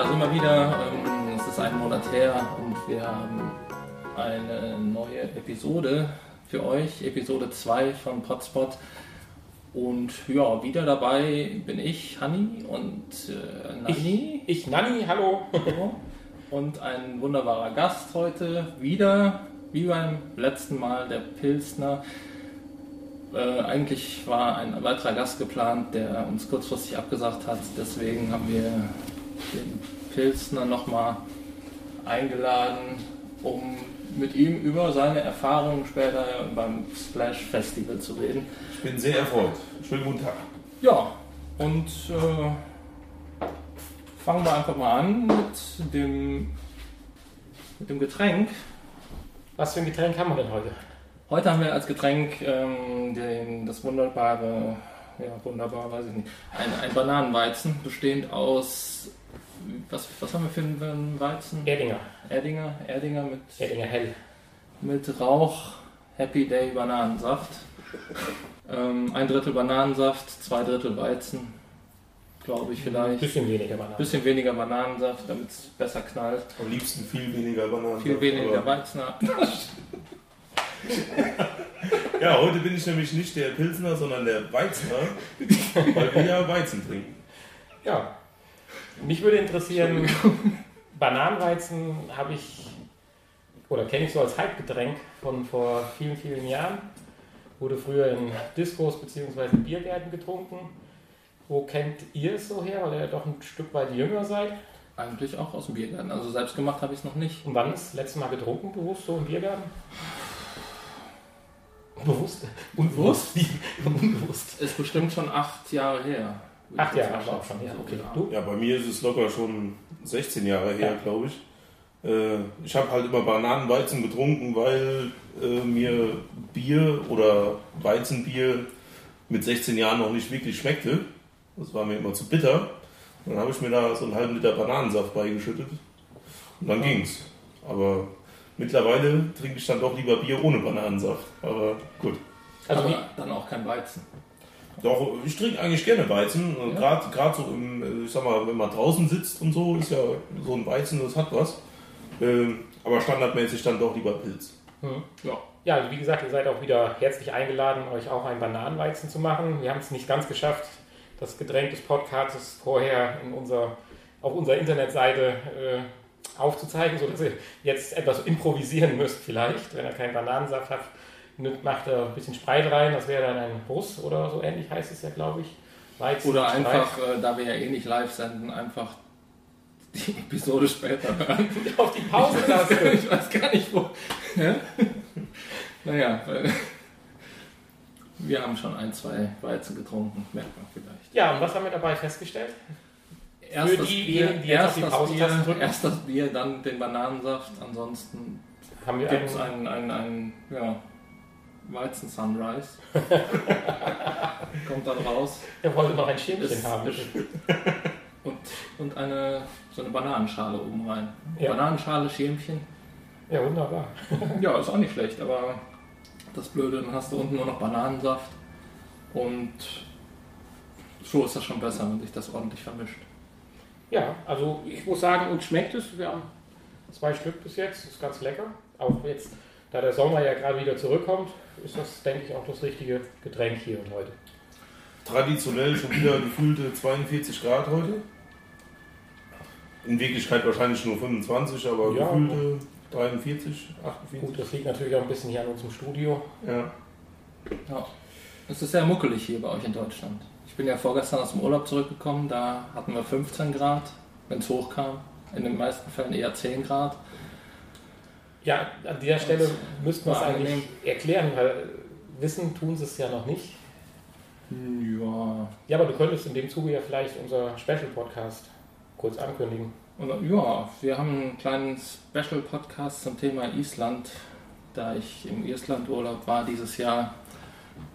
Da sind wir wieder. Ähm, Es ist ein Monat her und wir haben eine neue Episode für euch, Episode 2 von Potspot. Und ja, wieder dabei bin ich, Hanni und äh, Nani. Ich, Nanni, hallo. Und ein wunderbarer Gast heute, wieder wie beim letzten Mal, der Pilsner. Äh, eigentlich war ein weiterer Gast geplant, der uns kurzfristig abgesagt hat. Deswegen haben wir den Pilsner nochmal eingeladen, um mit ihm über seine Erfahrungen später beim Splash Festival zu reden. Ich bin sehr erfreut. Schönen guten Tag. Ja, und äh, fangen wir einfach mal an mit dem, mit dem Getränk. Was für ein Getränk haben wir denn heute? Heute haben wir als Getränk ähm, den, das wunderbare, ja wunderbar, weiß ich nicht, ein, ein Bananenweizen bestehend aus, was, was haben wir für einen Weizen? Erdinger. Erdinger, Erdinger mit, Erdinger Hell. mit Rauch, Happy Day Bananensaft. Ähm, ein Drittel Bananensaft, zwei Drittel Weizen, glaube ich Ein vielleicht. bisschen weniger Bananen. Bisschen weniger Bananensaft, damit es besser knallt. Am liebsten viel weniger Bananen. Viel weniger Weizen. Ja, heute bin ich nämlich nicht der Pilsner, sondern der Weizner, weil wir ja Weizen trinken. Ja. Mich würde interessieren, Bananenweizen habe ich oder kenne ich so als Hypegetränk von vor vielen, vielen Jahren. Wurde früher in Diskos bzw. Biergärten getrunken. Wo kennt ihr es so her, weil ihr doch ein Stück weit jünger seid? Eigentlich auch aus dem Biergarten. Also selbst gemacht habe ich es noch nicht. Und wann ist das letzte Mal getrunken, bewusst so im Biergarten? Bewusst? Unbewusst? Unbewusst. Ist bestimmt schon acht Jahre her. Acht Jahre aber auch schon, ja, okay. Ja. Du? Ja, bei mir ist es locker schon 16 Jahre her, Ja. glaube ich. Äh, ich habe halt immer Bananenweizen getrunken, weil äh, mir Bier oder Weizenbier mit 16 Jahren noch nicht wirklich schmeckte. Das war mir immer zu bitter. Dann habe ich mir da so einen halben Liter Bananensaft beigeschüttet. Und dann ging's. Aber mittlerweile trinke ich dann doch lieber Bier ohne Bananensaft. Aber gut. Also Aber dann auch kein Weizen. Doch, ich trinke eigentlich gerne Weizen. Ja. Gerade so im, äh, ich sag mal, wenn man draußen sitzt und so, ist ja so ein Weizen, das hat was. Ähm, aber standardmäßig dann doch lieber Pilz. hm. Ja. Ja, also wie gesagt, ihr seid auch wieder herzlich eingeladen, euch auch einen Bananenweizen zu machen. Wir haben es nicht ganz geschafft, das Getränk des Podcasts vorher in unser, auf unserer Internetseite äh, aufzuzeigen, sodass ihr jetzt etwas improvisieren müsst vielleicht. Wenn ihr keinen Bananensaft habt, nimmt, macht ihr ein bisschen Spreit rein. Das wäre dann ein Russ oder so ähnlich heißt es ja, glaube ich. Weizen, Oder einfach, äh, da wir ja eh nicht live senden, einfach die Episode später hören. auf die Pause-Taste. ich weiß gar nicht wo. Ja? Naja, weil wir haben schon ein, zwei Weizen getrunken, merkt man vielleicht. Ja, und was haben wir dabei festgestellt? Erst das diejenigen, Bier, die jetzt die das, Pausentaste Bier, drücken. erst das Bier, dann den Bananensaft. Ansonsten Haben wir gibt es einen, einen, einen, ja, Weizen-Sunrise. Kommt dann raus. er wollte noch ein Schirmchen Ist- haben. ist- Und, und eine, so eine Bananenschale oben rein. Ja. Bananenschale, Schämchen. Ja, wunderbar. Ja, ist auch nicht schlecht, aber das Blöde, dann hast du unten nur noch Bananensaft. Und so ist das schon besser, wenn sich das ordentlich vermischt. Ja, also ich muss sagen, uns schmeckt es. Wir haben zwei Stück bis jetzt, ist ganz lecker. Auch jetzt, da der Sommer ja gerade wieder zurückkommt, ist das, denke ich, auch das richtige Getränk hier und heute. Traditionell schon wieder gefühlte 42 Grad heute. In Wirklichkeit wahrscheinlich nur 25, aber Ja. gefühlte 43, 48. Gut, das liegt natürlich auch ein bisschen hier an unserem Studio. Ja. Ja. Es ist sehr muckelig hier bei euch in Deutschland. Ich bin ja vorgestern aus dem Urlaub zurückgekommen, da hatten wir 15 Grad, wenn es hochkam. In den meisten Fällen eher 10 Grad. Ja, an dieser Stelle müssten wir es eigentlich angenehm. erklären, weil wissen tun sie es ja noch nicht. Ja. Ja, aber du könntest in dem Zuge ja vielleicht unser Special-Podcast kurz ankündigen. Und, ja, wir haben einen kleinen Special-Podcast zum Thema Island. Da ich im Island-Urlaub war dieses Jahr,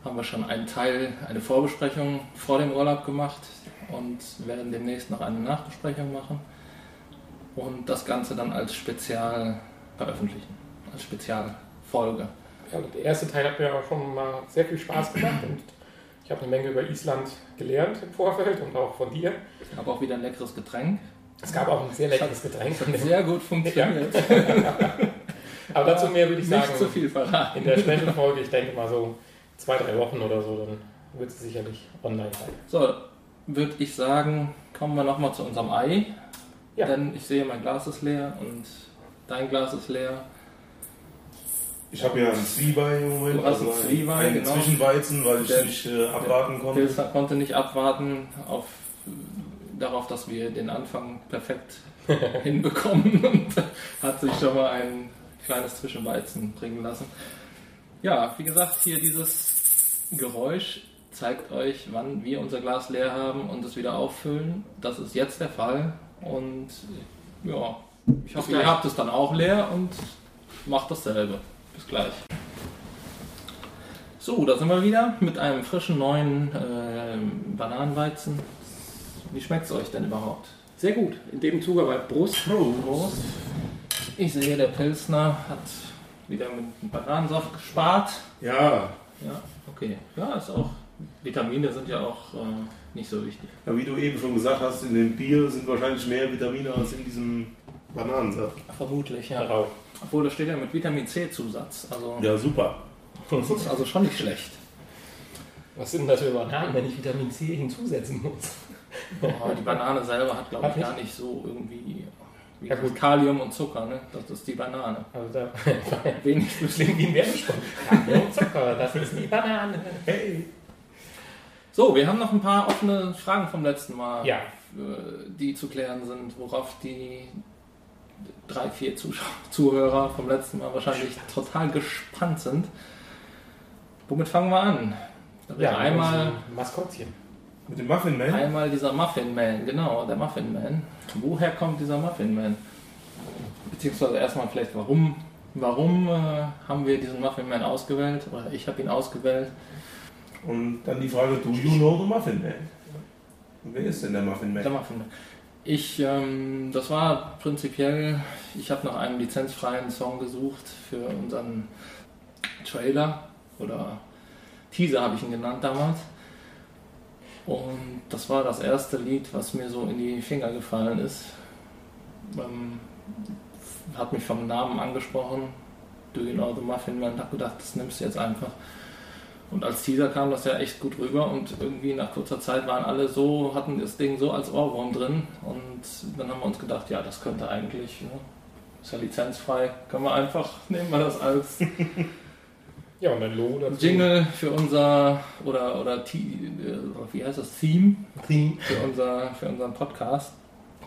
haben wir schon einen Teil, eine Vorbesprechung vor dem Urlaub gemacht und werden demnächst noch eine Nachbesprechung machen und das Ganze dann als Spezial veröffentlichen, als Spezialfolge. Ja, der erste Teil hat mir auch schon mal sehr viel Spaß gemacht und ich habe eine Menge über Island gelernt im Vorfeld und auch von dir. Ich habe auch wieder ein leckeres Getränk. Es gab auch ein sehr leckeres Getränk von dem. Sehr gut funktioniert. Aber dazu mehr würde ich sagen. Nicht zu viel verraten. In der Special-Folge, ich denke mal so zwei, drei Wochen oder so, dann wird es sicherlich online sein. So, würde ich sagen, kommen wir nochmal zu unserem Ei. Ja. Denn ich sehe, mein Glas ist leer und dein Glas ist leer. Ich habe ja einen Zwiebein im Moment, Du hast einen ein- Zwiebein, einen genau. Zwischenweizen, weil ich Der- nicht äh, abwarten konnte. Pilsner konnte nicht abwarten auf, darauf, dass wir den Anfang perfekt hinbekommen und hat sich schon mal ein kleines Zwischenweizen bringen lassen. Ja, wie gesagt, hier dieses Geräusch zeigt euch, wann wir unser Glas leer haben und es wieder auffüllen. Das ist jetzt der Fall und ja, ich hoffe, ihr habt es dann auch leer und macht dasselbe. Bis gleich. So, da sind wir wieder mit einem frischen neuen ähm, Bananenweizen. Wie schmeckt es euch denn überhaupt? Sehr gut. In dem Zuge aber Brust. Prost. Ich sehe, der Pilsner hat wieder mit Bananensaft gespart. Ja, Ja, okay. Ja, ist auch. Vitamine sind ja auch äh, nicht so wichtig. ja, wie du eben schon gesagt hast, in dem Bier sind wahrscheinlich mehr Vitamine als in diesem Bananensaft. Vermutlich, ja. Darauf. Obwohl, da steht ja mit Vitamin C-Zusatz. Also, Ja, super. das ist also schon nicht schlecht. Was sind denn das für Bananen, wenn ich Vitamin C hinzusetzen muss? Aber die Banane selber hat, glaube ich, gar nicht so irgendwie. Ja, gut. Kalium und Zucker, ne? Das ist die Banane. Also da Wenig klingt wie Werbespot. Kaffee und Zucker, das ist die Banane. Hey. So, wir haben noch ein paar offene Fragen vom letzten Mal, Ja, äh, die zu klären sind, worauf die drei, vier Zuhörer vom letzten Mal wahrscheinlich total gespannt sind. Womit fangen wir an? Da ja einmal, Maskottchen. Mit dem Muffin Man? einmal dieser Muffin Man, genau, der Muffin Man. Woher kommt dieser Muffin Man? Beziehungsweise erstmal vielleicht, warum, warum äh, haben wir diesen Muffin Man ausgewählt? Oder ich habe ihn ausgewählt. Und dann die Frage, do you know the Muffin Man? Wer ist denn der Muffin Der Man? Muffin Man. Ich, ähm, das war prinzipiell, ich habe nach einem lizenzfreien Song gesucht für unseren Trailer oder Teaser habe ich ihn genannt damals. Und das war das erste Lied, was mir so in die Finger gefallen ist. Ähm, hat mich vom Namen angesprochen. Do you know the Muffin Man? Hab gedacht, das nimmst du jetzt einfach. Und als Teaser kam das ja echt gut rüber und irgendwie nach kurzer Zeit waren alle so, hatten das Ding so als Ohrwurm drin und dann haben wir uns gedacht, ja, das könnte eigentlich, ne, ist ja lizenzfrei, können wir einfach, nehmen wir das als Ja, und ein Logo dazu. Jingle für unser, oder, oder, äh, wie heißt das, Theme für, unser, für unseren Podcast.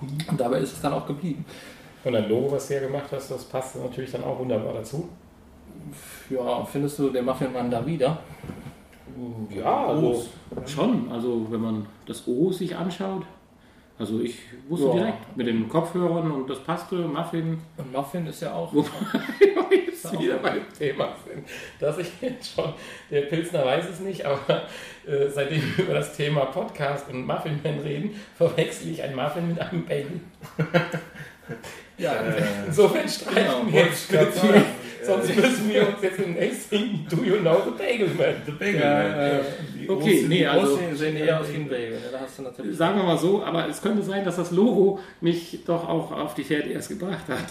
Und dabei ist es dann auch geblieben. Und ein Logo, was du ja gemacht hast, das passt natürlich dann auch wunderbar dazu. Ja, findest du den Muffinmann da wieder? Ja, also Schon, also wenn man das O sich anschaut. Also ich wusste Ja. direkt mit den Kopfhörern und das passte, Muffin. Und Muffin ist ja auch. Wobei wir jetzt wieder beim Thema sind. Dass ich jetzt schon, der Pilsner weiß es nicht, aber äh, seitdem wir über das Thema Podcast und Muffinman reden, verwechsel ich ein Muffin mit einem Bagel. Ja, Äh, Insofern streiten Genau, wir jetzt speziell. Sonst müssen wir uns jetzt demnächst singen Do You Know the Bagel Man? The Bagel Ja, Man. äh, Die okay, große- nee, die also- große- sehen eher aus wie ein Bagel. Da hast du natürlich. Sagen wir mal so, aber es könnte sein, dass das Logo mich doch auch auf die Fährte erst gebracht hat.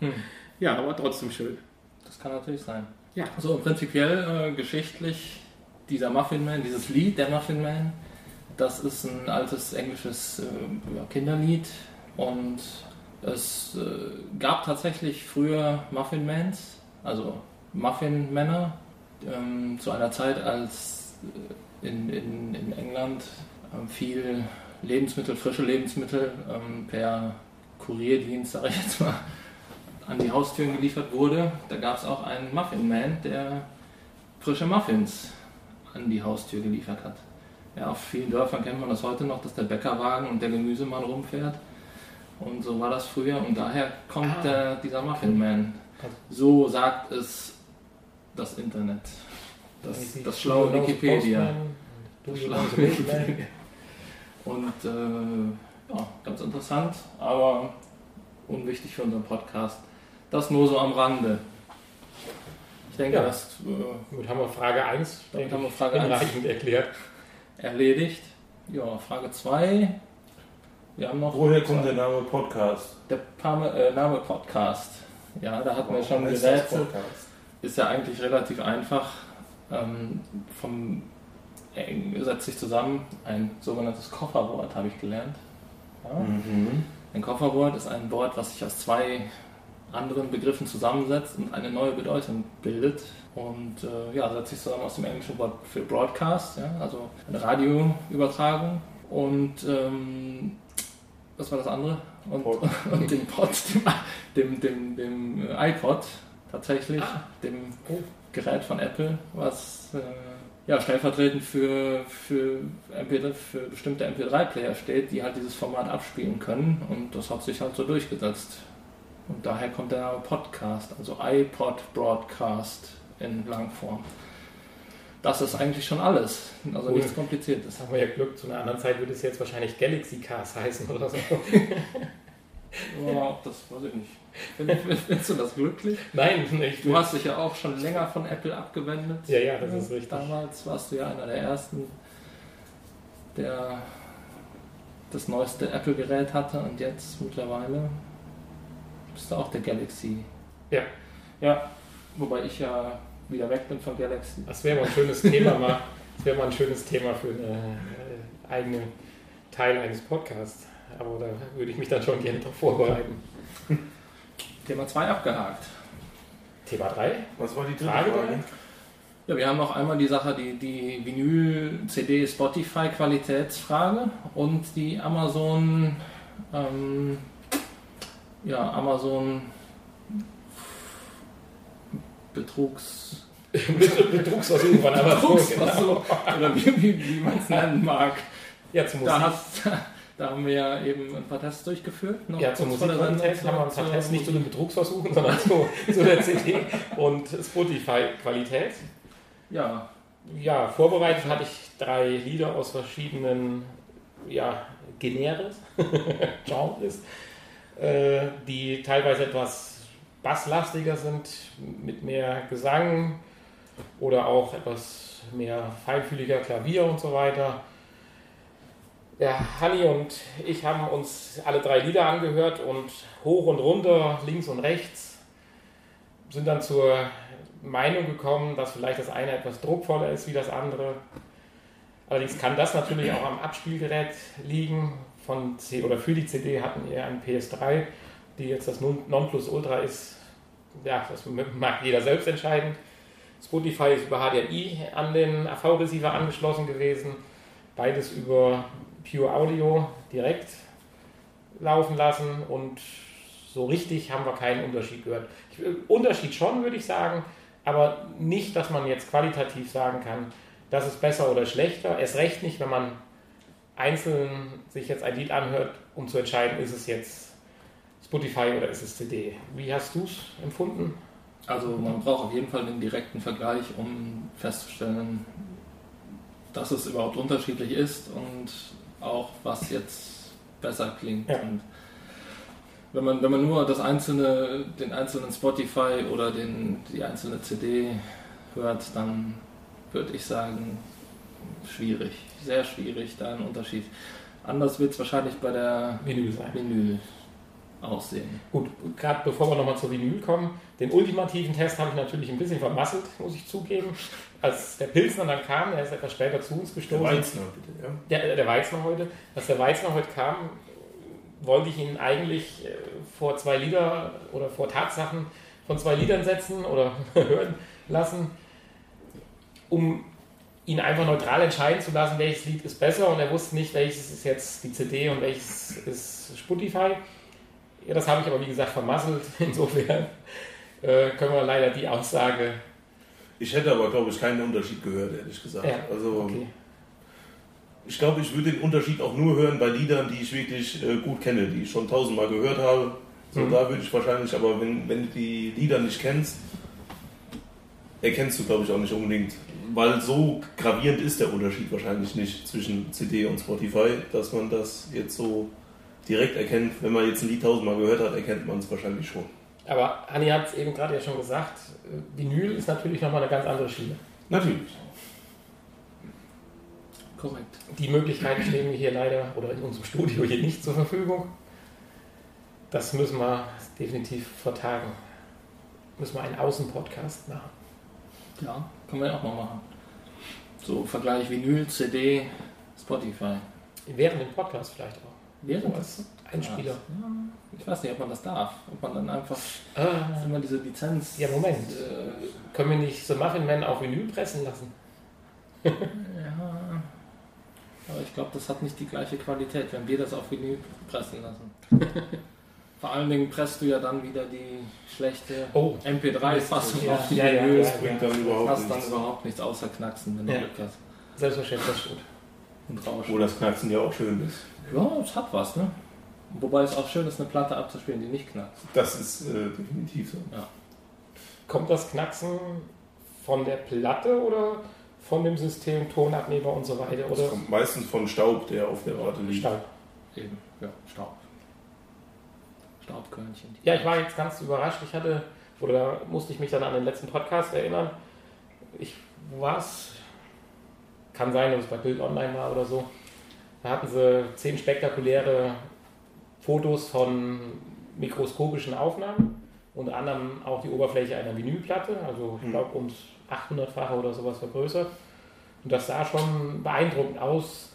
Hm. Ja, aber trotzdem schön. Das kann natürlich sein. Ja. So, prinzipiell äh, geschichtlich, dieser Muffin Man, dieses Lied, der Muffin Man, das ist ein altes englisches äh, Kinderlied und es äh, gab tatsächlich früher Muffin Mans, also Muffin Männer, ähm, zu einer Zeit, als äh, in, in, in England ähm, viel Lebensmittel, frische Lebensmittel ähm, per Kurierdienst, sage ich jetzt mal, an die Haustüren geliefert wurde. Da gab es auch einen Muffin Man, der frische Muffins an die Haustür geliefert hat. Ja, auf vielen Dörfern kennt man das heute noch, dass der Bäckerwagen und der Gemüsemann rumfährt. Und so war das früher und daher kommt Ah. der, dieser Muffin Man. So sagt es das Internet. Das, das schlaue Wikipedia. Das schlaue? Wikipedia. Und äh, ja, ganz interessant, aber unwichtig für unseren Podcast. Das nur so am Rande. Ich denke, Ja. das äh, Gut, haben wir Frage 1 Damit haben wir Frage eins. hinreichend erklärt. erledigt. Ja, Frage 2. Wir haben noch Woher kommt der Name Podcast? der Pame, äh, Name Podcast. Ja, da hatten wir schon gerätselt. Ist ja eigentlich relativ einfach. Ähm, vom eng setzt sich zusammen ein sogenanntes Kofferwort, habe ich gelernt. Ja? Mhm. Ein Kofferwort ist ein Wort, was sich aus zwei anderen Begriffen zusammensetzt und eine neue Bedeutung bildet. Und äh, ja, setzt sich zusammen aus dem englischen Wort für Broadcast, ja, also eine Radioübertragung. Und ähm, was war das andere? Und, Pod. und dem Pod, dem, dem, dem, dem iPod tatsächlich, dem Oh. Gerät von Apple, was äh, ja, stellvertretend für, für, MP3, für bestimmte MP3-Player steht, die halt dieses Format abspielen können. Und das hat sich halt so durchgesetzt. Und daher kommt der Name Podcast, also iPod Broadcast in Langform. Das ist eigentlich schon alles. Also Cool. nichts Kompliziertes. Das haben wir ja Glück. Zu einer anderen Zeit würde es jetzt wahrscheinlich Galaxy Cast heißen oder so. Aber auch das weiß ich nicht. Find- Findest du das glücklich? Nein, nicht. Du hast dich ja auch schon länger von Apple abgewendet. Ja, ja, das ist richtig. Damals warst du ja einer der ersten, der das neueste Apple-Gerät hatte und jetzt mittlerweile bist du auch der Galaxy. Ja. Ja, wobei ich ja wieder weg bin von Galaxy. Das wäre mal ein schönes Thema, mal, das wäre mal ein schönes Thema für einen äh, eigenen Teil eines Podcasts. Aber da würde ich mich dann schon gerne darauf vorbereiten. Thema 2 abgehakt. Thema 3? Was war die dritte Frage Frage? Ja, wir haben noch einmal die Sache, die, die Vinyl-CD-Spotify-Qualitätsfrage und die Amazon, ähm, ja, Amazon Betrugs, Betrugsversuch von Amazon. Genau. Oder wie, wie, wie man es nennen mag. Ja, zur Da, hast, da haben wir ja eben ein paar Tests durchgeführt. Noch Ja, der Musikqualität haben wir ein paar Tests, nicht zu Musik. den Betrugsversuchen, sondern zu, zu der CD und Spotify-Qualität. Ja, Ja, vorbereitet hatte ich drei Lieder aus verschiedenen ja, Generes, Genres, äh, die teilweise etwas basslastiger sind, mit mehr Gesang oder auch etwas mehr feinfühliger Klavier und so weiter. Ja, Hanni und ich haben uns alle drei Lieder angehört und hoch und runter, links und rechts, sind dann zur Meinung gekommen, dass vielleicht das eine etwas druckvoller ist wie das andere. Allerdings kann das natürlich auch am Abspielgerät liegen. Von C oder für die CD hatten wir einen PS3, die jetzt das Non- Nonplusultra ist. Ja, das mag jeder selbst entscheiden. Spotify ist über HDMI an den AV-Receiver angeschlossen gewesen. Beides über Pure Audio direkt laufen lassen und so richtig haben wir keinen Unterschied gehört. Ich, äh, Unterschied schon, würde ich sagen, aber nicht, dass man jetzt qualitativ sagen kann, das ist besser oder schlechter. Erst recht nicht, wenn man einzeln sich jetzt ein Lied anhört, um zu entscheiden, ist es jetzt Spotify oder ist es CD. Wie hast du es empfunden? Also man braucht auf jeden Fall den direkten Vergleich, um festzustellen, dass es überhaupt unterschiedlich ist und auch was jetzt besser klingt. Ja. Und wenn man, wenn man nur das einzelne, den einzelnen Spotify oder den, die einzelne CD hört, dann würde ich sagen, schwierig, sehr schwierig, da einen Unterschied. Anders wird es wahrscheinlich bei der Vinyl sein. Vinyl aussehen. Gut, gerade bevor wir nochmal zur Vinyl kommen, den ultimativen Test habe ich natürlich ein bisschen vermasselt, muss ich zugeben. Als der Pilsner dann kam, der ist etwas später zu uns Der gestoßen. Weizner, bitte, ja. Der, der Weizner heute. Als der Weizner heute kam, wollte ich ihn eigentlich äh, vor zwei Lieder oder vor Tatsachen von zwei Liedern setzen oder hören lassen, um ihn einfach neutral entscheiden zu lassen, welches Lied ist besser und er wusste nicht, welches ist jetzt die CD und welches ist Spotify. Ja, das habe ich aber wie gesagt vermasselt. Insofern äh, können wir leider die Aussage. Ich hätte aber, glaube ich, keinen Unterschied gehört, ehrlich gesagt. Ja, also, Okay. ich glaube, ich würde den Unterschied auch nur hören bei Liedern, die ich wirklich äh, gut kenne, die ich schon tausendmal gehört habe. So, Mhm. da würde ich wahrscheinlich, aber wenn, wenn du die Lieder nicht kennst, erkennst du, glaube ich, auch nicht unbedingt. Weil so gravierend ist der Unterschied wahrscheinlich nicht zwischen CD und Spotify, dass man das jetzt so direkt erkennt. Wenn man jetzt ein Lied tausendmal gehört hat, erkennt man es wahrscheinlich schon. Aber Anni hat es eben gerade ja schon gesagt, äh, Vinyl ist natürlich nochmal eine ganz andere Schiene. Natürlich. Korrekt. Die Möglichkeiten stehen mir hier leider oder in unserem Studio hier nicht zur Verfügung. Das müssen wir definitiv vertagen. Müssen wir einen Außenpodcast machen. Ja, können wir ja auch mal machen. So Vergleich Vinyl, CD, Spotify. Während dem Podcast vielleicht auch. Während So als Einspieler. Ja, ich weiß nicht, ob man das darf. Ob man dann einfach Ah, immer diese Lizenz. ja, Moment. Äh, Können wir nicht so Muffin Man auf Vinyl pressen lassen? ja. Aber ich glaube, das hat nicht die gleiche Qualität, wenn wir das auf Vinyl pressen lassen. Vor allen Dingen presst du ja dann wieder die schlechte Oh. MP3-Fassung Ja, auf die ja, ja, Vinyl. ja. Das bringt dann überhaupt hast dann nichts. überhaupt nichts außer Knacksen, wenn du Ja. Glück hast. Selbstverständlich, das stimmt. Und Rauschen. Wo das Knacksen ja auch schön ist. Ja, es hat was, ne? Wobei es auch schön ist, eine Platte abzuspielen, die nicht knackt. Das ist äh, definitiv so. Kommt das Knacksen von der Platte oder von dem System Tonabnehmer und so weiter? Das Oder kommt meistens von Staub, der auf der Platte liegt. Staub? Eben, ja, Staub. Staubkörnchen. Ja, ich war jetzt ganz überrascht. Ich hatte, oder da musste ich mich dann an den letzten Podcast erinnern. Ich, wo war's? Kann sein, dass es bei Bild Online war oder so. Da hatten sie zehn spektakuläre Fotos von mikroskopischen Aufnahmen. Unter anderem auch die Oberfläche einer Vinylplatte, also ich Hm. glaube um 800-fache oder sowas vergrößert. Und das sah schon beeindruckend aus.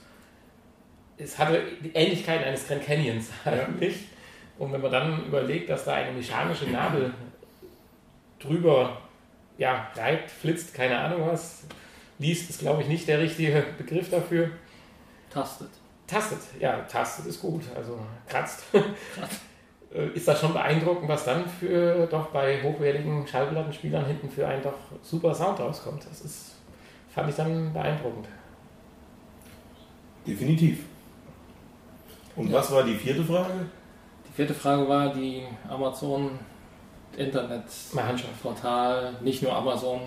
Es hatte die Ähnlichkeiten eines Grand Canyons eigentlich. Und wenn man dann überlegt, dass da eine mechanische Nadel drüber ja, reibt, flitzt, keine Ahnung was, liest, ist glaube ich nicht der richtige Begriff dafür. Tastet. Tastet, ja, tastet ist gut, also kratzt. Äh, ist das schon beeindruckend, was dann für doch bei hochwertigen Schallplattenspielern hinten für einen doch super Sound rauskommt. Das ist, fand ich dann beeindruckend. Definitiv. Und Ja. was war die vierte Frage? Die vierte Frage war die Amazon Internetportal, Mannschaft. nicht nur Amazon,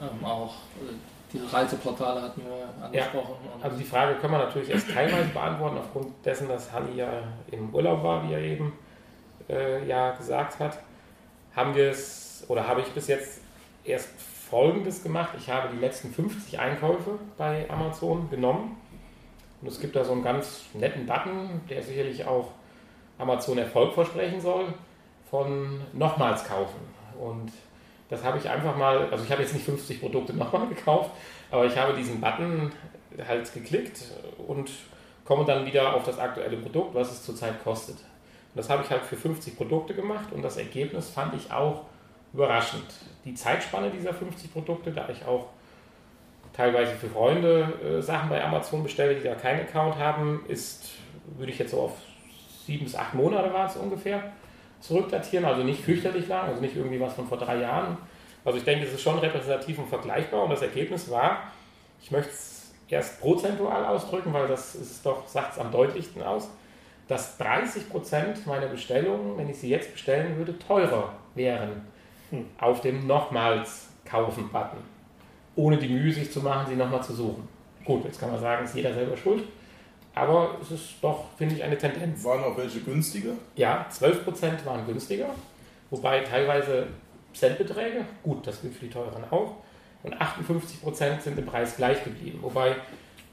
ähm, auch äh, diese Reiseportale hatten wir angesprochen. und Also die Frage können wir natürlich erst teilweise beantworten, aufgrund dessen, dass Hanni ja im Urlaub war, wie er eben äh, ja gesagt hat. Haben wir es, oder habe ich bis jetzt erst Folgendes gemacht. Ich habe die letzten 50 Einkäufe bei Amazon genommen. Und es gibt da so einen ganz netten Button, der sicherlich auch Amazon Erfolg versprechen soll, von nochmals kaufen. Und das habe ich einfach mal, also ich habe jetzt nicht 50 Produkte nochmal gekauft, aber ich habe diesen Button halt geklickt und komme dann wieder auf das aktuelle Produkt, was es zurzeit kostet. Und das habe ich halt für 50 Produkte gemacht und das Ergebnis fand ich auch überraschend. Die Zeitspanne dieser 50 Produkte, da ich auch teilweise für Freunde äh, Sachen bei Amazon bestelle, die da keinen Account haben, ist, würde ich jetzt so auf sieben bis acht Monate war es ungefähr, zurückdatieren. Also nicht fürchterlich lang, also nicht irgendwie was von vor drei Jahren. Also ich denke, es ist schon repräsentativ und vergleichbar und das Ergebnis war, ich möchte es erst prozentual ausdrücken, weil das ist doch, sagt es am deutlichsten aus, dass 30% meiner Bestellungen, wenn ich sie jetzt bestellen würde, teurer wären Hm. auf dem nochmals kaufen-Button. Ohne die Mühe sich zu machen, sie nochmal zu suchen. Gut, jetzt kann man sagen, ist jeder selber schuld. Aber es ist doch, finde ich, eine Tendenz. Waren auch welche günstiger? Ja, 12% waren günstiger, wobei teilweise Centbeträge, gut, das gilt für die teuren auch, und 58% sind im Preis gleich geblieben. Wobei,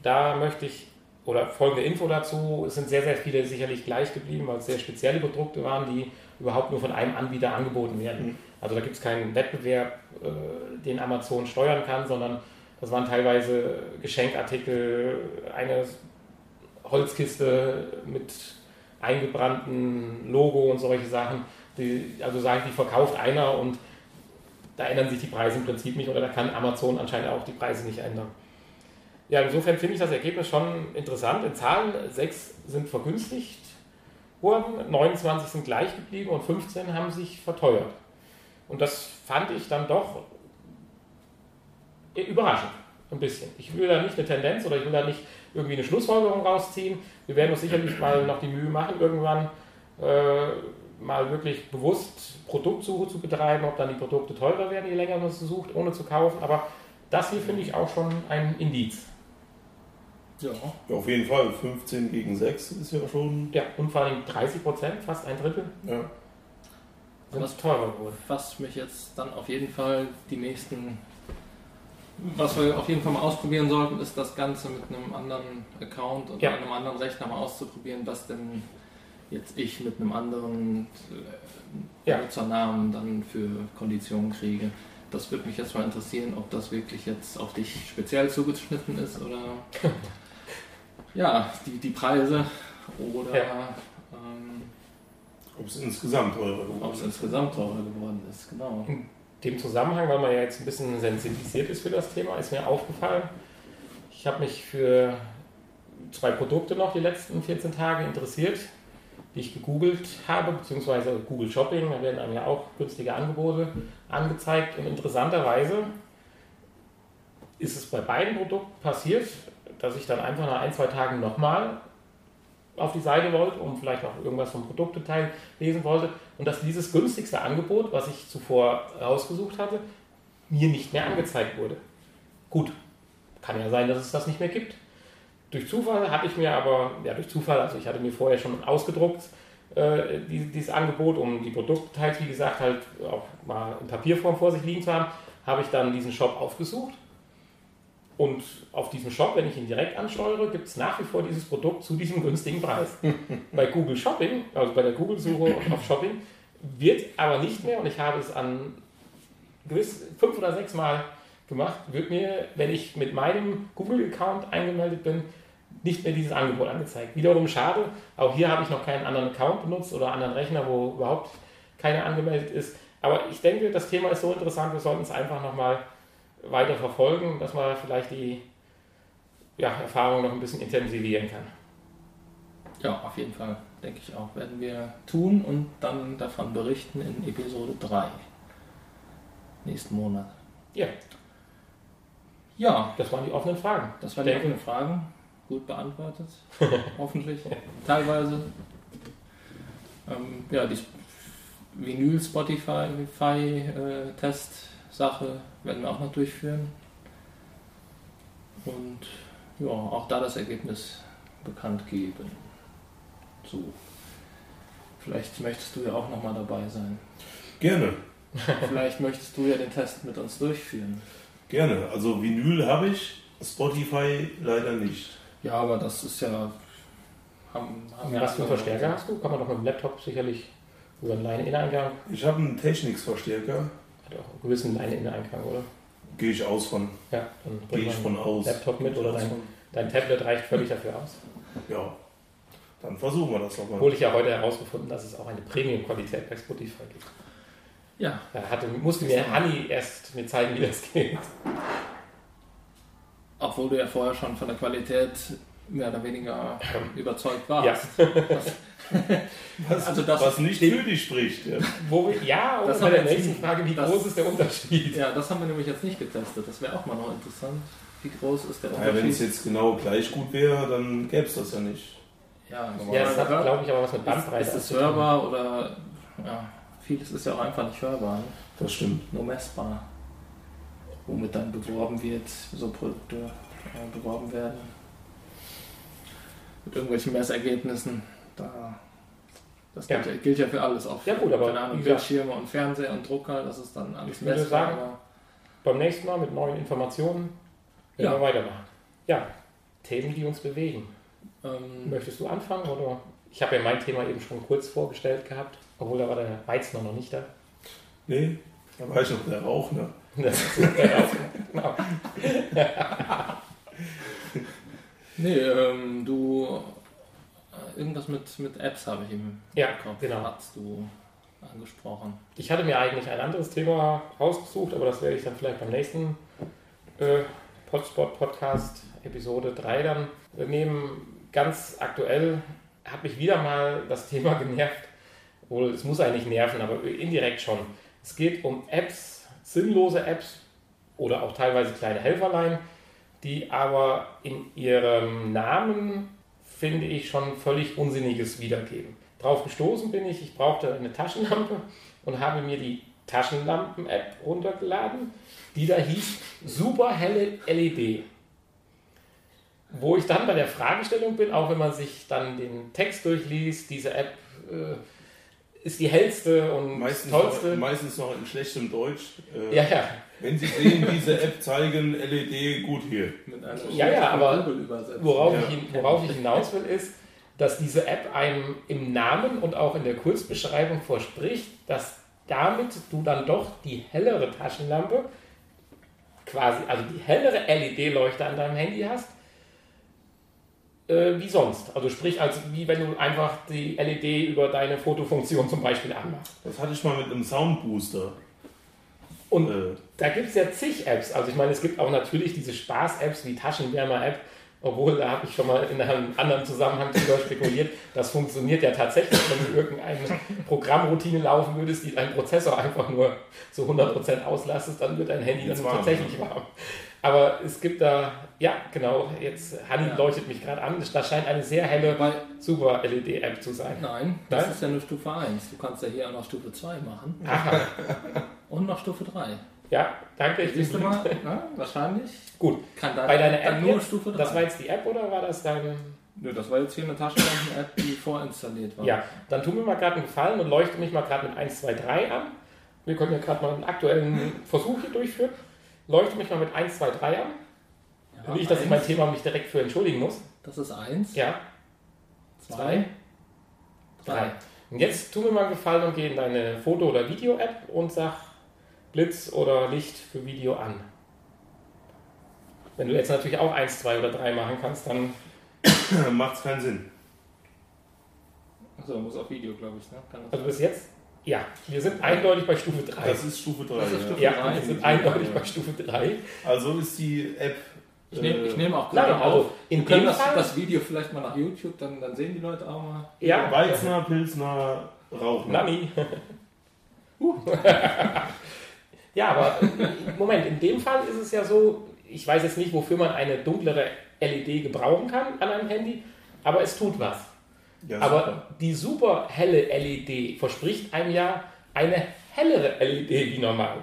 da möchte ich, oder folgende Info dazu, es sind sehr, sehr viele sicherlich gleich geblieben, weil es sehr spezielle Produkte waren, die überhaupt nur von einem Anbieter angeboten werden. Mhm. Also da gibt es keinen Wettbewerb, äh, den Amazon steuern kann, sondern das waren teilweise Geschenkartikel, eine Holzkiste mit eingebrannten Logo und solche Sachen. Die, also sage ich, die verkauft einer und da ändern sich die Preise im Prinzip nicht oder da kann Amazon anscheinend auch die Preise nicht ändern. Ja, insofern finde ich das Ergebnis schon interessant. In Zahlen 6 sind vergünstigt worden, 29 sind gleich geblieben und 15 haben sich verteuert. Und das fand ich dann doch überraschend, ein bisschen. Ich will da nicht eine Tendenz oder ich will da nicht irgendwie eine Schlussfolgerung rausziehen. Wir werden uns sicherlich mal noch die Mühe machen, irgendwann äh, mal wirklich bewusst Produktsuche zu betreiben, ob dann die Produkte teurer werden, je länger man sie sucht, ohne zu kaufen. Aber das hier finde ich auch schon ein Indiz. ja, Ja, auf jeden Fall. 15 gegen 6 ist ja schon. Ja, und vor allem 30 Prozent, fast ein Drittel, Ja. sind Was- teurer geworden. was mich jetzt dann auf jeden Fall die nächsten Was wir auf jeden Fall mal ausprobieren sollten, ist das Ganze mit einem anderen Account und Ja. einem anderen Rechner mal auszuprobieren, was denn jetzt ich mit einem anderen äh, Ja. Benutzernamen dann für Konditionen kriege. Das würde mich jetzt mal interessieren, ob das wirklich jetzt auf dich speziell zugeschnitten ist oder ja, die, die Preise oder Ja. ähm, Ob es insgesamt teurer ob geworden es ist. insgesamt teurer geworden ist. Genau. Dem Zusammenhang, weil man ja jetzt ein bisschen sensibilisiert ist für das Thema, ist mir aufgefallen, ich habe mich für zwei Produkte noch die letzten 14 Tage interessiert, die ich gegoogelt habe, beziehungsweise Google Shopping, da werden einem ja auch günstige Angebote angezeigt. Und interessanterweise ist es bei beiden Produkten passiert, dass ich dann einfach nach ein, zwei Tagen nochmal auf die Seite wollte, um vielleicht noch irgendwas vom Produktdetail lesen wollte und dass dieses günstigste Angebot, was ich zuvor rausgesucht hatte, mir nicht mehr angezeigt wurde. Gut, kann ja sein, dass es das nicht mehr gibt. Durch Zufall hatte ich mir aber, ja durch Zufall, also ich hatte mir vorher schon ausgedruckt, äh, die, dieses Angebot, um die Produktdetails, wie gesagt, halt auch mal in Papierform vor sich liegen zu haben, habe ich dann diesen Shop aufgesucht. Und auf diesem Shop, wenn ich ihn direkt ansteuere, gibt es nach wie vor dieses Produkt zu diesem günstigen Preis. bei Google Shopping, also bei der Google-Suche auf Shopping, wird aber nicht mehr, und ich habe es an gewiss fünf oder sechs Mal gemacht, wird mir, wenn ich mit meinem Google-Account eingemeldet bin, nicht mehr dieses Angebot angezeigt. Wiederum schade, auch hier habe ich noch keinen anderen Account benutzt oder anderen Rechner, wo überhaupt keiner angemeldet ist. Aber ich denke, das Thema ist so interessant, wir sollten es einfach nochmal weiter verfolgen, dass man vielleicht die ja, Erfahrung noch ein bisschen intensivieren kann. Ja, auf jeden Fall, denke ich auch. Werden wir tun und dann davon berichten in Episode 3. Nächsten Monat. Ja, Ja, das waren die offenen Fragen. das waren die Denke- offenen Fragen. Gut beantwortet. Hoffentlich. Teilweise. Ähm, ja, die Vinyl-Spotify-Test-Sache werden wir auch noch durchführen. Und ja, auch da das Ergebnis bekannt geben. So. Vielleicht möchtest du ja auch nochmal dabei sein. Gerne, Vielleicht möchtest du ja den Test mit uns durchführen. gerne. Also Vinyl habe ich, Spotify leider nicht. Ja, aber das ist ja. Haben, haben ja Was für einen Verstärker hast du? Kann man doch mit dem Laptop sicherlich über einen Line-In-Eingang, Ich habe einen Technics-Verstärker, auch einen gewissen Line-In-Eingang, oder? gehe ich aus von. Ja, dann Gehe bring ich von aus. Laptop mit oder dein, dein Tablet reicht völlig dafür aus. Ja, dann versuchen wir das doch mal. Obwohl ich ja heute herausgefunden, dass es auch eine Premium-Qualität bei Spotify gibt. Ja, Da hatte, musste mir Hanni erst mir zeigen, wie das geht. obwohl du ja vorher schon von der Qualität mehr oder weniger überzeugt warst. Ja. Was, Also das- was nicht für dich spricht. Ja. Wo ja, und Das bei der nächsten Frage, wie das- groß ist der Unterschied? Ja, das haben wir nämlich jetzt nicht getestet. Das wäre auch mal noch interessant. Wie groß ist der Ja, Wenn es Unterschied? jetzt genau gleich gut wäre, dann gäbe es das ja nicht. Ja, Ja, das hat, glaube ich, aber was mit Bandbreite ist, ist es hörbar oder ja, vieles ist ja auch einfach nicht hörbar, ne? Das stimmt. nur messbar. Womit dann beworben wird, so Produkte äh, beworben werden. Mit irgendwelchen Messergebnissen. Da, das Ja. gilt, ja. gilt ja für alles auch. Ja, gut, aber Ahnung, Bildschirme und Fernseher und Drucker, das ist dann alles Ich würde messbar. sagen, aber- Beim nächsten Mal mit neuen Informationen werden Ja. wir weitermachen. Ja, Themen, die uns bewegen. ähm, Möchtest du anfangen? Oder? Ich habe ja mein Thema eben schon kurz vorgestellt gehabt, obwohl da war der Weizen noch nicht da. Nee, da war ich noch der Rauch, ne? Das ist ja auch- genau. nee, ähm, du. äh, Irgendwas mit, mit Apps habe ich im Ja, Kopf. genau. Hast du angesprochen. Ich hatte mir eigentlich ein anderes Thema rausgesucht, aber das werde ich dann vielleicht beim nächsten äh, Podspot Podcast Episode 3 dann äh, nehmen. Ganz aktuell hat mich wieder mal das Thema genervt. Wohl, es muss eigentlich nerven, aber indirekt schon. Es geht um Apps, sinnlose Apps oder auch teilweise kleine Helferlein, die aber in ihrem Namen, finde ich, schon völlig Unsinniges wiedergeben. Drauf gestoßen bin ich, ich brauchte eine Taschenlampe und habe mir die Taschenlampen-App runtergeladen, die da hieß super helle LED. Wo ich dann bei der Fragestellung bin, auch wenn man sich dann den Text durchliest, diese App äh, ist die hellste und Meistens tollste. noch, meistens noch in schlechtem Deutsch. Äh, Ja, ja. Wenn Sie sehen, diese App zeigen LED gut hier. Ja, ja, aber. Worauf, Ja. ich, worauf ich hinaus will, ist, dass diese App einem im Namen und auch in der Kurzbeschreibung verspricht, dass damit du dann doch die hellere Taschenlampe, quasi, also die hellere LED-Leuchte an deinem Handy hast, äh, wie sonst. Also sprich, als wie wenn du einfach die LED über deine Fotofunktion zum Beispiel anmachst. Das hatte ich mal mit einem Soundbooster. Und Äh, da gibt es ja zig Apps. Also ich meine, es gibt auch natürlich diese Spaß-Apps wie Taschenwärmer-App, obwohl da habe ich schon mal in einem anderen Zusammenhang drüber spekuliert. Das funktioniert ja tatsächlich, wenn du irgendeine Programmroutine laufen würdest, die deinen Prozessor einfach nur zu 100% auslastest, dann wird dein Handy dann warm, tatsächlich ne? warm. Aber es gibt da, ja genau, jetzt Hanni Ja. leuchtet mich gerade an, das scheint eine sehr helle, Weil, super LED-App zu sein. nein, das Nein? ist ja nur Stufe 1. Du kannst ja hier auch noch Stufe 2 machen. Aha, Und noch Stufe 3. ja, danke. Ich Siehst du mal? Na, wahrscheinlich. Gut, Kann da bei deiner dann App nur jetzt, Stufe 3. das war jetzt die App oder war das dein... Nö, das war jetzt hier eine Taschenlampen-App, die vorinstalliert war. Ja, dann tu mir mal gerade einen Gefallen und leuchte mich mal gerade mit 1, 2, 3 an. Wir können ja gerade mal einen aktuellen Versuch hier durchführen. Leuchte mich mal mit 1, 2, 3 an. Ja, Nicht, dass ich mein Thema mich direkt für entschuldigen muss. Das ist 1, Ja, 2, 3. 3. Und jetzt tu mir mal einen Gefallen und geh in deine Foto- oder Video-App und sag Blitz oder Licht für Video an. Wenn du jetzt natürlich auch 1, 2 oder 3 machen kannst, dann. Macht es keinen Sinn. Achso, muss auf Video, glaube ich. Ne? Kann das Also bis jetzt, ja, wir sind eindeutig bei Stufe 3. Das ist Stufe 3. Das ist ja. Stufe ja, drei. wir sind eindeutig bei Stufe 3. Also ist die App. ich nehme ich äh, nehm auch Nein, gerade also auf. in Wir können dem das, Fall. das Video vielleicht mal nach YouTube, dann, dann sehen die Leute auch mal. ja, Weizner, Pilsner, Rauchen. Nami. ja, aber äh, Moment, in dem Fall ist es ja so, ich weiß jetzt nicht, wofür man eine dunklere LED gebrauchen kann an einem Handy, aber es tut was. Ja, aber super. die super helle LED verspricht einem ja eine hellere LED wie normal.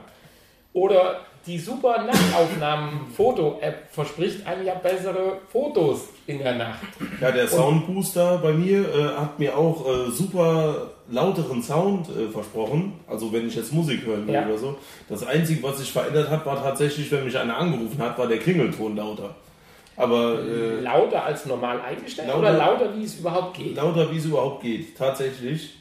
Oder die super Nachtaufnahmen-Foto-App verspricht einem ja bessere Fotos in der Nacht. Ja, der Soundbooster bei mir äh, hat mir auch äh, super lauteren Sound äh, versprochen. Also wenn ich jetzt Musik hören will Ja. oder so. Das Einzige, was sich verändert hat, war tatsächlich, wenn mich einer angerufen hat, war der Klingelton lauter. Aber äh, Lauter als normal eingestellt Lauter- oder lauter, wie es überhaupt geht? lauter, wie es überhaupt geht. Tatsächlich.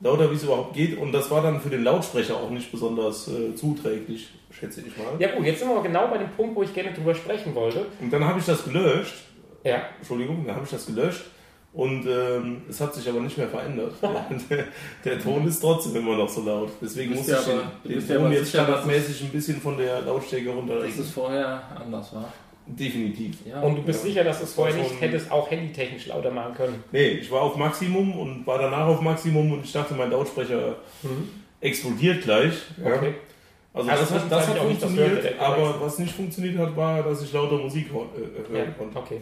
Lauter, wie es überhaupt geht. Und das war dann für den Lautsprecher auch nicht besonders äh, zuträglich, schätze ich mal. Ja gut, jetzt sind wir genau bei dem Punkt, wo ich gerne drüber sprechen wollte. Und dann habe ich das gelöscht. Ja, Entschuldigung, dann habe ich das gelöscht. Und ähm, es hat sich aber nicht mehr verändert. der, der Ton ist trotzdem immer noch so laut. Deswegen muss ich den, den Ton jetzt dass standardmäßig ein bisschen von der Lautstärke Dass runterlegen. es vorher anders war. Definitiv. Ja. und du bist Ja. sicher, dass du es vorher nicht hättest auch handytechnisch lauter machen können. Nee, ich war auf Maximum und war danach auf Maximum und ich dachte, mein Lautsprecher explodiert gleich. Ja. Also Also das, hat, das hat zwischenzeitlich auch nicht das funktioniert, Hörgerät aber was nicht funktioniert hat, war, dass ich lauter Musik äh, Ja, hören konnte. okay.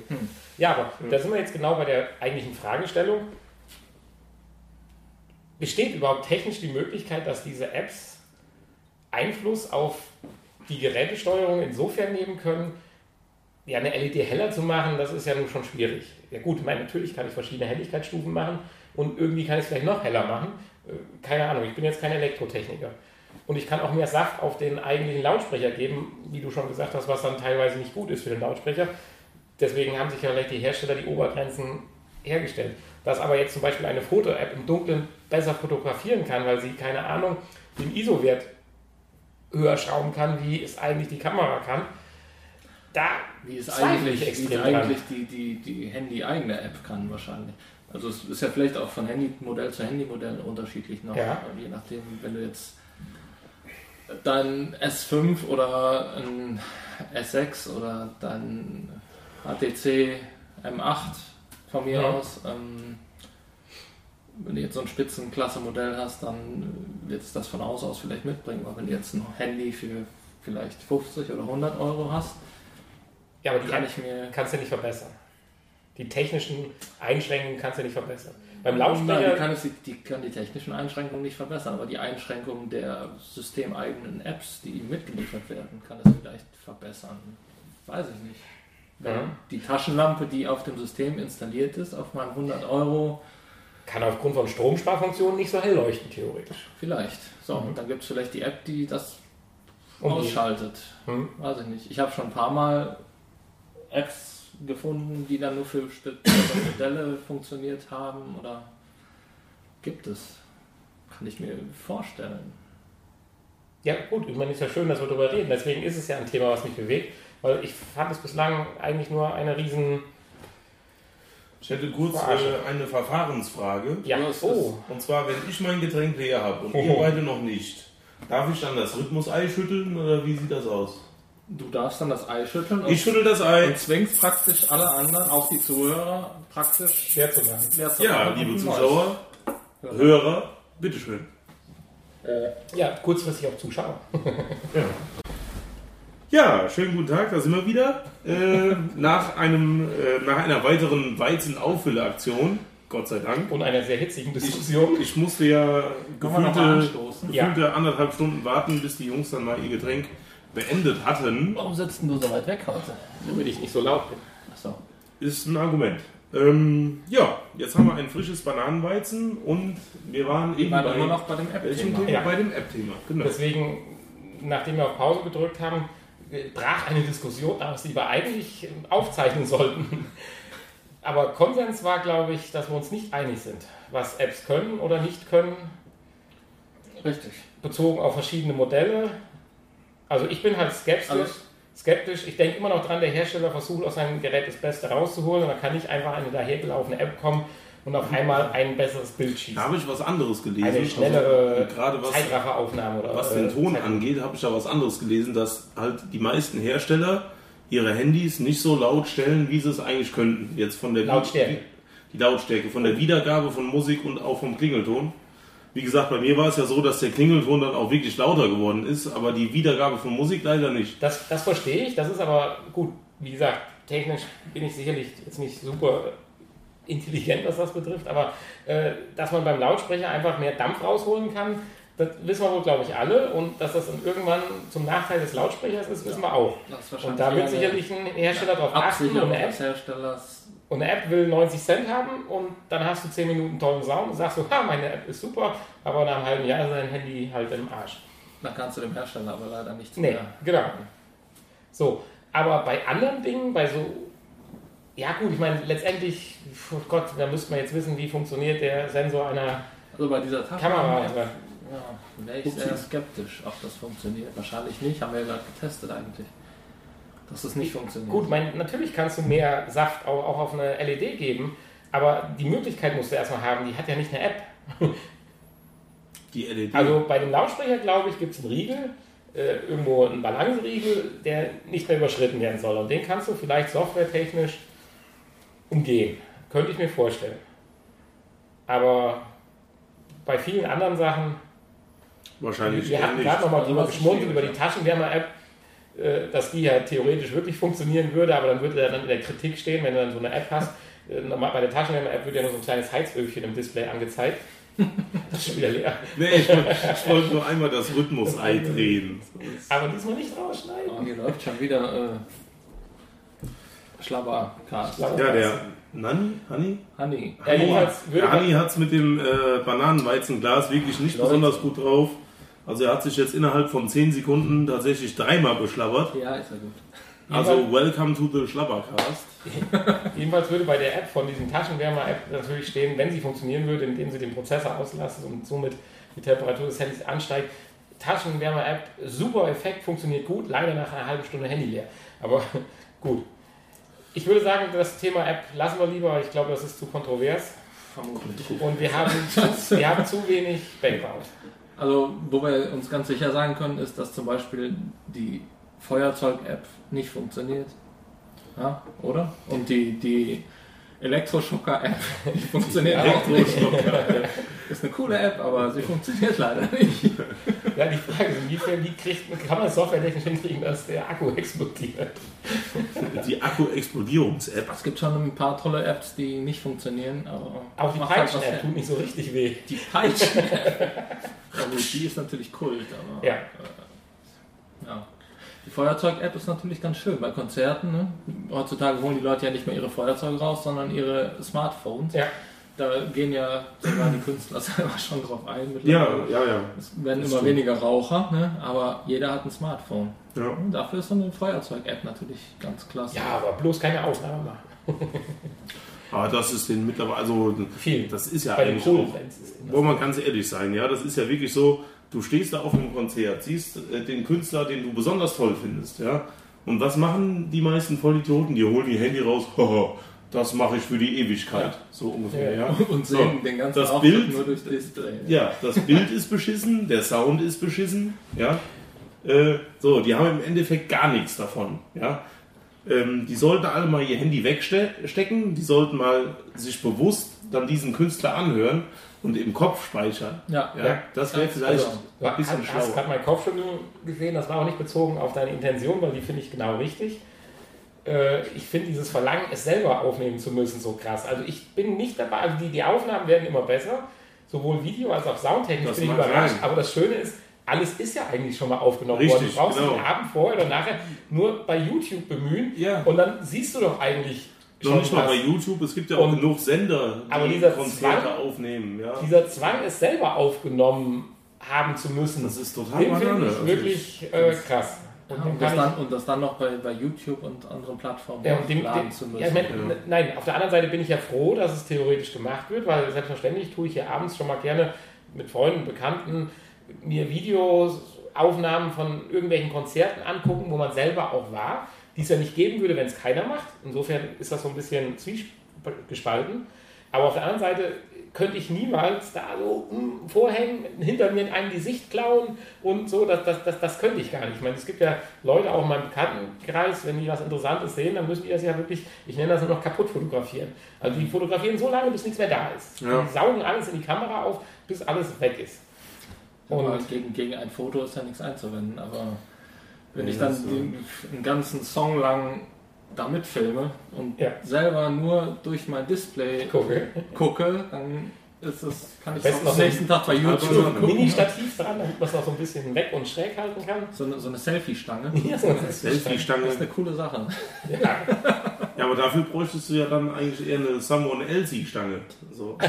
Ja, aber da sind wir jetzt genau bei der eigentlichen Fragestellung. Besteht überhaupt technisch die Möglichkeit, dass diese Apps Einfluss auf die Gerätesteuerung insofern nehmen können, ja, eine LED heller zu machen, das ist ja nun schon schwierig. Ja gut, ich meine, natürlich kann ich verschiedene Helligkeitsstufen machen und irgendwie kann ich es vielleicht noch heller machen. Äh, Keine Ahnung, ich bin jetzt kein Elektrotechniker. Und ich kann auch mehr Saft auf den eigentlichen Lautsprecher geben, wie du schon gesagt hast, was dann teilweise nicht gut ist für den Lautsprecher. Deswegen haben sich ja vielleicht die Hersteller die Obergrenzen hergestellt. Dass aber jetzt zum Beispiel eine Foto-App im Dunkeln besser fotografieren kann, weil sie, keine Ahnung, den ISO-Wert höher schrauben kann, wie es eigentlich die Kamera kann, da Wie es eigentlich, wie extrem dran. eigentlich die, die, die Handy-eigene App kann wahrscheinlich. Also es ist ja vielleicht auch von Handymodell zu Handymodell unterschiedlich noch. Ja. Je nachdem, wenn du jetzt dein S5 oder ein S6 oder dein HTC M8 von mir Ja. aus, ähm, wenn du jetzt so ein Spitzenklasse-Modell hast, dann wird es das von Haus aus vielleicht mitbringen. Aber wenn du jetzt ein Handy für vielleicht 50 oder 100 Euro hast, ja, aber die kann mir kannst du nicht verbessern. Die technischen Einschränkungen kannst du nicht verbessern. Beim Lautsprecher, die, kann es, die kann die technischen Einschränkungen nicht verbessern, aber die Einschränkungen der systemeigenen Apps, die ihm mitgeliefert werden, kann es vielleicht verbessern. Weiß ich nicht. Wenn Ja. die Taschenlampe, die auf dem System installiert ist, auf meinen 100 Euro, kann aufgrund von Stromsparfunktionen nicht so hell leuchten, theoretisch. vielleicht. So, Mhm. und dann gibt es vielleicht die App, die das Umgehen. ausschaltet. Hm? Weiß ich nicht. Ich habe schon ein paar Mal Apps gefunden, die dann nur für bestimmte Modelle funktioniert haben oder gibt es. Kann ich mir vorstellen. Ja, gut, ich meine, ist ja schön, dass wir darüber reden. Deswegen ist es ja ein Thema, was mich bewegt, weil ich fand es bislang eigentlich nur eine riesen. Ich hätte kurz äh, eine Verfahrensfrage. Ja, es oh. Und zwar, wenn ich mein Getränk leer habe und Oho. ihr beide noch nicht, darf ich dann das Rhythmus-Ei schütteln oder wie sieht das aus? Du darfst dann das Ei schütteln und, Ich schüttel das Ei. und zwingst praktisch alle anderen, auch die Zuhörer, praktisch Schwer zu machen. leer zu Ja, machen liebe Zuschauer. Hörer, bitteschön. Äh, ja, kurzfristig auch Zuschauer. Ja, schönen guten Tag, da sind wir wieder. Äh, nach, einem, äh, nach einer weiteren Weizenauffülle-Aktion, Gott sei Dank. Und einer sehr hitzigen Diskussion. Ich musste ja Können wir noch mal gefühlte, anstoßen? gefühlte anderthalb Stunden warten, bis die Jungs dann mal ihr Getränk beendet hatten. Warum sitzt denn du so weit weg heute? Damit ich nicht so laut bin. Achso. Ist ein Argument. Ähm, ja, jetzt haben wir ein frisches Bananenweizen und wir waren Wir eben waren bei, immer noch bei dem App-Thema. Thema? Ja. Bei dem App-Thema, genau. Deswegen, nachdem wir auf Pause gedrückt haben, äh, brach eine Diskussion aus, die wir eigentlich aufzeichnen sollten. Aber Konsens war, glaube ich, dass wir uns nicht einig sind, was Apps können oder nicht können, Richtig. bezogen auf verschiedene Modelle. Also ich bin halt skeptisch. Alles- skeptisch. Ich denke immer noch dran, der Hersteller versucht aus seinem Gerät das Beste rauszuholen und dann kann nicht einfach eine dahergelaufene App kommen und auf einmal ein besseres Bild schießen. Da habe ich was anderes gelesen. Eine schnellere Also, gerade was, Zeitrafferaufnahme oder was den Ton Zeit- angeht, habe ich da was anderes gelesen, dass halt die meisten Hersteller ihre Handys nicht so laut stellen, wie sie es eigentlich könnten. Jetzt von der Lautstärke. Die Lautstärke, von der Wiedergabe von Musik und auch vom Klingelton. Wie gesagt, bei mir war es ja so, dass der Klingelton dann auch wirklich lauter geworden ist, aber die Wiedergabe von Musik leider nicht. Das, das verstehe ich, das ist aber gut. Wie gesagt, technisch bin ich sicherlich jetzt nicht super intelligent, was das betrifft, aber äh, dass man beim Lautsprecher einfach mehr Dampf rausholen kann, das wissen wir wohl, glaube ich, alle. Und dass das dann irgendwann zum Nachteil des Lautsprechers ist, wissen wir auch. Das ist Und da wird sicherlich ein Hersteller darauf achten und eine, App, des Herstellers. Und eine App will 90 Cent haben und dann hast du 10 Minuten tollen Sound und sagst so, ha, meine App ist super, aber nach einem halben Jahr ist dein Handy halt im Arsch. Da kannst du dem Hersteller aber leider nichts Nee, mehr. genau. So, aber bei anderen Dingen, bei so, ja gut, ich meine, letztendlich, oh Gott, da müsste man jetzt wissen, wie funktioniert der Sensor einer Also bei dieser Tasche Kamera. ja, wäre ich sehr skeptisch, ob das funktioniert. Wahrscheinlich nicht, haben wir ja gerade getestet eigentlich. Dass es nicht funktioniert. Gut, mein, natürlich kannst du mehr Saft auch, auch auf eine LED geben, aber die Möglichkeit musst du erstmal haben, die hat ja nicht eine App. Die LED. Also bei dem Lautsprecher, glaube ich, gibt es einen Riegel, äh, irgendwo einen Balanceriegel, der nicht mehr überschritten werden soll. Und den kannst du vielleicht softwaretechnisch umgehen. Könnte ich mir vorstellen. Aber bei vielen anderen Sachen, Wahrscheinlich wir hatten gerade nochmal Also drüber geschmunzelt über die Taschenwärmer-App, dass die ja theoretisch wirklich funktionieren würde, aber dann würde er dann in der Kritik stehen, wenn du dann so eine App hast. Äh, normal- Bei der Taschenwärmer-App wird ja nur so ein kleines Heizöfchen im Display angezeigt. Das ist schon wieder leer. Nee, ich, ich wollte nur einmal das Rhythmus-Ei drehen. Aber diesmal nicht rausschneiden. Oh, hier läuft schon wieder äh, Schlabbercast. Schlabber- Ja, der Nani? Hani? Honey. Würde Der Hani hat es mit dem äh, Bananenweizenglas wirklich nicht Leute. besonders gut drauf. Also er hat sich jetzt innerhalb von 10 Sekunden tatsächlich dreimal beschlabbert. Ja, ist ja gut. Also welcome to the Schlabbercast. Jedenfalls würde bei der App von diesem Taschenwärmer-App natürlich stehen, wenn sie funktionieren würde, indem sie den Prozessor auslastet und somit die Temperatur des Handys ansteigt. Taschenwärmer-App, super Effekt, funktioniert gut, leider nach einer halben Stunde Handy leer. Aber gut. Ich würde sagen, das Thema App lassen wir lieber, ich glaube, das ist zu kontrovers. Vermutlich. Und wir haben zu, wir haben zu wenig Background. Also, wo wir uns ganz sicher sagen können, ist, dass zum Beispiel die Feuerzeug-App nicht funktioniert. Ja, oder? Und die, die Elektroschocker-App die funktioniert auch nicht. Ist eine coole App, aber sie funktioniert leider nicht. Ja, die Frage ist, inwiefern wie kriegt, kann man softwaretechnisch hinkriegen, dass der Akku explodiert? Die Akku-Explodierungs-App. Es gibt schon ein paar tolle Apps, die nicht funktionieren, aber Auch die halt Peitschen-App tut nicht so richtig weh. Die Peitsche. ja, gut, die ist natürlich Kult, aber. Ja. Äh, ja. Die Feuerzeug-App ist natürlich ganz schön bei Konzerten. Ne? Heutzutage holen die Leute ja nicht mehr ihre Feuerzeuge raus, sondern ihre Smartphones. Ja. da gehen ja sogar die Künstler selber schon drauf ein. Ja, mittlerweile. ja, ja. Es werden Das immer stimmt. weniger Raucher, ne? aber jeder hat ein Smartphone. ja. Und dafür ist so eine Feuerzeug-App natürlich ganz klasse. Ja, aber bloß keine Ausnahme machen. Aber das ist den mittlerweile, also Viel. das ist ja Bei den eigentlich auch, wollen wir ganz ehrlich sein, ja, das ist ja wirklich so, du stehst da auf einem Konzert, siehst äh, den Künstler, den du besonders toll findest, ja, und was machen die meisten Vollidioten? Die holen ihr Handy raus, das mache ich für die Ewigkeit, Ja. so ungefähr, Ja. ja. Und So, sehen den ganzen das Auftritt Bild- nur durch Display. Ja, das Bild ist beschissen, der Sound ist beschissen, ja. Äh, so, die haben im Endeffekt gar nichts davon, ja. Ähm, die sollten alle mal ihr Handy wegstecken, die sollten mal sich bewusst dann diesen Künstler anhören und im Kopf speichern. Ja, Ja, das wäre vielleicht Also, Du ein bisschen hast schlauer. gerade meinen Kopfschütteln gesehen, das war auch nicht bezogen auf deine Intention, weil die finde ich genau richtig. Äh, ich finde dieses Verlangen, es selber aufnehmen zu müssen, so krass. Also ich bin nicht dabei, also die, die Aufnahmen werden immer besser, sowohl Video als auch Soundtechnisch Das bin ich überrascht. sein. Aber das Schöne ist, alles ist ja eigentlich schon mal aufgenommen Richtig, worden. Du brauchst genau. den Abend vorher oder nachher nur bei YouTube bemühen Ja. und dann siehst du doch eigentlich Noch schon nicht mal bei YouTube, es gibt ja auch Und- genug Sender, die Aber dieser Konzerte Zwang- aufnehmen. Ja. Dieser Zwang, es selber aufgenommen haben zu müssen, Das ist total den finde Banane. ich Also wirklich äh, krass. Und Ja, und, das dann, und das dann noch bei, bei YouTube und anderen Plattformen Ja, und dem, laden dem, zu müssen. ja, ich mein, Ja. Nein, auf der anderen Seite bin ich ja froh, dass es theoretisch gemacht wird, weil selbstverständlich tue ich ja abends schon mal gerne mit Freunden, Bekannten mir Videos, Aufnahmen von irgendwelchen Konzerten angucken, wo man selber auch war, die es ja nicht geben würde, wenn es keiner macht. Insofern ist das so ein bisschen zwiespalten. Aber auf der anderen Seite könnte ich niemals da so mm, vorhängen, hinter mir in einem die Sicht klauen und so, das, das, das, das könnte ich gar nicht. Ich meine, es gibt ja Leute auch in meinem Bekanntenkreis, wenn die was Interessantes sehen, dann müssen die das ja wirklich, ich nenne das nur noch kaputt fotografieren. Also die fotografieren so lange, bis nichts mehr da ist. Ja. Die saugen alles in die Kamera auf, bis alles weg ist. Und gegen, gegen ein Foto ist ja nichts einzuwenden, aber wenn ich dann so. den, einen ganzen Song lang da mitfilme und Ja. selber nur durch mein Display gucke. gucke, dann ist das, kann ich noch am nächsten Tag bei Also YouTube so ein gucken. Mini-Stativ dran, damit man es noch so ein bisschen weg und schräg halten kann. So eine, so eine Selfie-Stange. Ja, so ein Selfie-Stange. Das ist eine coole Sache. Ja, Ja, aber dafür bräuchtest du ja dann eigentlich eher eine Someone Elsie-Stange. So.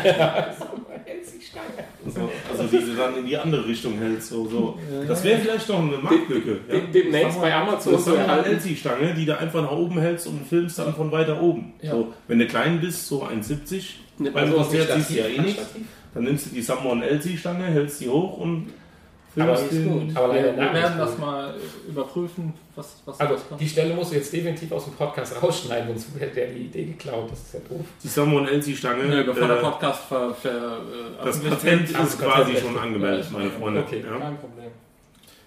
So, also die du dann in die andere Richtung hältst. So, so. Das wäre vielleicht doch eine Marktlücke. Ja? Dem- Demnächst bei Amazon Das ist zu eine erhalten. LC-Stange, die du einfach nach oben hältst und filmst dann von weiter oben. Ja. So, wenn du klein bist, so 1,70, Nimmt beim Konzert siehst du ja eh nichts. Dann nimmst du die Someone LC-Stange, hältst die hoch und Aber ist den. gut. Aber wir, leider wir werden das mal überprüfen, was, was Also, die Stelle musst du jetzt definitiv aus dem Podcast rausschneiden, sonst hätte der die Idee geklaut. Das ist ja doof. Die Someone LC-Stange. Nö, bevor der äh, Podcast ver, ver, äh, das veröffentlicht Patent wird, ist Patent quasi recht. schon angemeldet, Ja, meine Freunde. okay. Ja. Kein Problem.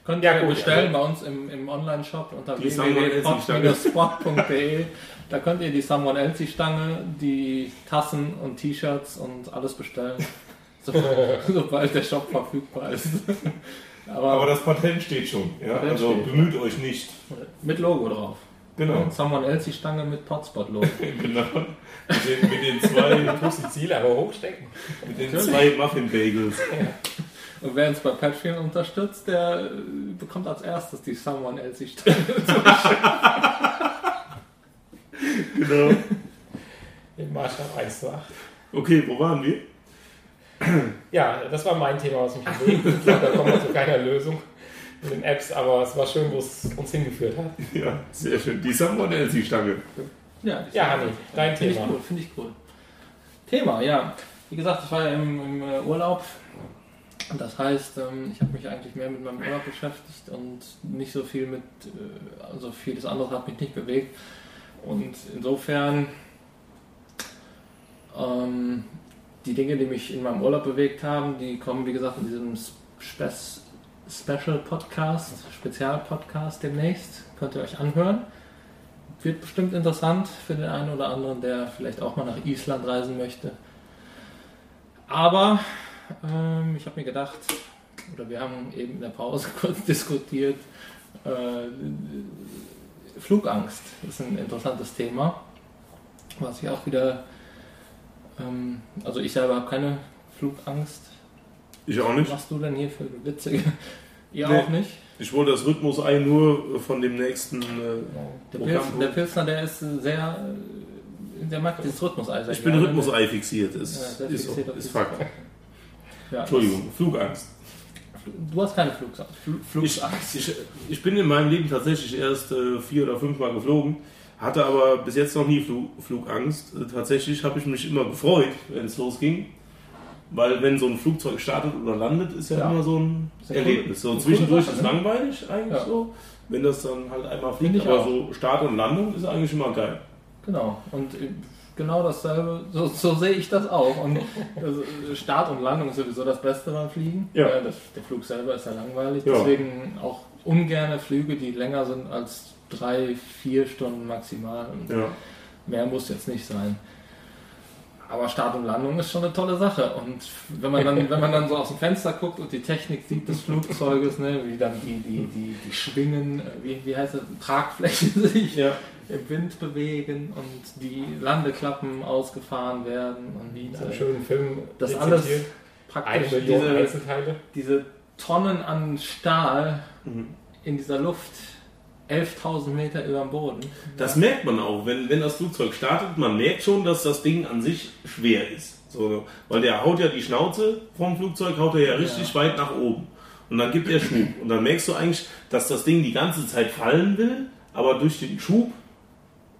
Könnt Ja, ihr gut, bestellen also- bei uns im, im Online-Shop unter Elsie-Stange. www.pod-spot.de. Da könnt ihr die Someone Elsie-Stange, die Tassen und T-Shirts und alles bestellen, so, sobald der Shop verfügbar ist. Aber, Aber das Patent steht schon. Ja? Patent Also steht. bemüht euch nicht. mit Logo drauf. Genau. Someone Elsie-Stange mit Potspot-Logo. genau. Mit, den, mit den zwei, Muss die Ziele aber hochstecken. mit den Natürlich. zwei Muffin-Bagels. Und wer uns bei Patreon unterstützt, der äh, bekommt als erstes die Someone Elsie-Stange. Genau. Im Maßstab 1 zu 8. Okay, wo waren wir? Ja, das war mein Thema, was mich bewegt. Ich glaube, da kommen wir zu keiner Lösung mit den Apps, aber es war schön, wo es uns hingeführt hat. Ja, sehr schön. Die Someone Elsie-Stange. Ja, die Ja, Hanni, dein Finde ich Thema. cool, finde ich cool. Thema, ja. Wie gesagt, ich war ja im, im äh, Urlaub. Das heißt, ähm, ich habe mich eigentlich mehr mit meinem Urlaub beschäftigt und nicht so viel mit, äh, also vieles andere hat mich nicht bewegt. Und insofern, ähm, die Dinge, die mich in meinem Urlaub bewegt haben, die kommen, wie gesagt, in diesem Spe Special Podcast, Spezialpodcast demnächst. Könnt ihr euch anhören. Wird bestimmt interessant für den einen oder anderen, der vielleicht auch mal nach Island reisen möchte. Aber ähm, ich habe mir gedacht, oder wir haben eben in der Pause kurz diskutiert, äh, Flugangst ist ein interessantes Thema, was ich auch wieder, ähm, also ich selber habe keine Flugangst. Ich auch Was nicht. machst du denn hier für witzige? Ihr Nee. auch nicht? Ich wollte das Rhythmus-Ei nur von dem nächsten. Äh, Der, Pilz, der Pilsner, der ist äh, sehr äh, der mag dieses Rhythmusei Ich bin gerne. Rhythmusei fixiert. Ist, Ja, ist, so, fixiert ist dieses- Fakt. Ja, Entschuldigung, Flugangst. das- Du hast keine Flugsa- Fl Ich, Flugangst. ich, ich bin in meinem Leben tatsächlich erst äh, vier oder fünf Mal geflogen, hatte aber bis jetzt noch nie Flu Flugangst. Äh, tatsächlich habe ich mich immer gefreut, wenn es losging. Weil wenn so ein Flugzeug startet oder landet, ist ja, Ja. immer so ein cool. Erlebnis. So zwischendurch coole ist Sache, langweilig eigentlich Ja. so, wenn das dann halt einmal fliegt. ich Aber so Start und Landung ist eigentlich immer geil. Genau. Und äh, genau dasselbe, so, so sehe ich das auch. Und also, Start und Landung ist sowieso das Beste beim Fliegen. Ja. Das, der Flug selber ist ja langweilig. Deswegen auch ungerne Flüge, die länger sind als drei, vier Stunden maximal. Ja. Mehr muss jetzt nicht sein. Aber Start und Landung ist schon eine tolle Sache. Und wenn man dann, wenn man dann so aus dem Fenster guckt und die Technik sieht des Flugzeuges, ne, wie dann die, die, die, die Schwingen, wie, wie heißt das, Tragflächen sich Ja. im Wind bewegen und die Landeklappen ausgefahren werden und Wie einem schönen Film das alles praktisch diese, diese Tonnen an Stahl Mhm. in dieser Luft 11.000 Meter über dem Boden. Das merkt man auch, wenn, wenn das Flugzeug startet, man merkt schon, dass das Ding an sich schwer ist. So, weil der haut ja die Schnauze vom Flugzeug, haut er ja richtig weit nach oben. Und dann gibt er Schub. Und dann merkst du eigentlich, dass das Ding die ganze Zeit fallen will, aber durch den Schub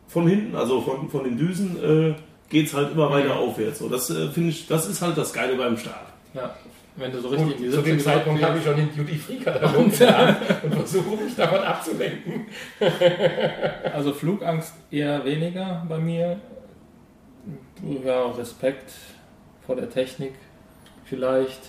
von hinten, also von, von den Düsen, äh, geht es halt immer weiter aufwärts. So, das äh, finde ich, das ist halt das Geile beim Start. Ja, wenn du so richtig Gut, in die zu dem Zeitpunkt habe ich schon den Duty-Free-Katalog in der Hand und versuche mich davon abzulenken. Also Flugangst eher weniger bei mir. Ja, Respekt vor der Technik vielleicht.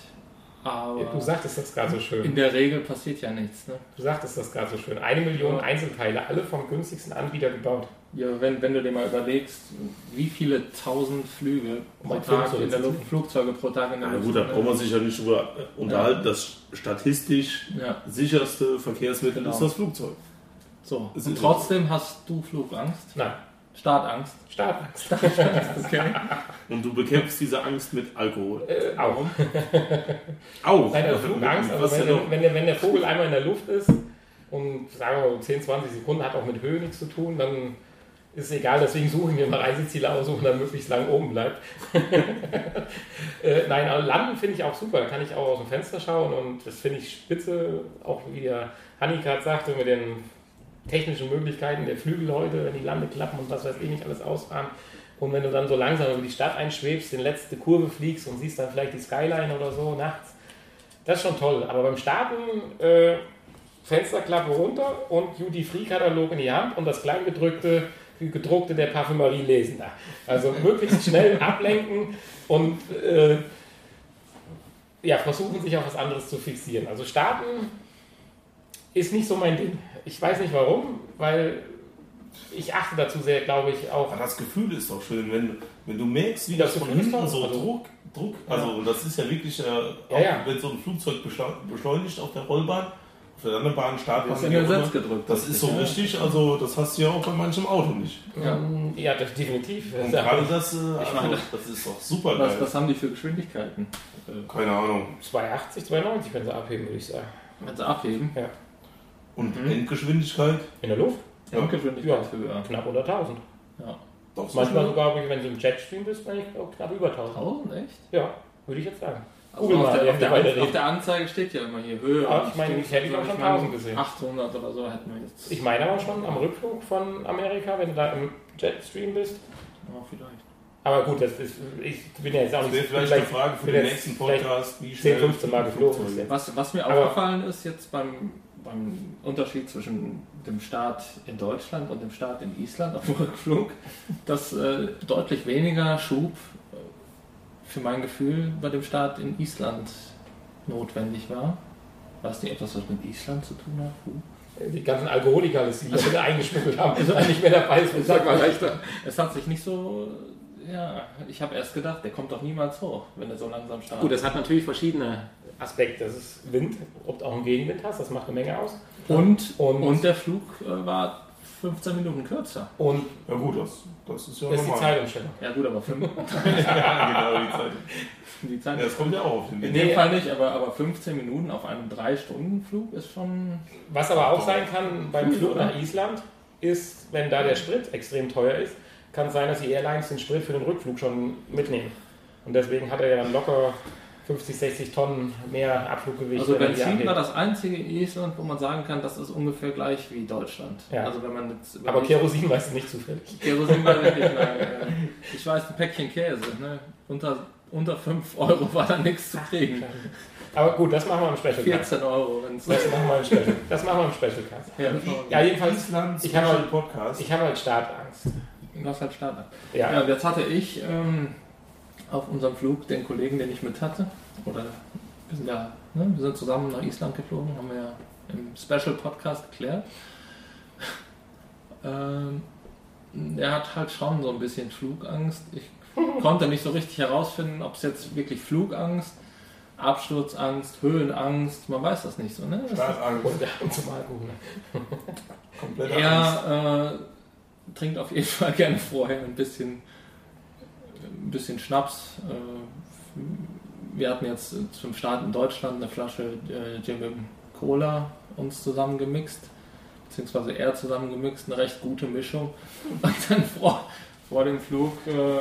Aber Du sagtest das gerade so in schön. der Regel passiert ja nichts. Ne? Du sagtest das gerade so schön. Eine Million Ja. Einzelteile, alle vom günstigsten Anbieter gebaut. Ja, wenn, wenn du dir mal überlegst, wie viele tausend Flüge pro Tag Flugzeug in der Luft, Flugzeuge pro Tag in der Na Luft gut, da braucht man sich ja nicht drüber unterhalten. Das statistisch Ja, sicherste Verkehrsmittel Genau. ist das Flugzeug. so. Und ist- trotzdem hast du Flugangst, Nein, Startangst. Startangst. Okay. Und du bekämpfst diese Angst mit Alkohol. Äh, auch. Auch. Nein, also Flugangst, also Was wenn, ja der, wenn, der, wenn der Vogel einmal in der Luft ist und sagen wir mal 10, 20 Sekunden hat auch mit Höhe nichts zu tun, dann ist egal, deswegen suche ich mir mal Reiseziele aus, wo man möglichst lang oben bleibt. äh, nein, aber landen finde ich auch super, da kann ich auch aus dem Fenster schauen und das finde ich spitze, auch wie der Hanni gerade sagte, mit den technischen Möglichkeiten der Flügel heute, wenn die Landeklappen und was weiß ich nicht alles ausfahren. Und wenn du dann so langsam über die Stadt einschwebst, in die letzte Kurve fliegst und siehst dann vielleicht die Skyline oder so nachts, das ist schon toll. Aber beim Starten äh, Fensterklappe runter und Duty-Free-Katalog in die Hand und das Kleingedrückte, gedruckte der Parfümerie lesen da. Also möglichst schnell ablenken und äh, ja, versuchen sich auf was anderes zu fixieren. Also starten ist nicht so mein Ding. Ich weiß nicht warum, weil ich achte dazu sehr, glaube ich, auch. Aber das Gefühl ist doch schön, wenn, wenn du merkst, wie Das das, von hinten so also- Druck, Druck, also und das ist ja wirklich, äh, auch ja. wenn so ein Flugzeug beschle- beschleunigt auf der Rollbahn, Landebahn, Startbahn, Das ist Sitz gedrückt. das ist so Ja. richtig, also das hast du ja auch bei manchem Auto nicht. Ja. Ja, das definitiv. Und Ja. gerade das, äh, also, meine- das ist doch super Was, geil. was haben die für Geschwindigkeiten? Äh, Keine Ahnung. 280, 290 können sie abheben, würde ich sagen. Wenn sie abheben? Und Mhm. Endgeschwindigkeit? In der Luft? Ja. Endgeschwindigkeitshöhe. Knapp unter 1000. Ja. Doch, so Manchmal sogar, wenn du im Jetstream bist, eigentlich auch knapp über 1000. 1000, echt? Ja, würde ich jetzt sagen. Also Google auf, mal, der, auf, der, An- reden. auf der Anzeige steht ja immer hier Höhe. Ja, ich meine, ich hätte so, auch schon ich meine, 1000 gesehen. 800 oder so hätten wir jetzt. Ich meine aber schon am Rückflug von Amerika, wenn du da im Jetstream bist. Ja, vielleicht. Aber gut, das ist, ich bin ja jetzt auch Das nicht wäre vielleicht eine Frage für den nächsten Podcast, wie 10, schnell 15 Mal geflogen ist. Was, was mir Aber- aufgefallen ist jetzt beim, beim Unterschied zwischen dem Start in Deutschland und dem Start in Island auf dem Rückflug, dass äh, deutlich weniger Schub für mein Gefühl bei dem Start in Island notwendig war. Weiß nicht, ob das was mit Island zu tun hat. Huh. Die ganzen Alkoholiker, die sich alle eingeschmuggelt haben, sind eigentlich nicht mehr dabei. Das sag mal leichter. Es hat sich nicht so. Ja, ich habe erst gedacht, der kommt doch niemals hoch, wenn er so langsam startet. Gut, das hat natürlich verschiedene. Aspekt, das ist Wind, ob du auch einen Gegenwind hast, das macht eine Menge aus. und, Und- und, der Flug äh, war 15 Minuten kürzer. Und Ja gut, das, das ist ja das ist die normal. Zeitumstellung. Ja gut, aber fünf, ja, genau, die Zeit. die Zeit Ja, das kommt ja auch auf den In dem Fall nicht, aber, aber 15 Minuten auf einem 3-Stunden-Flug ist schon. Was aber auch sein kann beim Flug oder? nach Island, ist, wenn da der Sprit extrem teuer ist, kann es sein, dass die Airlines den Sprit für den Rückflug schon mitnehmen. Und deswegen hat er ja dann locker 50, 60 Tonnen mehr Abfluggewicht. Also Benzin war das einzige in Island, wo man sagen kann, das ist ungefähr gleich wie Deutschland. Ja. Also wenn man jetzt Aber Kerosin weißt du nicht zufällig. Kerosin war wirklich nein, äh, Ich weiß, ein Päckchen Käse. Ne? Unter, unter 5 Euro war da nichts zu kriegen. Aber gut, das machen wir im Special. 14 Euro, wenn es. Das machen wir im Special. Das machen wir im Specialcast. Ja, Ja, jedenfalls, Island ich habe Special halt- Podcast. ich habe halt Startangst. du hast halt Starter. Ja. Ja, jetzt hatte ich ähm, auf unserem Flug den Kollegen, den ich mit hatte, oder wir sind ja, ne, wir sind zusammen nach Island geflogen, haben wir ja im Special Podcast geklärt. Ähm, der hat halt schon so ein bisschen Flugangst. Ich konnte nicht so richtig herausfinden, ob es jetzt wirklich Flugangst, Absturzangst, Höhenangst, man weiß das nicht so, ne? Startangst. Und, zum Alkohol. ne? Komplette Angst. er äh, trinkt auf jeden Fall gerne vorher ein bisschen, ein bisschen Schnaps. Äh, wir hatten jetzt zum Start in Deutschland eine Flasche äh, Gin mit Cola uns zusammengemixt, beziehungsweise er zusammengemixt, eine recht gute Mischung. Und dann vor, vor dem Flug äh,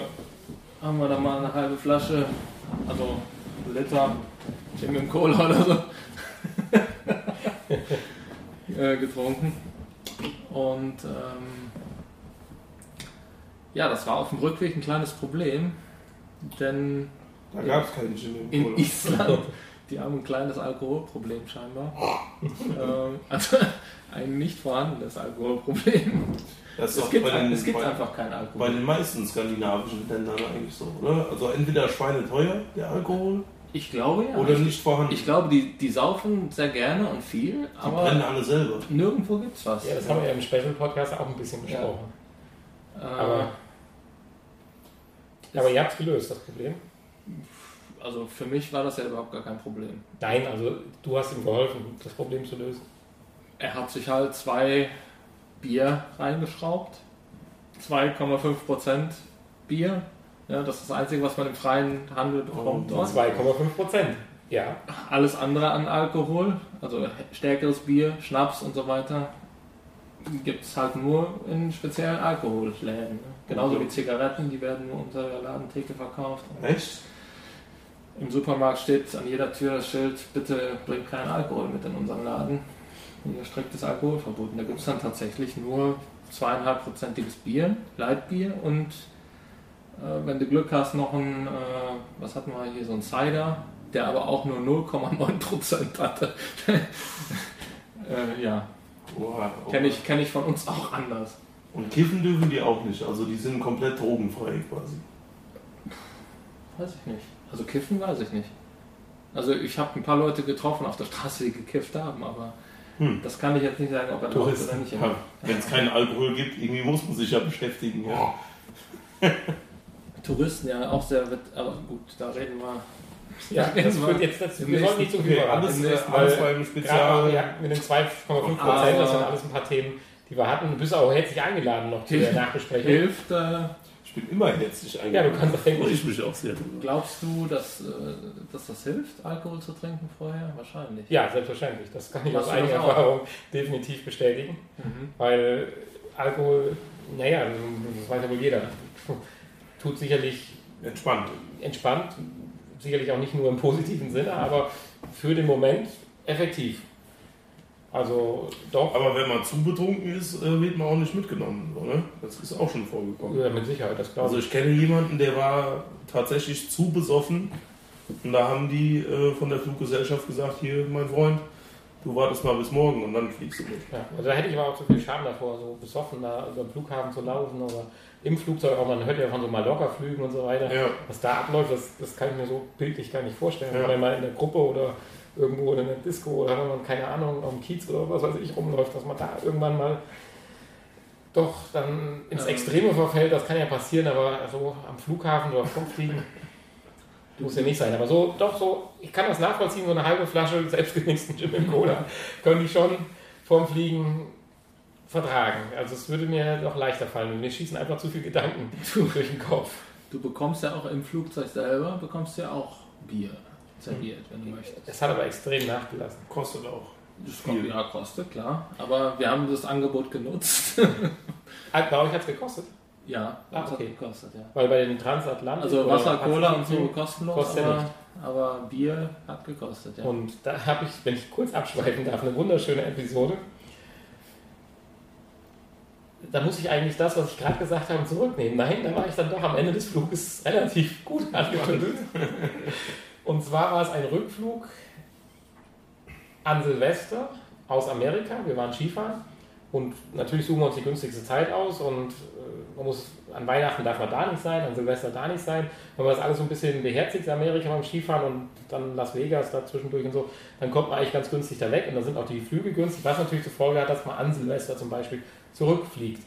haben wir dann mal eine halbe Flasche, also einen Liter Gin mit Cola oder so äh, getrunken. Und ähm, ja, das war auf dem Rückweg ein kleines Problem, denn Da gab es keinen Gin in Cola. Island, die haben ein kleines Alkoholproblem scheinbar. ähm, also ein nicht vorhandenes Alkoholproblem. Es gibt, bei den, es gibt bei, einfach keinen bei Alkohol. den meisten skandinavischen Ländern eigentlich so, oder? Also entweder schweineteuer, der Alkohol, Ich glaube ja. oder nicht vorhanden. Ich glaube, die, die saufen sehr gerne und viel, Die brennen aber alle selber. nirgendwo gibt's was. Ja, das haben wir ja im Special Podcast auch ein bisschen Ja. besprochen. Äh, Aber, aber ihr habt es gelöst, das Problem. Also für mich war das ja überhaupt gar kein Problem. Nein, also du hast ihm geholfen, das Problem zu lösen. Er hat sich halt zwei Bier reingeschraubt. 2,5% Bier. Ja, das ist das Einzige, was man im freien Handel bekommt Oh, dort. 2,5 Prozent. Ja. Alles andere an Alkohol, also stärkeres Bier, Schnaps und so weiter, gibt es halt nur in speziellen Alkoholläden. Ne? Genauso wie Zigaretten, die werden nur unter der Ladentheke verkauft. Echt? Im Supermarkt steht an jeder Tür das Schild, bitte bringt keinen Alkohol mit in unseren Laden. Hier striktes Alkoholverbot. Und da gibt es dann tatsächlich nur zweieinhalbprozentiges Bier, Leitbier und äh, wenn du Glück hast, noch ein, äh, was hatten wir hier, so ein Cider, der aber auch nur 0,9% hatte. äh, ja, Oha, oha. kenne ich, kenn ich von uns auch anders. Und kiffen dürfen die auch nicht. Also die sind komplett drogenfrei quasi. Weiß ich nicht. Also kiffen weiß ich nicht. Also ich habe ein paar Leute getroffen auf der Straße, die gekifft haben, aber Hm. das kann ich jetzt nicht sagen, ob er raucht oder nicht. Ja, Wenn es keinen Alkohol gibt, irgendwie muss man sich ja beschäftigen. Ja. Touristen ja auch sehr, aber gut, da reden wir. Ja, reden das wir führt jetzt dazu. Wir sollen nicht so viel Okay, alles, Im nächsten alles Gerade auch Spezial. ja, mit den 2,5 Prozent, das sind Aber- alles ein paar Themen, die wir hatten. Du bist auch herzlich eingeladen noch zu der Nachbesprechung. Hilft, äh, Ich bin immer herzlich Ja, eingeladen. du kannst Englisch. ich mich auch sehr drüber. glaubst du, dass, äh, dass das hilft, Alkohol zu trinken vorher? Wahrscheinlich. Ja, selbstverständlich. Das kann ich aus eigener? Erfahrung definitiv bestätigen. Mhm. Weil Alkohol, naja, das weiß ja wohl jeder, tut sicherlich Entspannt. entspannt, sicherlich auch nicht nur im positiven Sinne, aber für den Moment effektiv. Also doch, Aber wenn man zu betrunken ist, äh, wird man auch nicht mitgenommen. So, ne? Das ist auch schon vorgekommen. ja, mit Sicherheit, das glaube Also ich. ich kenne jemanden, der war tatsächlich zu besoffen. Und da haben die äh, von der Fluggesellschaft gesagt, hier mein Freund, du wartest mal bis morgen und dann fliegst du mit. Ja, also da hätte ich aber auch zu viel Scham davor, so besoffen da über den Flughafen zu laufen oder im Flugzeug auch, man hört ja von so Mallorca-Flügen und so weiter. Ja. Was da abläuft, das, das kann ich mir so bildlich gar nicht vorstellen. Ja. Wenn man mal in der Gruppe oder irgendwo in einer Disco oder wenn man, keine Ahnung, auf dem Kiez oder was weiß ich rumläuft, dass man da irgendwann mal doch dann ins. Extreme verfällt, das kann ja passieren, aber so am Flughafen oder vom Fliegen muss ja nicht sein. Aber so, doch so, ich kann das nachvollziehen, so eine halbe Flasche selbstgemixten Gin im Cola könnte ich schon vorm Fliegen vertragen. Also es würde mir doch leichter fallen. Mir schießen einfach zu viele Gedanken durch den Kopf. Du bekommst ja auch im Flugzeug selber, bekommst ja auch Bier serviert, wenn du möchtest. Es hat aber extrem nachgelassen. Kostet auch. Das kommt, ja, kostet, klar. Aber wir haben das Angebot genutzt. Ah, Bei euch hat es gekostet? Ja, Ah, okay. hat gekostet, ja. Weil bei den Transatlantik. Also Wasser, Cola und so kostenlos, kostet aber, nicht. aber Bier hat gekostet, ja. Und da habe ich, wenn ich kurz abschweifen darf, eine wunderschöne Episode. Da muss ich eigentlich das, was ich gerade gesagt habe, zurücknehmen. Nein, da war ich dann doch am Ende des Fluges relativ gut angetüttelt. Und zwar war es ein Rückflug an Silvester aus Amerika. Wir waren Skifahren und natürlich suchen wir uns die günstigste Zeit aus und äh, man muss an Weihnachten darf man da nicht sein, an Silvester da nicht sein. Wenn man das alles so ein bisschen beherzigt, Amerika beim Skifahren und dann Las Vegas da zwischendurch und so, dann kommt man eigentlich ganz günstig da weg und dann sind auch die Flüge günstig, was natürlich zur Folge hat, dass man an Silvester zum Beispiel zurückfliegt.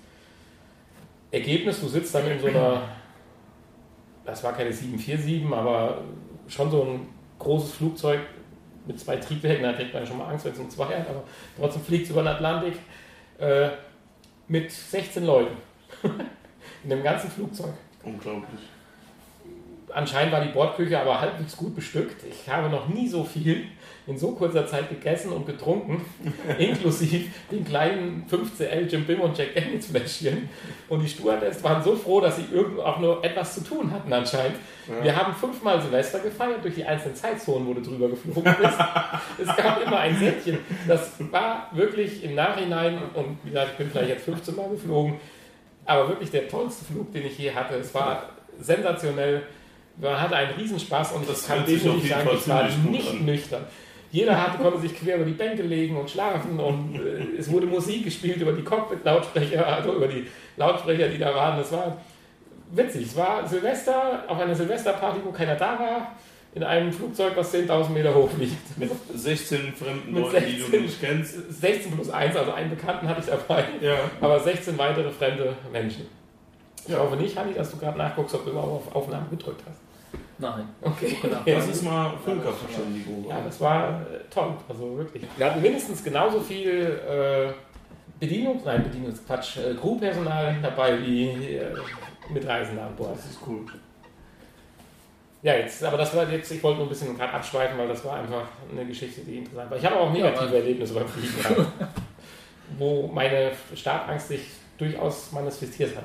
Ergebnis, du sitzt dann in so einer, das war keine 747, aber schon so ein großes Flugzeug mit zwei Triebwerken, da kriegt man schon mal Angst, wenn es um zwei hat, aber trotzdem fliegt es über den Atlantik äh, mit 16 Leuten in dem ganzen Flugzeug. Unglaublich. Anscheinend war die Bordküche aber halbwegs gut bestückt. Ich habe noch nie so viel in so kurzer Zeit gegessen und getrunken, inklusive den kleinen 15L Jim Bim und Jack Daniels Fläschchen. Und die Stewardess waren so froh, dass sie irgendwo auch nur etwas zu tun hatten anscheinend. Wir haben fünfmal Silvester gefeiert, durch die einzelnen Zeitzonen wurde drüber geflogen. Es, es gab immer ein Säckchen. Das war wirklich im Nachhinein, und wie gesagt, ich bin vielleicht jetzt 15 Mal geflogen, aber wirklich der tollste Flug, den ich je hatte. Es war sensationell. Man hatte einen Riesenspaß und Das das kann definitiv sagen, ich war nicht an. nüchtern. Jeder hatte, konnte sich quer über die Bänke legen und schlafen und äh, es wurde Musik gespielt über die Cockpit-Lautsprecher, also über die Lautsprecher, die da waren. Das war witzig. Es war Silvester, auf einer Silvesterparty, wo keiner da war, in einem Flugzeug, was 10.000 Meter hoch fliegt. Mit 16 fremden Mit Leuten, die 16. du nicht kennst. 16 plus 1, also einen Bekannten hatte ich dabei, Ja. aber 16 weitere fremde Menschen. Ich Ja. hoffe nicht, Hanni, dass du gerade nachguckst, ob du überhaupt auf Aufnahme gedrückt hast. Nein. Okay. Genau. Ja. Das ist mal Völkerverständigung. Ja, das war äh, toll, also wirklich. Wir hatten mindestens genauso viel äh, Bedienung, nein, Bedienungsquatsch, äh, Crewpersonal dabei wie äh, Mitreisende an Bord. Das ist cool. Ja, jetzt, aber das war jetzt, ich wollte nur ein bisschen gerade abschweifen, weil das war einfach eine Geschichte, die interessant war. Ich habe auch negative aber- Erlebnisse beim Fliegen gehabt, wo meine Startangst sich durchaus manifestiert hat.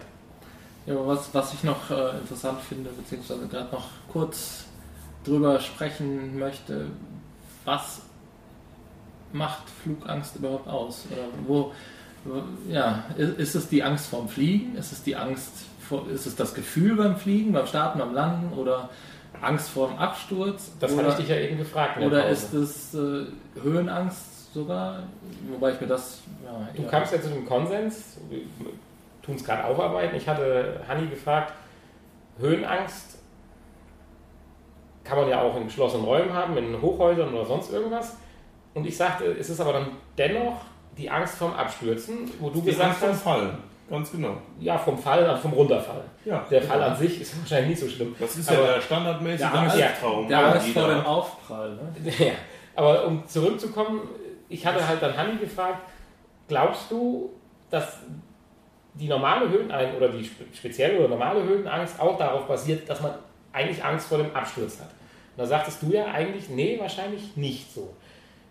Ja, aber was, was ich noch äh, interessant finde, beziehungsweise gerade noch kurz drüber sprechen möchte, was macht Flugangst überhaupt aus? Oder wo, ja, ist, ist es die Angst vorm Fliegen? Ist es die Angst vor, ist es das Gefühl beim Fliegen, beim Starten, beim Landen oder Angst vor dem Absturz? Das oder, hatte ich dich ja eben gefragt. oder ist es äh, Höhenangst sogar? Wobei ich mir das, ja, Du kamst ja zu dem Konsens, tun es gerade aufarbeiten. Ich hatte Hanni gefragt, Höhenangst kann man ja auch in geschlossenen Räumen haben, in Hochhäusern oder sonst irgendwas. Und ich sagte, es ist aber dann dennoch die Angst vom Abstürzen, wo du Die gesagt Angst vom hast, Fall. Ganz genau. ja, vom Fall, also vom Runterfall. Ja. Der Fall an sich ist wahrscheinlich nicht so schlimm. Das ist Aber- ja der standardmäßige Der Angst- Albtraum. der Angst vor dem. Aufprall. Ne? Ja, aber um zurückzukommen, ich hatte halt dann Hanni gefragt, glaubst du, dass die normale Höhenangst oder die spe- spezielle oder normale Höhenangst auch darauf basiert, dass man eigentlich Angst vor dem Absturz hat? Und da sagtest du ja eigentlich, nee, wahrscheinlich nicht so.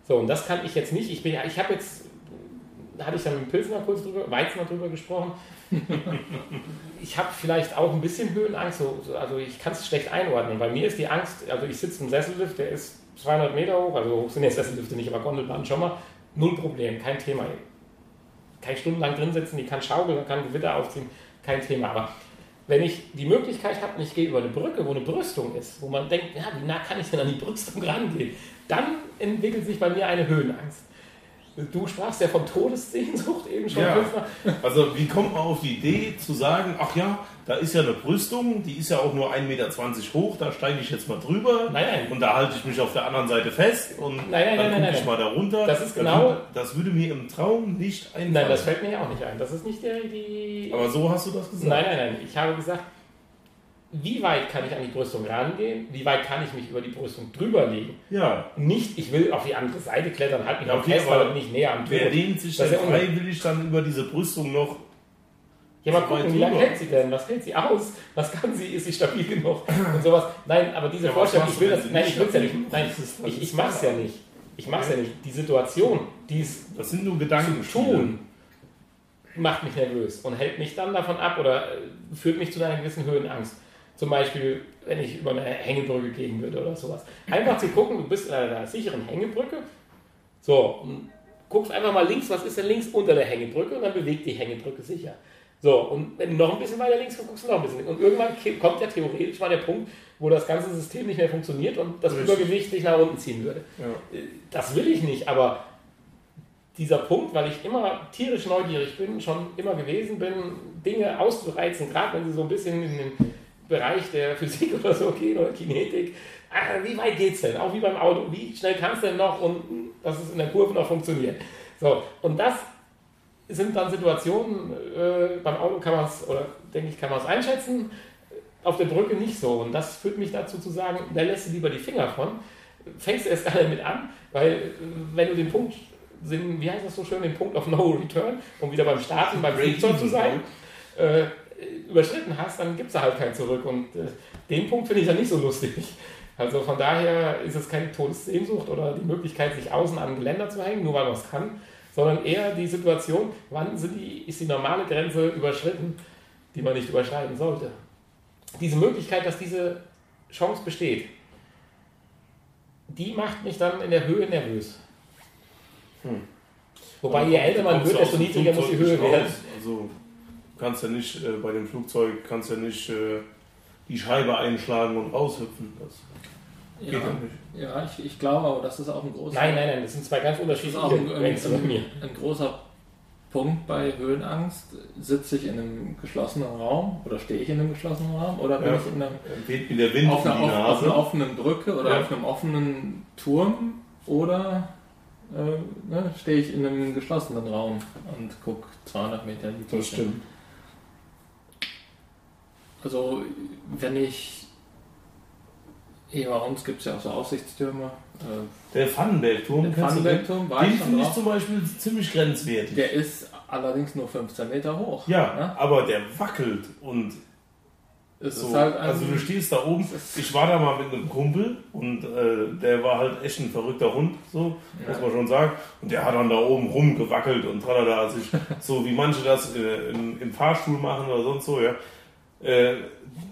So, und das kann ich jetzt nicht. Ich bin ja, ich habe jetzt, da hatte ich dann mit Pilsner kurz drüber, Weizner drüber gesprochen. ich habe vielleicht auch ein bisschen Höhenangst, so, so, also ich kann es schlecht einordnen. Bei mir ist die Angst, also ich sitze im Sessellift, der ist 200 Meter hoch, also hoch sind jetzt Sessellifte nicht, aber Gondelbahn schon mal, null Problem, kein Thema. Kann ich stundenlang drin sitzen, die kann schaukeln, kann Gewitter aufziehen, kein Thema. Aber wenn ich die Möglichkeit habe und ich gehe über eine Brücke, wo eine Brüstung ist, wo man denkt, ja, wie nah kann ich denn an die Brüstung rangehen, dann entwickelt sich bei mir eine Höhenangst. Du sprachst ja von Todessehnsucht eben schon. Ja. Also wie kommt man auf die Idee zu sagen, ach ja, da ist ja eine Brüstung, die ist ja auch nur 1,20 Meter hoch, da steige ich jetzt mal drüber Nein, nein. und da halte ich mich auf der anderen Seite fest und Nein, nein, dann gucke ich mal da runter. Das ist genau- würde- Das würde mir im Traum nicht einfallen. Nein, das fällt mir ja auch nicht ein. Das ist nicht der, die. Aber so hast du das gesagt. Nein, nein, nein. Ich habe gesagt, wie weit kann ich an die Brüstung rangehen? Wie weit kann ich mich über die Brüstung drüber legen? Ja, Nicht, ich will auf die andere Seite klettern, halt mich Ja, okay, fest, aber nicht näher am wer Tod. lehnt sich Das denn freiwillig dann über diese Brüstung noch? Ja, mal gucken, wie lange hält sie denn? Was hält sie aus? Was kann sie? Ist sie stabil genug? Und sowas. Nein, aber diese Ja, Vorstellung, ich will das, nein, ich will es ja nicht. Nein, ich, ich mach's ja nicht. Ich mach's ja nicht. Die Situation, die ist Das sind nur zu Gedanken. tun. macht mich nervös und hält mich dann davon ab oder äh, führt mich zu einer gewissen Höhenangst. Zum Beispiel, wenn ich über eine Hängebrücke gehen würde oder sowas. Einfach zu gucken, du bist in einer sicheren Hängebrücke. So, und guckst einfach mal links, was ist denn links unter der Hängebrücke und dann bewegt die Hängebrücke sicher. So, und wenn du noch ein bisschen weiter links guckst, guckst du noch ein bisschen. Und irgendwann kommt ja theoretisch mal der Punkt, wo das ganze System nicht mehr funktioniert und das Richtig. Übergewicht sich nach unten ziehen würde. Ja. Das will ich nicht, aber dieser Punkt, weil ich immer tierisch neugierig bin, schon immer gewesen bin, Dinge auszureizen, gerade wenn sie so ein bisschen in den Bereich der Physik oder so gehen oder Kinetik. Ah, wie weit geht's denn? Auch wie beim Auto. Wie schnell kannst du denn noch und dass es in der Kurve noch funktioniert? So, und das sind dann Situationen, äh, beim Auto kann man es, oder denke ich, kann man es einschätzen, auf der Brücke nicht so. Und das führt mich dazu zu sagen, da lässt du lieber die Finger von, fängst du erst gar nicht mit an, weil äh, wenn du den Punkt, wie heißt das so schön, den Punkt of No Return, um wieder beim Starten, beim Flugzeug zu sein, äh, überschritten hast, dann gibt es da halt kein Zurück. Und äh, den Punkt finde ich dann nicht so lustig. Also von daher ist es keine Todessehnsucht oder die Möglichkeit, sich außen an Geländer zu hängen, nur weil man es kann, sondern eher die Situation, wann die, ist die normale Grenze überschritten, die man nicht überschreiten sollte. Diese Möglichkeit, dass diese Chance besteht, die macht mich dann in der Höhe nervös. Hm. Wobei je älter man wird, desto niedriger muss die Höhe werden. raus. Also kannst ja nicht äh, bei dem Flugzeug kannst ja nicht äh, die Scheibe einschlagen und raushüpfen. Das geht ja, Ja, nicht. ja ich, ich glaube aber, das ist auch ein großer, Nein, nein, nein, das sind zwei ganz das ist unterschiedliche auch ein, ein, ein, ein großer Punkt bei Höhenangst. Sitze ich in einem geschlossenen Raum oder stehe ich in einem geschlossenen Raum oder bin Ja. ich in einem, Weht mir der Wind auf, in einer, auf, auf einer offenen Brücke oder Ja. auf einem offenen Turm oder äh, ne, stehe ich in einem geschlossenen Raum und gucke 200 Meter in die Das Tiefe. stimmt. Also wenn ich hier bei uns gibt es ja auch so Aussichtstürme. Äh, Der Pfannenbergturm, der? Pfannenbergturm war Den finde ich zum Beispiel ziemlich grenzwertig. Der ist allerdings nur 15 Meter hoch. ja, ne? aber der wackelt und so. halt also du stehst da oben. Ich war da mal mit einem Kumpel und äh, der war halt echt ein verrückter Hund, so Ja. muss man schon sagen. Und der hat dann da oben rumgewackelt und tralala, also ich, so wie manche das äh, im, im Fahrstuhl machen oder sonst so, ja. Äh,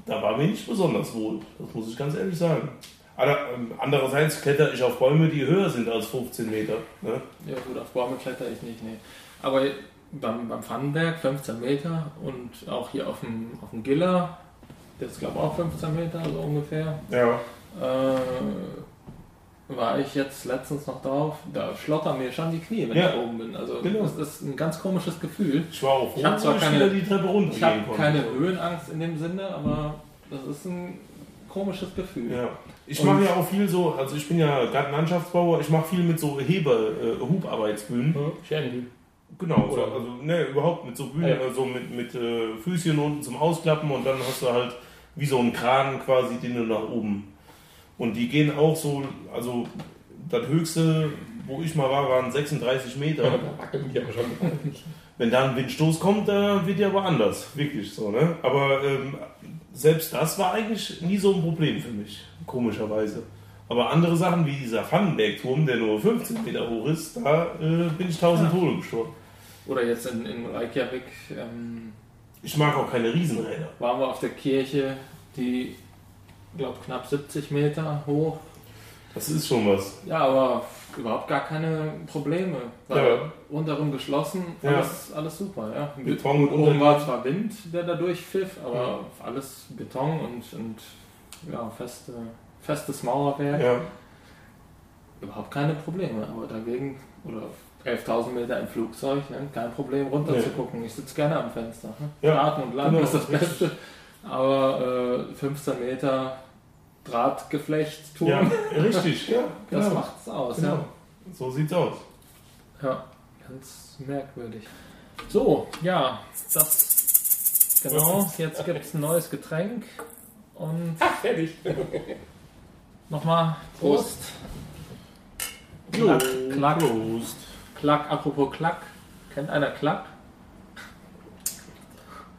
da war mir nicht besonders wohl, das muss ich ganz ehrlich sagen. Ähm, andererseits kletter ich auf Bäume, die höher sind als 15 Meter. Ne? Ja gut, auf Bäume kletter ich nicht, nee. Aber beim, beim Pfannenberg 15 Meter und auch hier auf dem, auf dem Giller, der ist glaube ich auch 15 Meter, so ungefähr, Ja. äh, war ich jetzt letztens noch drauf, da schlottern mir schon die Knie, wenn Ja. ich da oben bin. Also Genau. das ist ein ganz komisches Gefühl. Ich war auch Ich hab zwar keine- wieder die Treppe runtergehen Ich habe keine Höhenangst in dem Sinne, aber das ist ein komisches Gefühl. Ja. Ich mache ja auch viel so, also ich bin ja Gartenlandschaftsbauer, ich mache viel mit so Heber, äh, Hubarbeitsbühnen. Scherbenbühnen. Genau, so, Oder- also ne, überhaupt mit so Bühnen, Ja. also mit, mit äh, Füßchen unten zum Ausklappen und dann hast du halt wie so einen Kran quasi, den du nach oben. Und die gehen auch so, also das höchste, wo ich mal war, waren 36 Meter. Da aber schon. Wenn da ein Windstoß kommt, da wird ja aber anders, wirklich so, ne? Aber ähm, selbst das war eigentlich nie so ein Problem für mich, komischerweise. Aber andere Sachen wie dieser Pfannenbergturm, der nur 15 Meter hoch ist, da äh, bin ich tausend Ja. Tode gestorben. Oder jetzt in, in Reykjavik ähm, Ich mag auch keine Riesenräder. waren wir auf der Kirche, die, glaube knapp 70 Meter hoch. Das ist schon was. Ja, aber überhaupt gar keine Probleme. War Ja. rundherum geschlossen, Ja. alles, alles super. Ja. Beton und Oben war zwar Wind, der da durchpfiff, aber alles Beton und, und ja, feste, festes Mauerwerk. Ja, Überhaupt keine Probleme. Aber dagegen, oder 11.000 Meter im Flugzeug, ne, kein Problem runter Nee. Ich sitze gerne am Fenster. Ne? Ja, Starten und landen genau, ist das. Beste. Aber äh, 15 Meter Drahtgeflecht-Turm, ja richtig, ja. das Genau. macht's aus. genau. So sieht's aus. Ja. ja, ganz merkwürdig. So, ja, das. Genau, jetzt gibt es ein neues Getränk. Und Ah, fertig. nochmal Prost. Klack, klack, Prost. klack, apropos Klack. Kennt einer Klack?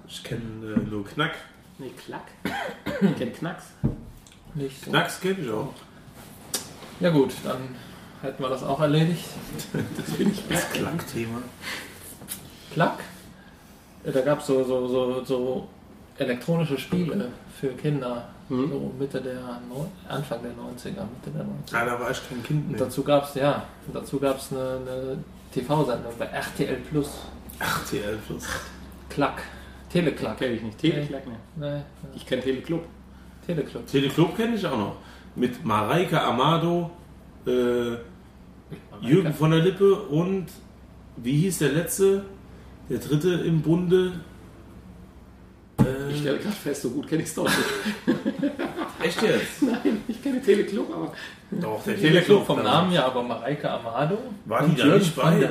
Ich kenne äh, nur Knack. Nee, Klack. Kennt Knacks? Nicht so. Knacks kenne ich auch. Ja gut, dann hätten wir das auch erledigt. Das bin ich das Klack-Thema. Klack? Da gab es so, so, so, so elektronische Spiele für Kinder, Mhm. so Mitte der, Neu- Anfang der 90er, Mitte der 90er. Ah, da war ich kein Kind Und mehr. dazu gab es, ja, und dazu gab es eine, eine TV-Sendung bei RTL Plus. Ach, TL Plus. Klack. Teleklack. Kenne ich nicht. Teleklack, ne? Nee, Ich kenne Teleclub. Teleclub. Teleclub kenne ich auch noch. Mit Mareike Amado, äh, Jürgen von der Lippe und wie hieß der letzte? Der dritte im Bunde? Ich Äh, stelle gerade fest, so gut kenne ich es doch nicht. echt jetzt? Nein, ich kenne Teleclub, aber Doch, der Teleclub vom. Namen ja, aber Mareike Amado. War und die da nicht bei?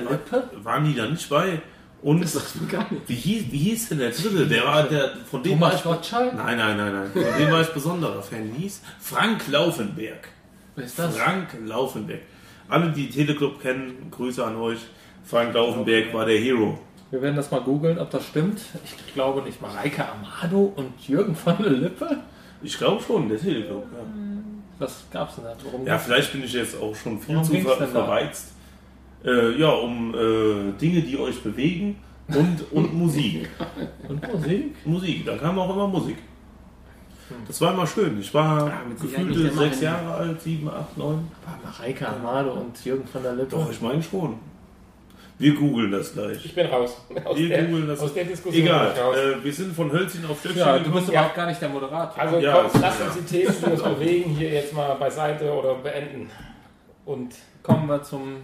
Waren die da nicht bei? Und das sagt mir gar nicht. wie hieß, wie hieß denn der dritte? Der war der, von dem war Thomas ich, Gottschalk. Nein, nein, nein, nein. Von dem war ich besonderer Fan. Hieß Frank Laufenberg. Wer ist das? Frank Laufenberg. Alle, die Teleclub kennen, Grüße an euch. Frank Laufenberg war der Hero. Wir werden das mal googeln, ob das stimmt. Ich glaube nicht. Mareike Amado und Jürgen von der Lippe? Ich glaube schon, der Teleclub. Ja. Was gab's denn da? Worum ja, vielleicht bin ich jetzt auch schon viel zu ver verweizt. Äh, ja, um äh, Dinge, die euch bewegen und, und Musik. Und Musik? Musik, da kam auch immer Musik. Das war immer schön. Ich war Ja, nicht der sechs. Jahre alt, sieben, acht, neun. Aber Mareike Amado und Jürgen von der Lippe. Doch, ich meine schon. Wir googeln das gleich. Ich bin raus. Aus, Wir der, googeln das. aus der Diskussion Egal, bin ich raus. äh, wir sind von Hölzchen auf Stöckchen ja, du bist Ja. überhaupt gar nicht der Moderator. Also Ja, komm, lass uns die Themen, die uns bewegen, hier jetzt mal beiseite oder beenden. Und kommen wir zum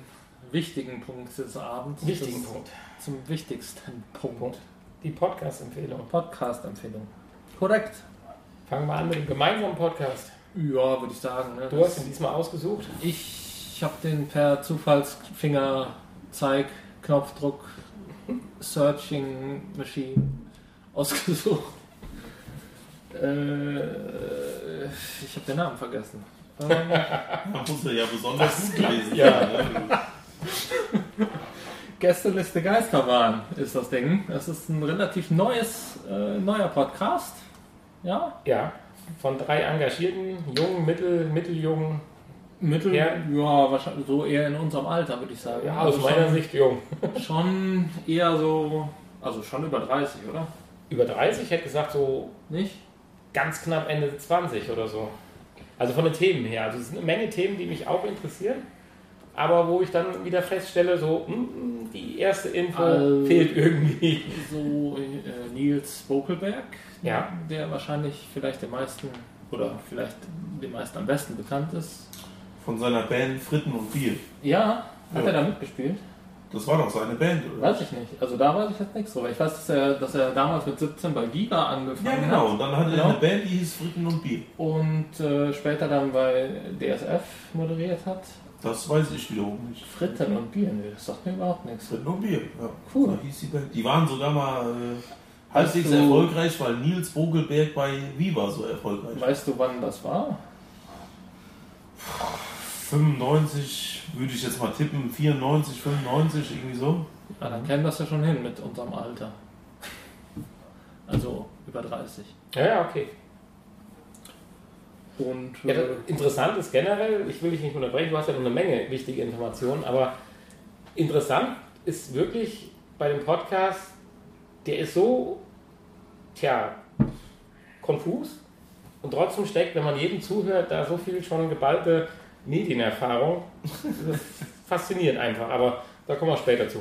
wichtigen Punkt des Abends. wichtigen Punkt. Zum wichtigsten Punkt. Die Podcast-Empfehlung. Podcast-Empfehlung. Korrekt. Fangen wir an mit dem gemeinsamen Podcast. Ja, würde ich sagen. Ne? Du hast ihn diesmal ausgesucht. Ich habe den per Zufallsfinger, Zeig, Knopfdruck, Searching Machine ausgesucht. Äh, ich habe den Namen vergessen. Ähm, Man muss ja besonders gut gewesen Ja. Gästeliste Geisterbahn ist das Ding. Das ist ein relativ neues, äh, neuer Podcast. Ja, Ja. Von drei engagierten, jungen, mittel, mitteljungen, Mittel, Ja. ja, wahrscheinlich so eher in unserem Alter, würde ich sagen. ja, aus Also meiner schon, Sicht jung. Schon eher so, also schon über 30, oder? Über 30, ich hätte gesagt so Nicht? ganz knapp Ende 20 oder so. Also von den Themen her. Also es sind eine Menge Themen, die mich auch interessieren. Aber wo ich dann wieder feststelle, so, hm, die erste Info Also- fehlt irgendwie. So äh, Nils Bokelberg, Ja. der wahrscheinlich vielleicht den meisten oder vielleicht den meisten am besten bekannt ist. Von seiner Band Fritten und Bier. Ja, hat Ja. er da mitgespielt? Das war doch seine Band, oder? Weiß ich nicht. Also da weiß ich jetzt nichts drüber. Ich weiß, dass er, dass er damals mit 17 bei Giga angefangen Ja, genau. hat. Und dann hatte Genau. er eine Band, die hieß Fritten und Bier. Und äh, später dann bei DSF moderiert hat. Das weiß ich wiederum nicht. Fritten und Bier, nee, das sagt mir überhaupt nichts. Fritten und Bier, ja. Cool. So hieß die Band. Die waren sogar mal äh, halbwegs du- erfolgreich, weil Nils Vogelberg bei Viva so erfolgreich war. Weißt du, wann das war? 95 würde ich jetzt mal tippen, 94, 95, irgendwie so. Ja, dann kennen das ja schon hin mit unserem Alter. Also über 30. Ja, ja, okay. Und Ja, äh, interessant ist generell, ich will dich nicht unterbrechen, du hast ja noch eine Menge wichtige Informationen, aber interessant ist wirklich bei dem Podcast, der ist so, tja, konfus und trotzdem steckt, wenn man jedem zuhört, da so viel schon geballte Medienerfahrung. Das fasziniert einfach, aber da kommen wir später zu.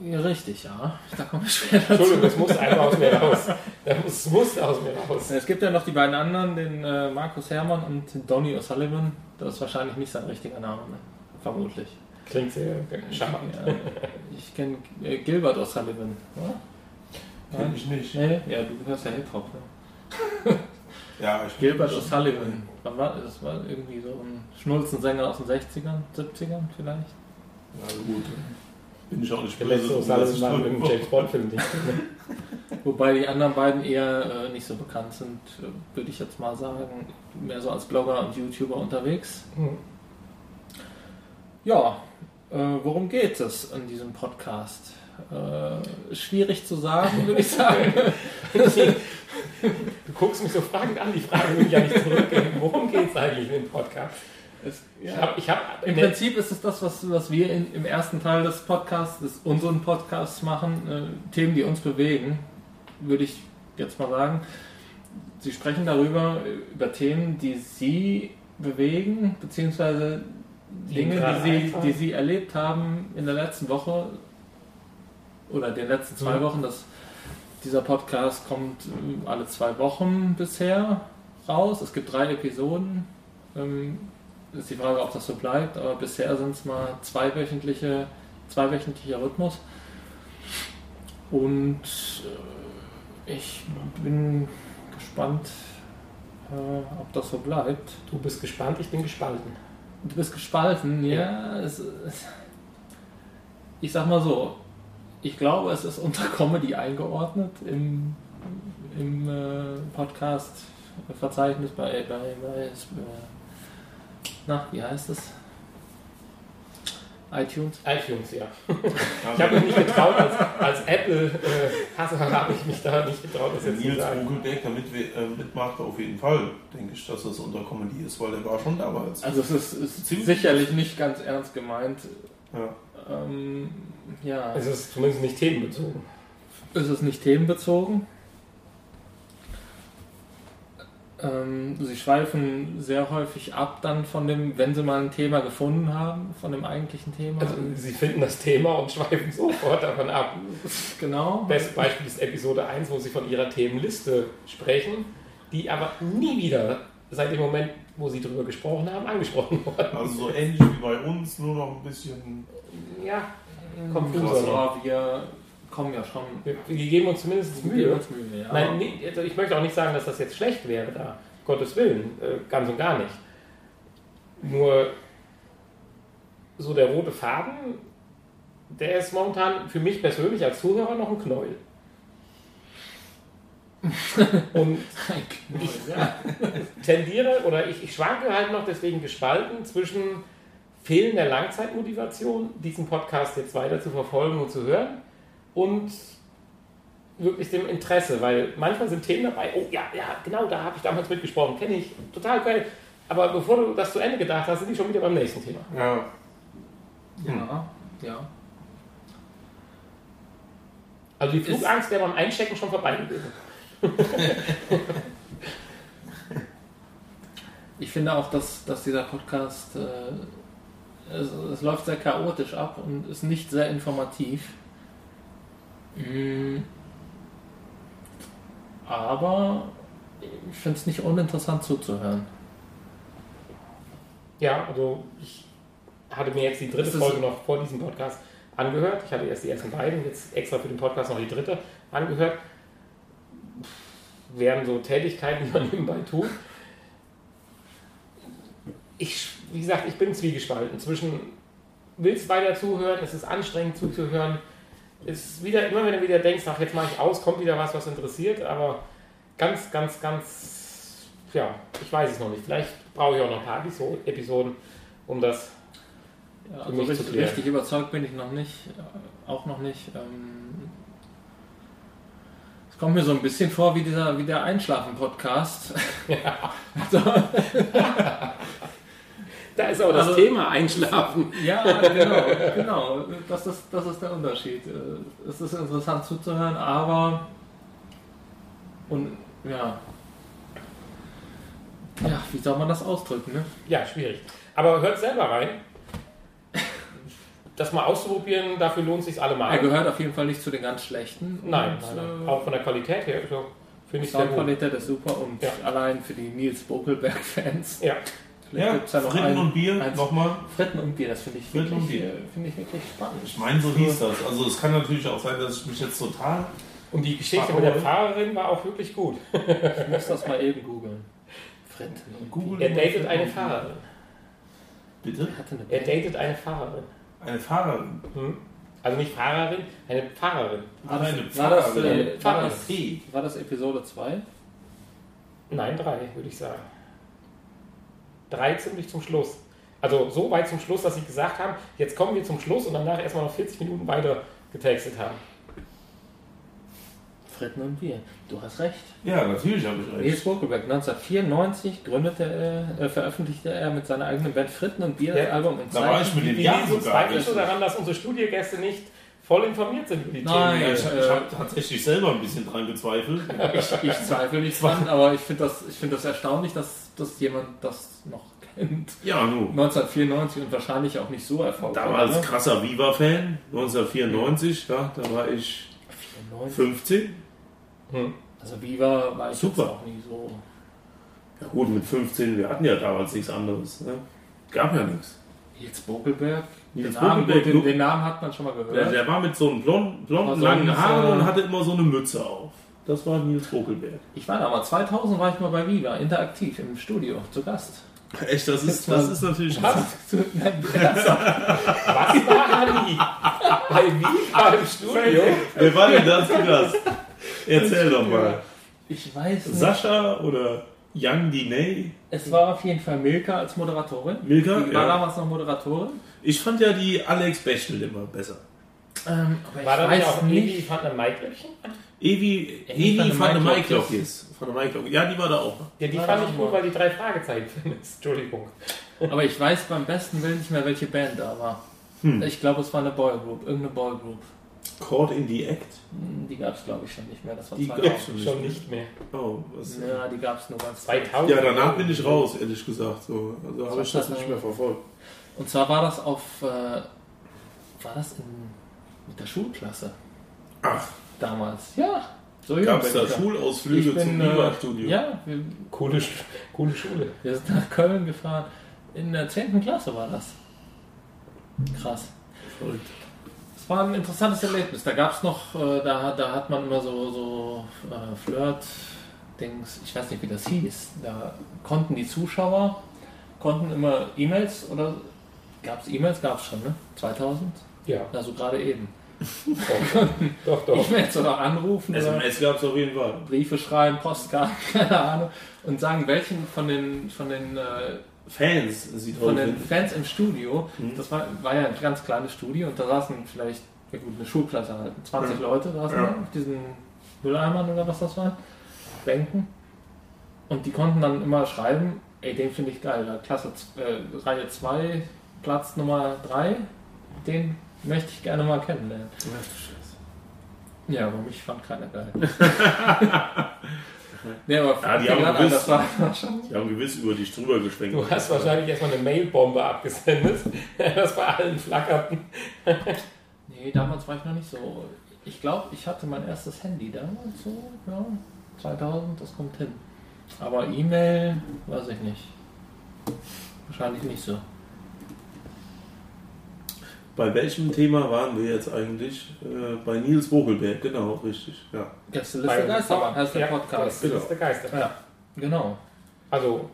Ja, richtig, ja. Da komme ich später Entschuldigung, zu. das muss einfach aus mir raus. Das muss aus mir raus. Es gibt ja noch die beiden anderen, den äh, Markus Herrmann und den Donny O'Sullivan. Das ist wahrscheinlich nicht sein richtiger Name, ne? vermutlich. Klingt sehr charmant. Ja, ich kenne äh, Gilbert O'Sullivan, oder? Kenn ich nicht. Nee? Ja, du hörst ja Hip-Hop. Ne? Ja, ich Gilbert O'Sullivan. Wann war das? war irgendwie so ein Schnulzensänger aus den 60ern, 70ern vielleicht. Ja, gut. Bin ich auch nicht Der letzte ich Sullivan drüber- im James Bond-Film nicht. Wobei die anderen beiden eher äh, nicht so bekannt sind, äh, würde ich jetzt mal sagen. Mehr so als Blogger und YouTuber unterwegs. Hm. Ja, äh, worum geht es in diesem Podcast? Äh, schwierig zu sagen, würde ich sagen. Du guckst mich so fragend an, die Frage will ich ja nicht zurückgeben. Worum geht es eigentlich in dem Podcast? Es, Ich ja. hab, ich hab, Im ne- Prinzip ist es das, was, was wir in, im ersten Teil des Podcasts, des unseren Podcasts machen, äh, Themen, die uns bewegen, würde ich jetzt mal sagen. Sie sprechen darüber, über Themen, die Sie bewegen, beziehungsweise Dinge, die Sie, einfallen. die Sie erlebt haben in der letzten Woche oder den letzten zwei. Wochen. Das, dieser Podcast kommt äh, alle zwei Wochen bisher raus. Es gibt drei Episoden. Ähm, ist die Frage, ob das so bleibt, aber bisher sind es mal zweiwöchentliche, zweiwöchentlicher Rhythmus. Und äh, ich bin gespannt, äh, ob das so bleibt. du bist gespannt, ich bin gespalten. Du bist gespalten, ja. Es, es, ich sag mal so, ich glaube, es ist unter Comedy eingeordnet im, im äh, Podcast-Verzeichnis bei, bei, bei äh, na, wie heißt es? iTunes. iTunes, ja. Ich habe mich nicht getraut, als, als Apple-Hasser habe ich mich da nicht getraut, das Wenn jetzt zu Nils sagen. Vogelberg da mit, äh, mitmacht, auf jeden Fall, denke ich, dass das unter Comedy ist, weil der war schon damals. Also es ist, ist Ziemlich- sicherlich nicht ganz ernst gemeint. Ja. Ähm, ja. Es ist zumindest nicht themenbezogen. ist es nicht themenbezogen. Ähm, sie schweifen sehr häufig ab dann von dem, wenn sie mal ein Thema gefunden haben, von dem eigentlichen Thema. Also, sie finden das Thema und schweifen sofort davon ab. genau. Bestes Beispiel ist Episode 1, wo sie von ihrer Themenliste sprechen, die aber nie wieder seit dem Moment, wo sie darüber gesprochen haben, angesprochen worden. Also so ähnlich wie bei uns, nur noch ein bisschen. Ja, Konfuser. wir kommen ja schon. Wir, wir geben uns zumindest Mühe. uns Mühe, ja. Nein, nee, also ich möchte auch nicht sagen, dass das jetzt schlecht wäre da. Gottes Willen, äh, ganz und gar nicht. Nur so der rote Faden, der ist momentan für mich persönlich als Zuhörer noch ein Knäuel. und ich ja. tendiere oder ich, ich schwanke halt noch deswegen gespalten zwischen fehlender Langzeitmotivation, diesen Podcast jetzt weiter zu verfolgen und zu hören und wirklich dem Interesse, weil manchmal sind Themen dabei, oh ja, ja, genau, da habe ich damals mitgesprochen, kenne ich, total geil. Aber bevor du das zu Ende gedacht hast, sind die schon wieder beim nächsten Thema. Ja. ja, ja. Also die Flugangst wäre beim Einchecken schon vorbei gewesen. Ich finde auch, dass, dass dieser Podcast, äh, es, es läuft sehr chaotisch ab und ist nicht sehr informativ. Mm. Aber ich finde es nicht uninteressant zuzuhören. Ja, also ich hatte mir jetzt die dritte Folge noch vor diesem Podcast angehört. Ich hatte erst die ersten beiden, jetzt extra für den Podcast noch die dritte angehört. Wären so Tätigkeiten, die man nebenbei tut. Ich, wie gesagt, ich bin zwiegespalten zwischen willst weiter zuhören, es ist anstrengend zuzuhören. Ist wieder, immer wenn du wieder denkst, ach, jetzt mache ich aus, kommt wieder was, was interessiert, aber ganz, ganz, ganz, ja, ich weiß es noch nicht. Vielleicht brauche ich auch noch ein paar Episo- Episoden, um das Ja, also richtig, richtig überzeugt bin ich noch nicht, äh, auch noch nicht. Ähm, es kommt mir so ein bisschen vor wie dieser wie der Einschlafen-Podcast. Da ist aber das Also- Thema Einschlafen. Ja, genau, genau. Das ist, das ist der Unterschied. Es ist interessant zuzuhören, aber und ja. Ja, wie soll man das ausdrücken, ne? Ja, schwierig. Aber hört selber rein. Das mal auszuprobieren, dafür lohnt es sich Er allemal. gehört auf jeden Fall nicht zu den ganz schlechten. Nein, Und, nein, nein. äh, auch von der Qualität her so, finde ich sehr gut. Soundqualität ist super und Ja. allein für die Nils Bokelberg-Fans. Ja, Vielleicht Ja, gibt's ja noch Fritten einen, und Bier, eins- nochmal. Fritten und Bier, das finde ich, Fritten und wirklich, Bier. finde ich wirklich spannend. Ich meine, so hieß das. Also es kann natürlich auch sein, dass ich mich jetzt total. und die Geschichte mit der Pfarrerin war auch wirklich gut. Ich muss das mal eben googeln. Fritten und Google Er datet eine. Pfarrerin. Bitte? Er datet eine Pfarrerin. Eine Fahrerin. Hm? Also nicht Fahrerin, eine Pfarrerin. War eine War das, äh, war, das, war das Episode 2? Nein, drei, würde ich sagen. Drei ziemlich zum Schluss. Also so weit zum Schluss, dass sie gesagt haben, jetzt kommen wir zum Schluss und danach erstmal noch 40 Minuten weiter getextet haben. Fritten und Bier. Du hast recht. Ja, natürlich habe ich recht. Nils Bokelberg, 1994 gründete er, äh, veröffentlichte er mit seiner eigenen Band Fritten und Bier das Ja. Album in Da war ich mit den Jahren sogar. eigentlich so daran, dass unsere Studiogäste nicht voll informiert sind über die Nein. Themen? Ja, ich ich habe tatsächlich selber ein bisschen dran gezweifelt. Ich, ich zweifle nicht dran, aber ich finde das, ich finde das erstaunlich, dass, dass jemand das noch kennt. Ja, nu. 1994 und wahrscheinlich auch nicht so erfolgreich. Damals ne? krasser Viva-Fan, 1994, ja, da war ich 94. 15. Hm. Also Viva war ich Super. jetzt auch nie so. Ja gut, mit 15, wir hatten ja damals nichts anderes. Ne? Gab ja nichts. Nils Bokelberg. Nils den, Namen, Bokelberg, den, du- den Namen hat man schon mal Der, gehört. der war mit so einem blond, blonden, Also langen Haaren und hatte immer so eine Mütze auf. Das war Nils Bokelberg. Ich war damals, 2000 war ich mal bei Viva, interaktiv im Studio, zu Gast. Echt, das ist- das ist natürlich Was? Nein, Was war Ali? Bei Viva im Studio? Wer war denn das zu Gast? Erzähl doch mal. ich weiß nicht. Sascha oder Young Diney? Es war auf jeden Fall Milka als Moderatorin. Milka? Die war Ja. damals noch Moderatorin. Ich fand ja die Alex Bechtel immer besser. Ähm, aber War ich da nicht weiß auch nicht. Evi van der Maiklöckchen? Evi, Evi Evi van der Maiklok ist. Von der Maiklok. Ja, die war da auch. Ja, die War fand ich gut, weil die drei Fragezeichen findest. Entschuldigung. Aber ich weiß beim besten Willen nicht mehr, welche Band da war. Hm. Ich glaube, es war eine Boygroup, irgendeine Boygroup. Caught in the Act. Hm, Die gab es, glaube ich, schon nicht mehr. Das war Die 2000. gab's schon. Schon nicht mehr. Oh, was? Ja, die gab es nur ganz 2000. Ja, danach bin ich raus, ehrlich gesagt. So, also habe ich das nicht mehr verfolgt. Und zwar war das auf, äh, war das in, mit der Schulklasse Ach, damals. Ja, so gab es da. Schulausflüge Ich bin, zum äh, Viva-Studio? Ja, wir, Coole, coole Schule. wir sind nach Köln gefahren. In der 10. Klasse war das. Krass. Verrückt. Es war ein interessantes Erlebnis. Da gab es noch, äh, da, da hat man immer so, so äh, Flirt-Dings, ich weiß nicht, wie das hieß. Da konnten die Zuschauer, konnten immer E-Mails oder gab es E-Mails? Gab es schon, ne? 2000? Ja, Also gerade eben. Doch, doch. E-Mails oder anrufen oder SMS gab es auf jeden Fall. Briefe schreiben, Postkarten, keine Ahnung. Und sagen, welchen von den, von den, äh, Fans sieht von den finden. Fans im Studio, Mhm. das war, war ja ein ganz kleines Studio und da saßen vielleicht, ja gut, eine Schulklasse halt, 20 Ja. Leute saßen Ja. da auf diesen Mülleimern oder was das war, Bänken. Und die konnten dann immer schreiben, ey, den finde ich geil, Klasse, äh, Reihe 2, Platz Nummer 3, den möchte ich gerne mal kennenlernen. Ja, aber mich fand keiner geil. nee, aber Ja, die haben an, gewiss- das war war schon Die haben gewiss über dich drüber geschwenkt. Du hast wahrscheinlich erstmal eine Mailbombe abgesendet, das bei allen flackerten. Nee, damals war ich noch nicht so. Ich glaube, ich hatte mein erstes Handy damals so, ja, 2000, das kommt hin. Aber E-Mail, weiß ich nicht. Wahrscheinlich nicht so. Bei welchem Thema waren wir jetzt eigentlich? Äh, bei Nils Vogelberg, genau, richtig. Ja. Gästeliste Geisterbahn heißt der Ja, Podcast. Das ist der Geister. Ja, genau. Also,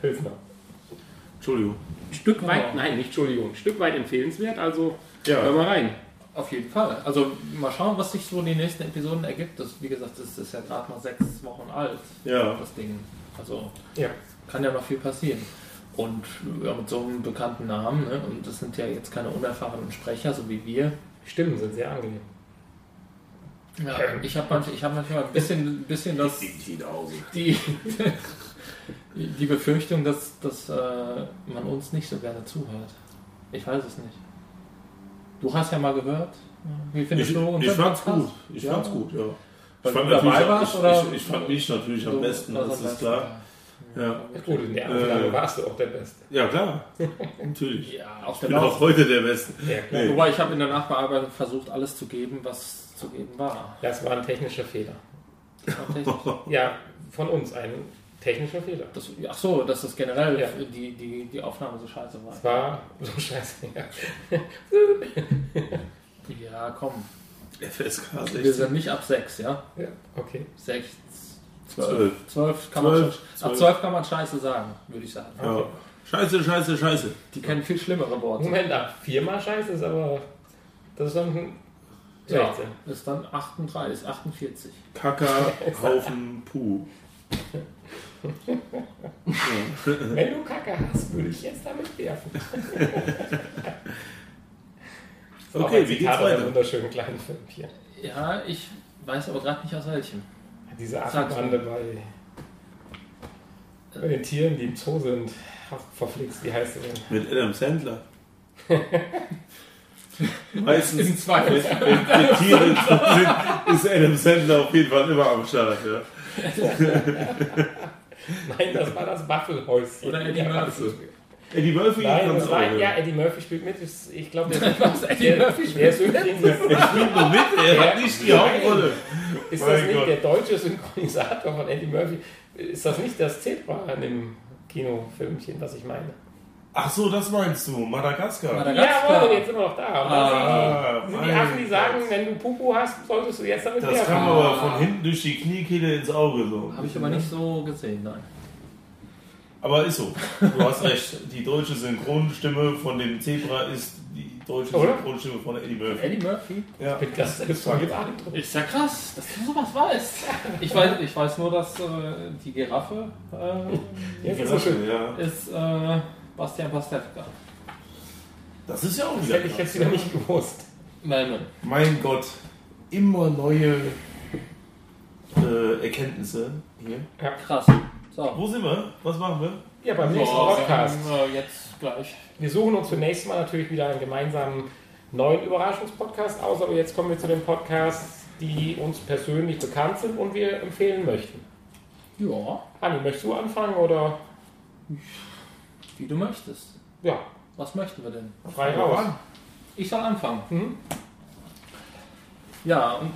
Pilsner. Entschuldigung. Stück Genau. weit, nein, nicht Entschuldigung, Stück weit empfehlenswert, also hör Ja, mal rein. Auf jeden Fall. Also mal schauen, was sich so in den nächsten Episoden ergibt. Das, wie gesagt, das ist ja gerade mal sechs Wochen alt, ja. das Ding. Also Ja. kann ja noch viel passieren. Und ja, mit so einem bekannten Namen, ne? und das sind ja jetzt keine unerfahrenen Sprecher, so wie wir, Die Stimmen sind sehr angenehm. Ja, ich habe manchmal, ich hab manchmal ein bisschen, bisschen das, die, die Befürchtung, dass, dass äh, man uns nicht so gerne zuhört. Ich weiß es nicht. Du hast ja mal gehört. Wie findest Ich, du unseren ich fand's Podcast? gut. Ich Ja. fand's gut, ja. Weil Ich fand, du dabei warst, ich, oder? ich, ich fand mich natürlich am So, besten, das am ist besten, klar. Ja. Ja, gut, in der Aufnahme Äh. warst du auch der Beste. Ja, klar. natürlich. Ja, auch Ich bin auch heute der Beste. Ja, klar. Nee. Wobei ich habe in der Nachbearbeitung versucht, alles zu geben, was zu geben war. Das war ein technischer Fehler. Tatsächlich. Ja, von uns ein technischer Fehler. Das, ach so, dass das generell Ja. die, die, die Aufnahme so scheiße war. Es war so scheiße. Ja. Ja, komm. FSK Wir 16. sind nicht ab 6, ja? ja, okay. 6, 12. 12. 12 kann Zwölf, man zwölf. 12 kann man Scheiße sagen, würde ich sagen. Ja. Scheiße, scheiße, scheiße. Die kennen viel schlimmere Worte. Moment, ab viermal scheiße ist aber. Das ist dann Ja, 16. ist dann 38, 48. Kacker, Haufen, Puh. Wenn du Kacke hast, würde ich jetzt damit werfen. Das Okay, wie geht's weiter? wunderschönen kleinen Film hier. Ja, ich weiß aber gerade nicht aus welchem. Diese Affenbande bei, bei den Tieren, die im Zoo sind. Verflixt, wie heißt sie denn? Mit Adam Sandler. Meistens, Im Zweifel. wenn, wenn, wenn Tiere sind, ist Adam Sandler auf jeden Fall immer am Start. Ja. Nein, das war das Waffelhäuschen. Oder Eddie Murphy. Eddie Murphy Nein, das auch, war, ja. Eddie Murphy spielt mit. Ich glaube, der, Was, Eddie der, Murphy der ist übrigens, Er spielt nur mit, er hat nicht die. Hauptrolle. Ist Mein das nicht Gott. der deutsche Synchronisator von Eddie Murphy? Ist das nicht das Zebra in dem Kinofilmchen, was ich meine? Ach so, das meinst du, Madagaskar. Madagaskar. Jawohl, jetzt sind wir noch da. Ah, sind die, Affen, die sagen, Gott. wenn du Pupu hast, solltest du jetzt damit Das werfen. kam aber von hinten durch die Kniekehle ins Auge. So. Habe ich aber nicht so gesehen, nein. Aber ist so. Du hast recht. Die deutsche Synchronstimme von dem Zebra ist deutsche Oder? Synchronstimme von Eddie Murphy. Eddie Murphy? Ja. Ich bin beeindruckt. Ist ja krass, dass du sowas weißt. Ich weiß, ich weiß nur, dass äh, die Giraffe äh, so schön. ja. ist äh, Bastian Pastewka. Das ist ja auch Das wieder. hätte ich jetzt krass, wieder ja. nicht gewusst. Melman. Mein Gott. Immer neue äh, Erkenntnisse hier. Krass. So. Wo sind wir? Was machen wir? Ja, beim nächsten Podcast. äh, jetzt gleich. Wir suchen uns zunächst mal natürlich wieder einen gemeinsamen neuen Überraschungspodcast aus, aber jetzt kommen wir zu den Podcasts, die uns persönlich bekannt sind und wir empfehlen möchten. Ja, Anni, möchtest du anfangen oder? wie du möchtest. Ja, Was möchten wir denn? frei raus. Ich soll anfangen. Mhm. Ja, und,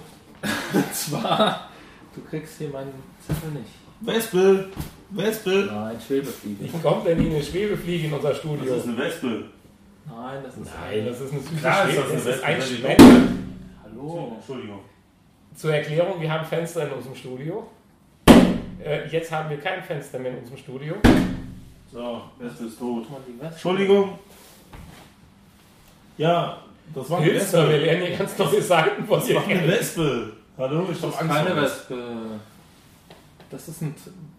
und zwar, du kriegst hier meinen Zettel nicht. Wespe. Wespe. Nein, Schwebefliege. Wie kommt denn hier eine Schwebefliege in unser Das Studio? ist eine Wespe. Nein, das ist. Nein, das ist eine süße Klar ist das Schwebe. eine Das ist ein Wespe, Schwebe. Hallo. Entschuldigung. Zur Erklärung, wir haben Fenster in unserem Studio. Äh, jetzt haben wir kein Fenster mehr in unserem Studio. So, Wespe ist tot. Entschuldigung. Ja, das war eine wir Wespe. lernen hier ganz neue Seiten von Das war eine. Wespe. Hallo, ich Das hab ist Angst keine Wespe. Das ist ein,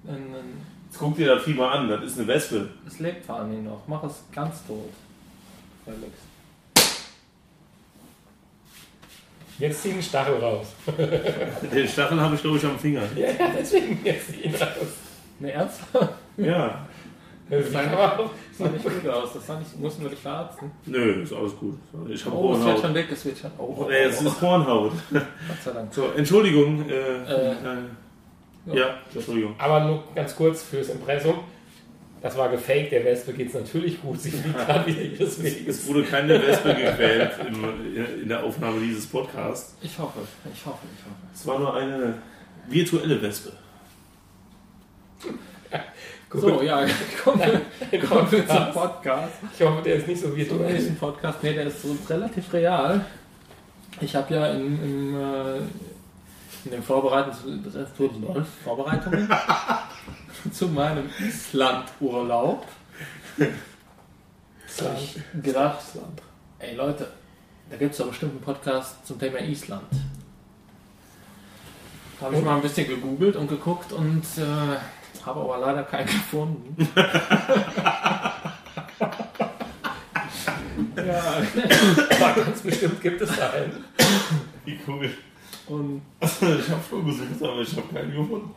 ein, ein. Jetzt guck dir das Vieh mal an, das ist eine Wespe. Es lebt vor allem noch. Mach es ganz tot. Felix. Jetzt zieh den Stachel raus. Den Stachel habe ich glaube ich am Finger. Ja, deswegen jetzt zieh ihn raus. Ne, ernsthaft? Ja. Das aus. Das sah nicht gut aus. Das sah nicht, mussten wir dich verarzten. Nö, ist alles gut. Ich habe Oh, es wird schon weg. Es wird schon. Oh, oh, Nee, es oh, ist Hornhaut. Gott sei Dank. So, Entschuldigung. Äh, Äh, äh, ja. Entschuldigung. Aber nur ganz kurz fürs Impressum. Das war gefaked, der Wespe geht es natürlich gut. Sie fliegt gerade wieder ihres Weges. Es wurde keine Wespe gequält im, in der Aufnahme dieses Podcasts. Ich hoffe, ich hoffe, ich hoffe. Es war nur eine virtuelle Wespe. Gut. So, ja, kommen wir, kommen wir zum Podcast. Ich hoffe, der ist nicht so Zum virtuell. nächsten Podcast. Nee, der ist so relativ real. Ich habe ja in, im, äh, in den Vorbereitungs Vorbereitungen zu meinem Island-Urlaub hab ich gedacht, ey Leute, da gibt es doch bestimmt einen Podcast zum Thema Island. Da habe ich mal ein bisschen gegoogelt und geguckt und äh, habe aber leider keinen gefunden. ja, Aber ganz bestimmt gibt es da einen. Wie cool. Und Ich habe schon gesucht, aber ich habe keinen gefunden.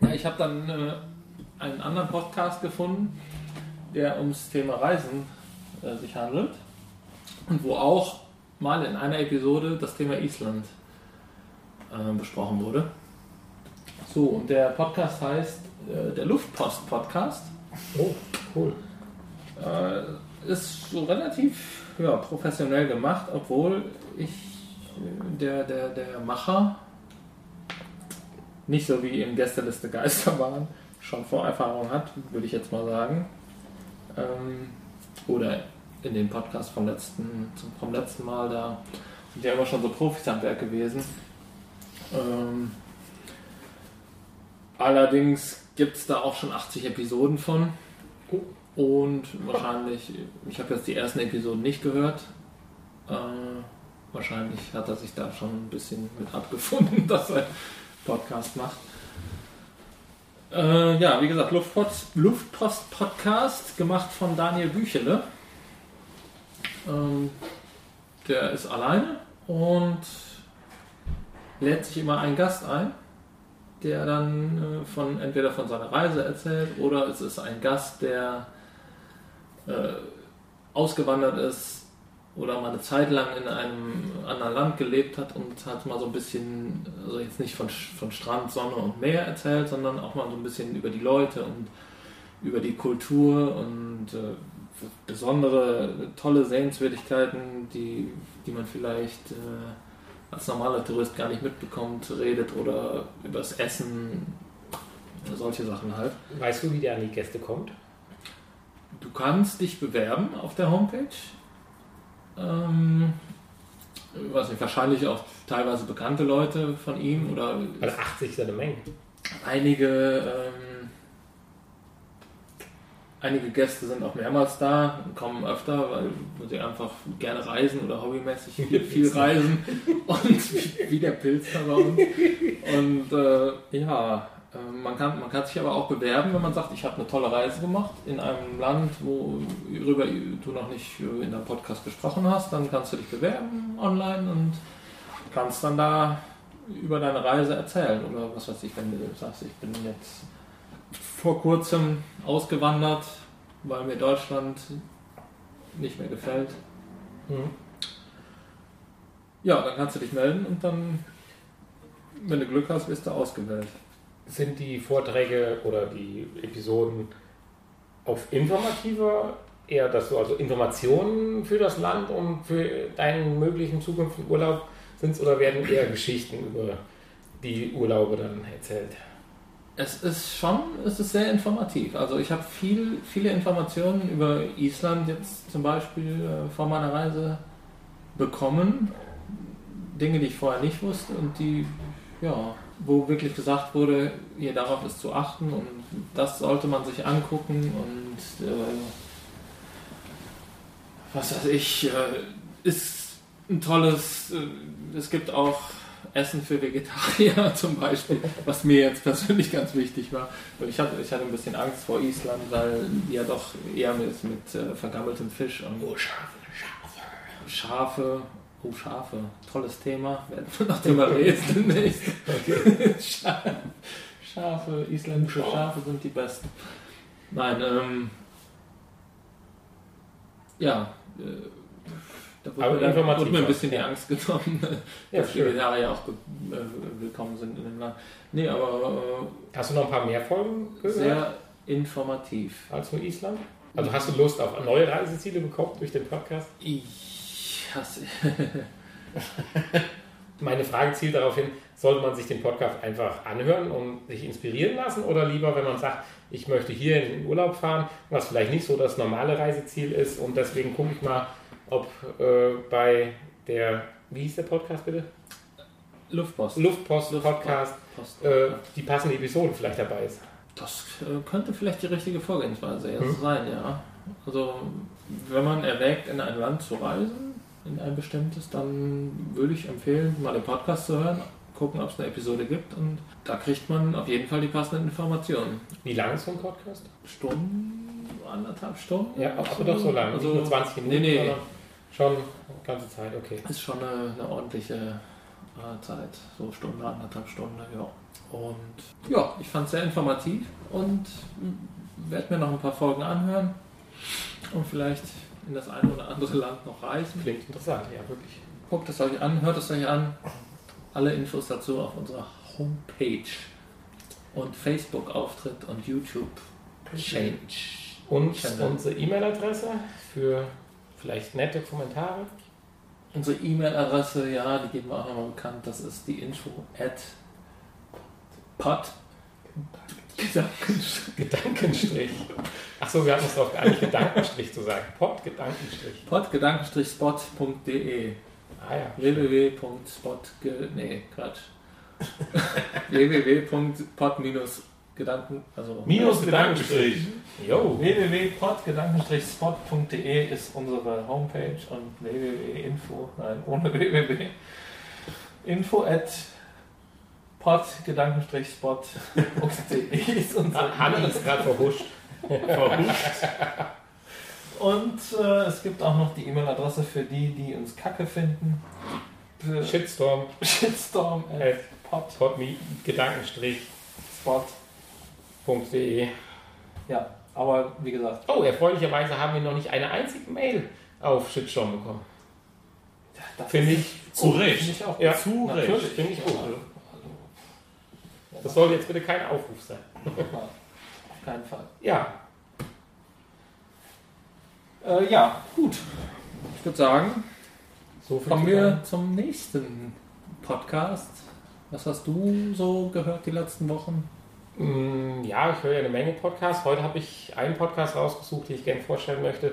ja, ich habe dann äh, einen anderen Podcast gefunden, der ums Thema Reisen äh, sich handelt und wo auch mal in einer Episode das Thema Island äh, besprochen wurde. So, und der Podcast heißt äh, der Luftpost-Podcast. Oh, cool. Äh, ist so relativ ja, professionell gemacht, obwohl ich der, der, der Macher nicht so wie in Gästeliste Geisterbahn schon Vorerfahrung hat, würde ich jetzt mal sagen. Ähm, oder in dem Podcast vom letzten, vom letzten Mal, da sind ja immer schon so Profis am Werk gewesen. Ähm, allerdings gibt es da auch schon 80 Episoden von. Und wahrscheinlich, ich habe jetzt die ersten Episoden nicht gehört. Äh, wahrscheinlich hat er sich da schon ein bisschen mit abgefunden, dass er Podcast macht. Äh, ja, wie gesagt, Luftpost, Luftpost Podcast, gemacht von Daniel Büchele. Ähm, der ist alleine und lädt sich immer einen Gast ein, der dann äh, von entweder von seiner Reise erzählt oder es ist ein Gast, der äh, ausgewandert ist oder mal eine Zeit lang in einem anderen Land gelebt hat und hat mal so ein bisschen, also jetzt nicht von, von Strand, Sonne und Meer erzählt, sondern auch mal so ein bisschen über die Leute und über die Kultur und äh, besondere, tolle Sehenswürdigkeiten, die, die man vielleicht äh, als normaler Tourist gar nicht mitbekommt, redet oder übers Essen, solche Sachen halt. Weißt du, wie der an die Gäste kommt? Du kannst dich bewerben auf der Homepage. Ähm, weiß nicht, wahrscheinlich auch teilweise bekannte Leute von ihm oder Also 80 ist eine Menge. einige, ähm, einige Gäste sind auch mehrmals da und kommen öfter, weil sie einfach gerne reisen oder hobbymäßig viel, viel reisen und wie, der Pilzer bei uns. Und äh, ja, man kann, man kann sich aber auch bewerben, wenn man sagt, ich habe eine tolle Reise gemacht in einem Land, worüber du noch nicht in deinem Podcast gesprochen hast, dann kannst du dich bewerben online und kannst dann da über deine Reise erzählen oder was weiß ich, wenn du sagst, ich bin jetzt vor kurzem ausgewandert, weil mir Deutschland nicht mehr gefällt. Mhm. Ja, dann kannst du dich melden und dann, wenn du Glück hast, wirst du ausgewählt. Sind die Vorträge oder die Episoden auf informativer, eher dass du also Informationen für das Land und für deinen möglichen zukünftigen Urlaub sind oder werden eher Geschichten über die Urlaube dann erzählt? Es ist schon, es ist sehr informativ. Also ich habe viel, viele Informationen über Island jetzt zum Beispiel äh, vor meiner Reise bekommen. Dinge, die ich vorher nicht wusste und die, ja, wo wirklich gesagt wurde, hier darauf ist zu achten und das sollte man sich angucken und äh, was weiß ich, äh, ist ein tolles, äh, es gibt auch Essen für Vegetarier zum Beispiel, was mir jetzt persönlich ganz wichtig war. Und ich hatte, ich hatte ein bisschen Angst vor Island, weil ja doch eher mit, mit äh, vergammeltem Fisch und Oh, Schafe, Schafe. Schafe, oh Schafe, tolles Thema, werden wir noch drüber reden demnächst. Scha- Schafe, isländische Schafe sind die besten. Nein, ähm, ja, äh, da wurde Aber mir, dann, wurde mir ein bisschen die. Angst genommen, Ja, dass schön. Vegetarier auch äh, willkommen sind in dem Land. Nee, aber Hast du noch ein paar mehr Folgen äh, gehört sehr informativ. als nur Island? Also hast du Lust auf neue Reiseziele bekommen durch den Podcast? Ich hasse, Meine Frage zielt darauf hin, sollte man sich den Podcast einfach anhören und sich inspirieren lassen oder lieber, wenn man sagt, ich möchte hier in den Urlaub fahren, was vielleicht nicht so das normale Reiseziel ist und deswegen gucke ich mal, ob äh, bei der, wie hieß der Podcast bitte? Luftpost. Luftpost Luftpost. Podcast, Post. äh, die passende Episode vielleicht dabei ist. Das äh, könnte vielleicht die richtige Vorgehensweise jetzt Hm. sein, ja. Also, wenn man erwägt, in ein Land zu reisen, in ein bestimmtes, dann würde ich empfehlen, mal den Podcast zu hören, gucken, ob es eine Episode gibt und da kriegt man auf jeden Fall die passenden Informationen. Wie lang ist so ein Podcast? Stunden, anderthalb Stunden? Ja, aber doch so lang, Also, nur 20 Minuten, nee, nee. sondern schon ganze Zeit, okay. Ist schon eine, eine ordentliche äh, Zeit, so Stunde, anderthalb Stunden, ja. Und ja, ich fand es sehr informativ und werde mir noch ein paar Folgen anhören und vielleicht in das eine oder andere Land noch reisen. Klingt interessant, ja, wirklich. Guckt es euch an, hört es euch an. Alle Infos dazu auf unserer Homepage und Facebook-Auftritt und YouTube. Change. Und Channel. unsere E-Mail-Adresse für vielleicht nette Kommentare. Unsere E-Mail-Adresse, ja, die geben wir auch nochmal bekannt. Das ist die info at pod. Gedankenstrich. Gedankenstrich. Achso, wir hatten uns darauf geeinigt, Gedankenstrich zu sagen. Pod Gedankenstrich. pod-spot.de Ah ja. www.spot nee Quatsch www.pod-gedanken also Minus Gedankenstrich. Jo. www.pod-spot.de ist unsere Homepage und www.info nein ohne www info at pod-spot.de ist unsere Hanni ist gerade verhuscht. verhuscht. Und äh, es gibt auch noch die E-Mail-Adresse für die, die uns kacke finden. Shitstorm. Shitstorm Äh, Pod Podme, Gedankenstrich. Spot. .de. Ja, aber wie gesagt, Oh, erfreulicherweise haben wir noch nicht eine einzige Mail auf Shitstorm bekommen. das Finde ich, Zu Recht. Finde ich auch Ja, Zu. Recht. finde ich gut. Das soll jetzt bitte kein Aufruf sein. auf keinen Fall. Ja, Äh, ja, gut. Ich würde sagen, so viel kommen wir sagen. zum nächsten Podcast. Was hast du so gehört die letzten Wochen? Mm, Ja, ich höre ja eine Menge Podcasts. Heute habe ich einen Podcast rausgesucht, den ich gerne vorstellen möchte,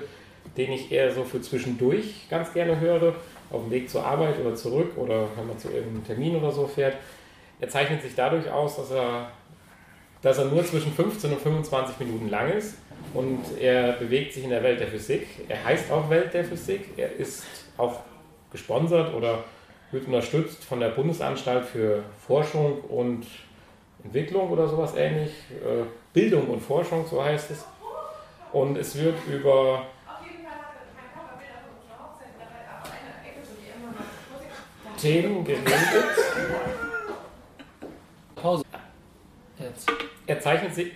den ich eher so für zwischendurch ganz gerne höre, auf dem Weg zur Arbeit oder zurück oder wenn man zu irgendeinem Termin oder so fährt. Er zeichnet sich dadurch aus, dass er, dass er nur zwischen 15 und 25 Minuten lang ist und er bewegt sich in der Welt der Physik. Er heißt auch Welt der Physik. Er ist auch gesponsert oder wird unterstützt von der Bundesanstalt für Forschung und Entwicklung oder sowas ähnlich. Äh, Bildung und Forschung, so heißt es. Und es wird über Themen geredet. Jetzt. Er zeichnet, sich,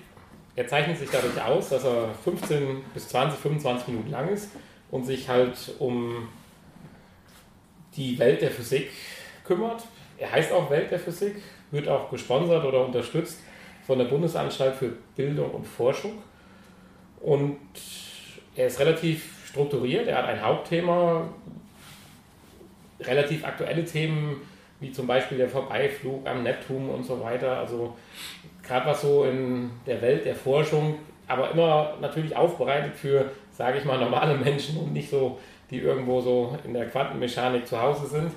er zeichnet sich dadurch aus, dass er 15 bis 20, 25 Minuten lang ist und sich halt um die Welt der Physik kümmert. Er heißt auch Welt der Physik, wird auch gesponsert oder unterstützt von der Bundesanstalt für Bildung und Forschung. Und er ist relativ strukturiert, er hat ein Hauptthema, relativ aktuelle Themen, wie zum Beispiel der Vorbeiflug am Neptun und so weiter. Also gerade was so in der Welt der Forschung, aber immer natürlich aufbereitet für, sage ich mal, normale Menschen und nicht so, die irgendwo so in der Quantenmechanik zu Hause sind.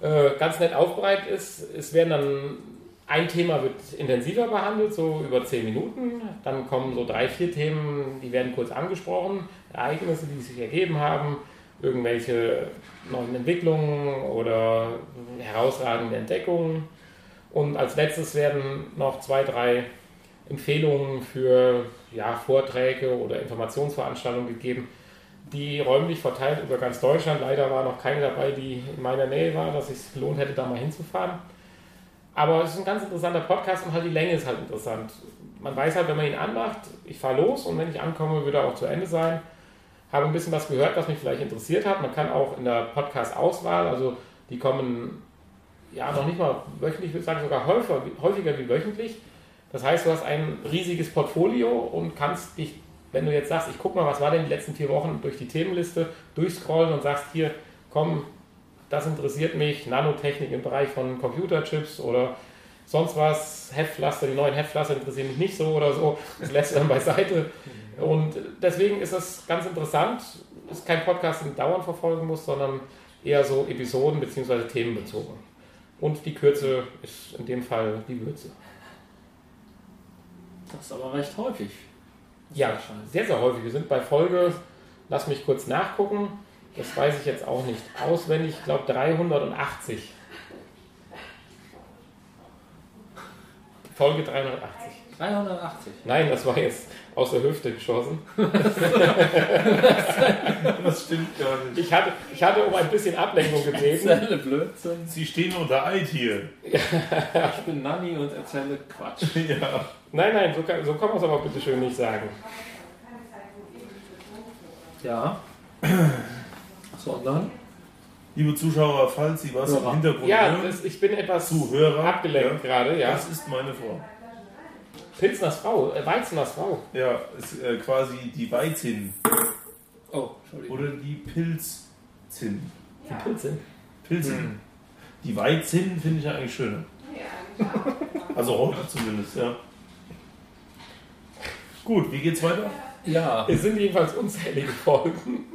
Äh, ganz nett aufbereitet ist. Es werden dann ein Thema wird intensiver behandelt, so über zehn Minuten. Dann kommen so drei, vier Themen, die werden kurz angesprochen. Ereignisse, die sich ergeben haben, irgendwelche neuen Entwicklungen oder herausragende Entdeckungen. Und als letztes werden noch zwei, drei Empfehlungen für ja, Vorträge oder Informationsveranstaltungen gegeben, die räumlich verteilt über ganz Deutschland. Leider war noch keine dabei, die in meiner Nähe war, dass es gelohnt hätte, da mal hinzufahren. Aber es ist ein ganz interessanter Podcast und halt die Länge ist halt interessant. Man weiß halt, wenn man ihn anmacht, ich fahre los und wenn ich ankomme, wird er auch zu Ende sein. Habe ein bisschen was gehört, was mich vielleicht interessiert hat. Man kann auch in der Podcast-Auswahl, also die kommen ja noch nicht mal wöchentlich, ich würde sagen sogar häufiger, häufiger wie wöchentlich. Das heißt, du hast ein riesiges Portfolio und kannst dich, wenn du jetzt sagst, ich gucke mal, was war denn die letzten vier Wochen durch die Themenliste, durchscrollen und sagst hier, komm, das interessiert mich, Nanotechnik im Bereich von Computerchips oder sonst was, Heftpflaster, die neuen Heftpflaster interessieren mich nicht so oder so, das lässt du dann beiseite. Und deswegen ist das ganz interessant. Ist kein Podcast, den du dauernd verfolgen muss, sondern eher so Episoden bzw. themenbezogen. Und die Kürze ist in dem Fall die Würze. Das ist aber recht häufig. Ja, Sehr sehr häufig. Wir sind bei Folge, lass mich kurz nachgucken, das weiß ich jetzt auch nicht auswendig, ich glaube 380. Folge 380. 380. Nein, das war jetzt aus der Hüfte geschossen. Das stimmt gar nicht. Ich hatte, ich hatte um ein bisschen Ablenkung gebeten. Erzähle Blödsinn. Sie stehen unter Eid hier. Ich bin Nanni und erzähle Quatsch. Ja. Nein, nein, so kann, so kann man es aber bitte schön nicht sagen. Ja. Sondern? Liebe Zuschauer, falls Sie was Hörer. im Hintergrund Ja, hören, ich bin etwas Zuhörer, abgelenkt gerade, ja. das ist meine Frau. Pilzners Frau, äh, Weizeners Frau. Ja, ist äh, quasi die Weizin Oh, Entschuldigung. oder die Pilzin. Die Pilzin. Pilzin. Die Weizin finde ich ja eigentlich schöner. Also heute zumindest, ja. Gut, wie geht's weiter? Ja. Es sind jedenfalls unzählige Folgen.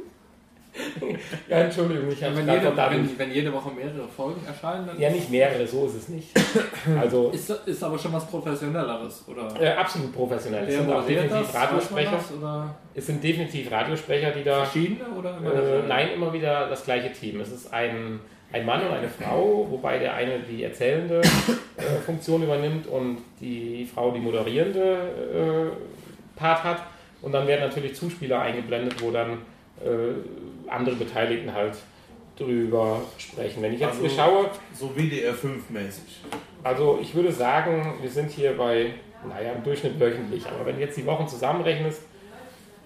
ja, Entschuldigung, ich habe wenn, jede, wenn, wenn jede Woche mehrere Folgen erscheinen, dann Ja, nicht mehrere, so ist es nicht. Also, ist, ist aber schon was Professionelleres, oder? äh, absolut professionell. Es sind auch definitiv das? Radiosprecher. das, oder Es sind definitiv Radiosprecher, die da. verschiedene? Oder immer Äh, nein, immer wieder das gleiche Team. Es ist ein, ein Mann und eine Frau, wobei der eine die erzählende äh, Funktion übernimmt und die Frau die moderierende äh, Part hat. Und dann werden natürlich Zuspieler eingeblendet, wo dann äh, andere Beteiligten halt drüber sprechen. Wenn ich jetzt Also- hier schaue, So WDR 5-mäßig. also ich würde sagen, wir sind hier bei, naja, im Durchschnitt wöchentlich. Aber wenn du jetzt die Wochen zusammenrechnest,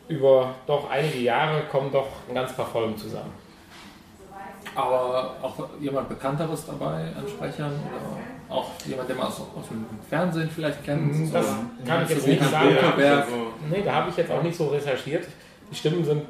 über doch einige Jahre kommen doch ein ganz paar Folgen zusammen. Aber auch jemand Bekannteres dabei an Sprechern oder auch jemand, den man aus, aus dem Fernsehen vielleicht kennt? Das So, kann ich jetzt nicht sagen. Also, Nee, da habe ich jetzt auch nicht so recherchiert. Die Stimmen sind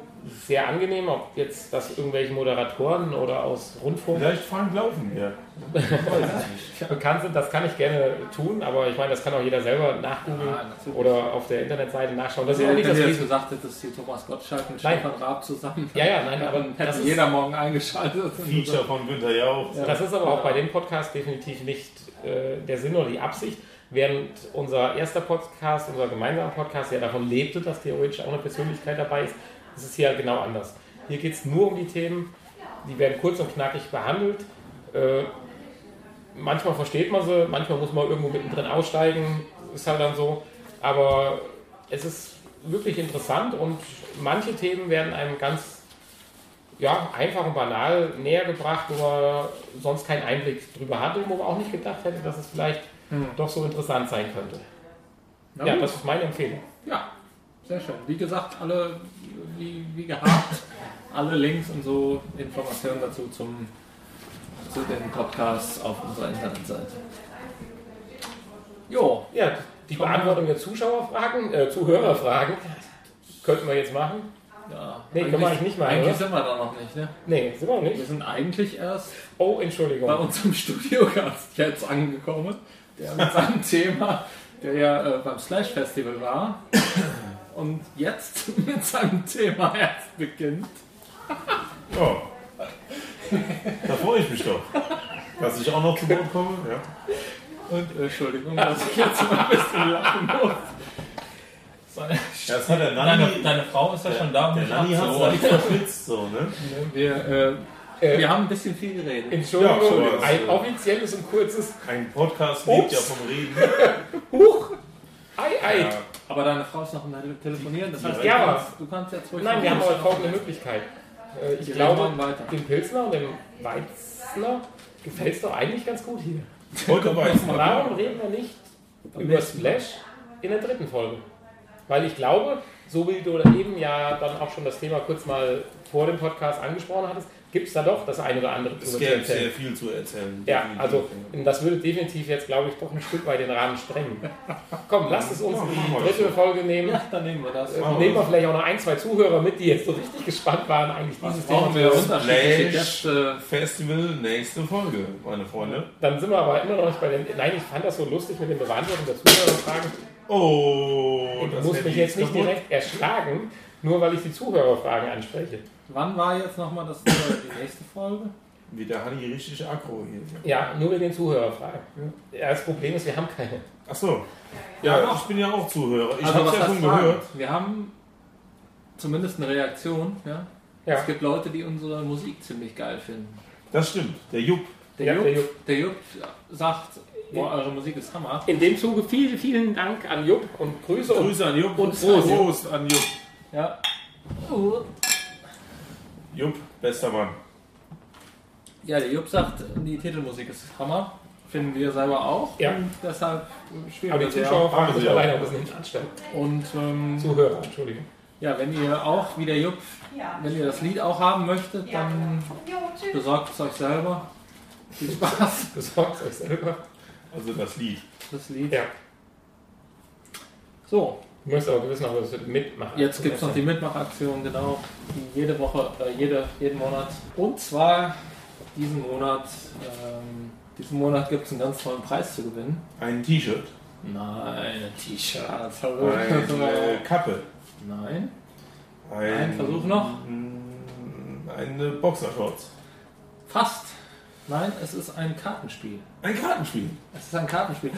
sehr angenehm, ob jetzt das irgendwelche Moderatoren oder aus Rundfunk vielleicht Frank Laufen, ja. bekannt sind, das kann ich gerne tun, aber ich meine, das kann auch jeder selber nachgoogeln Ja, oder auf der Internetseite nachschauen. Das ist auch nicht das jetzt Riesen. gesagt hättest, hier Thomas Gottschalk mit Nein. Stefan Raab zusammen. Ja, ja, nein, aber Dann das hätte ist, jeder morgen eingeschaltet. Feature von Günther Jauch. das ist aber auch bei dem Podcast definitiv nicht äh, der Sinn oder die Absicht. Während unser erster Podcast, unser gemeinsamer Podcast ja davon lebte, dass theoretisch auch eine Persönlichkeit dabei ist, ist es hier halt genau anders. Hier geht es nur um die Themen, die werden kurz und knackig behandelt. Äh, manchmal versteht man sie, manchmal muss man irgendwo mittendrin aussteigen, ist halt dann so. Aber es ist wirklich interessant und manche Themen werden einem ganz ja, einfach und banal näher gebracht, wo man sonst keinen Einblick drüber hatte und wo man auch nicht gedacht hätte, dass es vielleicht Hm. doch so interessant sein könnte. Na ja, gut. das ist meine Empfehlung. Ja, sehr schön. Wie gesagt, alle, wie, wie gehabt, alle Links und so Informationen dazu zum, zu den Podcasts auf unserer Internetseite. Jo, Ja, die Beantwortung der Zuschauerfragen, äh, Zuhörerfragen könnten wir jetzt machen. ja. Nee, können wir eigentlich nicht machen, Eigentlich oder? sind wir da noch nicht, ne? Nee, sind wir noch Wir nicht. sind eigentlich erst Oh, bei Entschuldigung. unserem Studiogast jetzt angekommen, der mit seinem Thema, der ja äh, beim Slash Festival war und jetzt mit seinem Thema erst beginnt. Ja. Da freue ich mich doch. Dass ich auch noch zu Wort komme. Ja. Und äh, Entschuldigung, dass ich jetzt mal ein bisschen lachen muss. Das hat der Deine, Nanni. deine Frau ist ja schon da, um Der Nanni hat es abzuholen. leicht verschwitzt, so, ne? wir, äh, Äh, wir haben ein bisschen viel geredet. Entschuldigung, Ja, Entschuldigung. ein offizielles und kurzes Ein Podcast lebt Ups. ja vom Reden. Huch! Ei, ei! Ja. Aber deine Frau ist noch im Tele- Telefonieren, das heißt, Ja, du, kannst, du kannst jetzt ruhig Nein, wir haben aber folgende Möglichkeit. Äh, Ich Wir glaube, dem Pilsner und dem Weizner gefällt es doch eigentlich ganz gut hier. Weiß man. Warum reden wir nicht über Splash in der dritten Folge? Weil ich glaube, so wie du eben ja dann auch schon das Thema kurz mal vor dem Podcast angesprochen hattest, gibt es da doch das eine oder andere Es drüber zu gäbe sehr erzählen. viel zu erzählen. Ja, Definitiv. also das würde definitiv jetzt, glaube ich, doch ein Stück weit den Rahmen sprengen. Komm, lasst es uns Ja, die dritte. Folge nehmen. Ja, dann nehmen wir das. Äh, Nehmen wir das. vielleicht auch noch ein, zwei Zuhörer mit, die jetzt so richtig gespannt waren, eigentlich Was dieses Thema wir zu unterschiedliche? Festival, nächste Folge, meine Freunde. Dann sind wir aber immer noch nicht bei den. Nein, ich fand das so lustig mit den Beantworten der Zuhörerfragen. Oh, Ich das muss mich jetzt nicht kaputt. direkt erschlagen, nur weil ich die Zuhörerfragen anspreche. Wann war jetzt nochmal das, äh, die nächste Folge? Wie der Hanni richtig aggro hier. Ja, nur wegen den Zuhörerfragen. Ja, das Problem ist, wir haben keine. Achso. Ja, Ja, ich bin ja auch Zuhörer. Ich also hab's was ja schon Fragen? gehört. Wir haben zumindest eine Reaktion. Ja? Ja. Es gibt Leute, die unsere Musik ziemlich geil finden. Das stimmt. Der Jupp. Der, Ja, Jupp, der Jupp. der Jupp sagt, boah, eure Musik ist Hammer. In dem Zuge vielen, vielen Dank an Jupp und Grüße und Grüße an Jupp. und Prost. Prost an Jupp. Ja. Jupp, bester Mann. ja, der Jupp sagt, die Titelmusik ist Hammer. Finden wir selber auch. Ja. Und deshalb spielen Aber wir die sie man auch. leider ein bisschen hinten anstellen. Und ähm, Zuhörer, Entschuldigung. ja, wenn ihr auch, wie der Jupp, wenn ihr das Lied auch haben möchtet, dann Jo, besorgt es euch selber. Viel Spaß. Besorgt euch selber. Also das Lied. Das Lied. Ja. So, Du musst aber gewiss noch was mitmachen. jetzt gibt es noch die Mitmachaktion, genau. Die jede Woche, äh, jede, jeden Monat. Und zwar diesen Monat, ähm, diesen Monat gibt es einen ganz tollen Preis zu gewinnen. Ein T-Shirt. Nein, ein T-Shirt. Eine Kappe. Nein. Ein, Ein Versuch noch. Eine Boxershorts. Fast. Nein, es ist ein Kartenspiel. Ein Kartenspiel. Es ist ein Kartenspiel.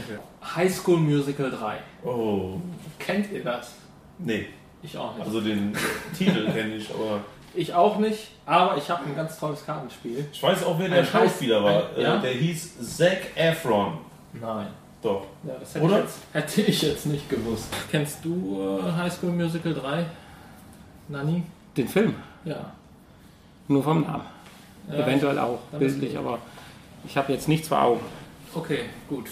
High School Musical 3. Oh. Kennt ihr das? Nee. Ich auch nicht. Also den Titel kenne ich, aber ich auch nicht, aber ich habe ein ganz tolles Kartenspiel. ich weiß auch, wer der Ein Schauspieler war. ein- ja? Äh, Der hieß Zac Efron. Nein. Doch. Ja, das hätte, Oder? Ich jetzt, hätte ich jetzt nicht gewusst. Kennst du äh, High School Musical 3? Nani? Den Film. Ja. Nur vom Namen. Ja, Eventuell auch bildlich, aber ich habe jetzt nichts vor Augen. Okay, gut.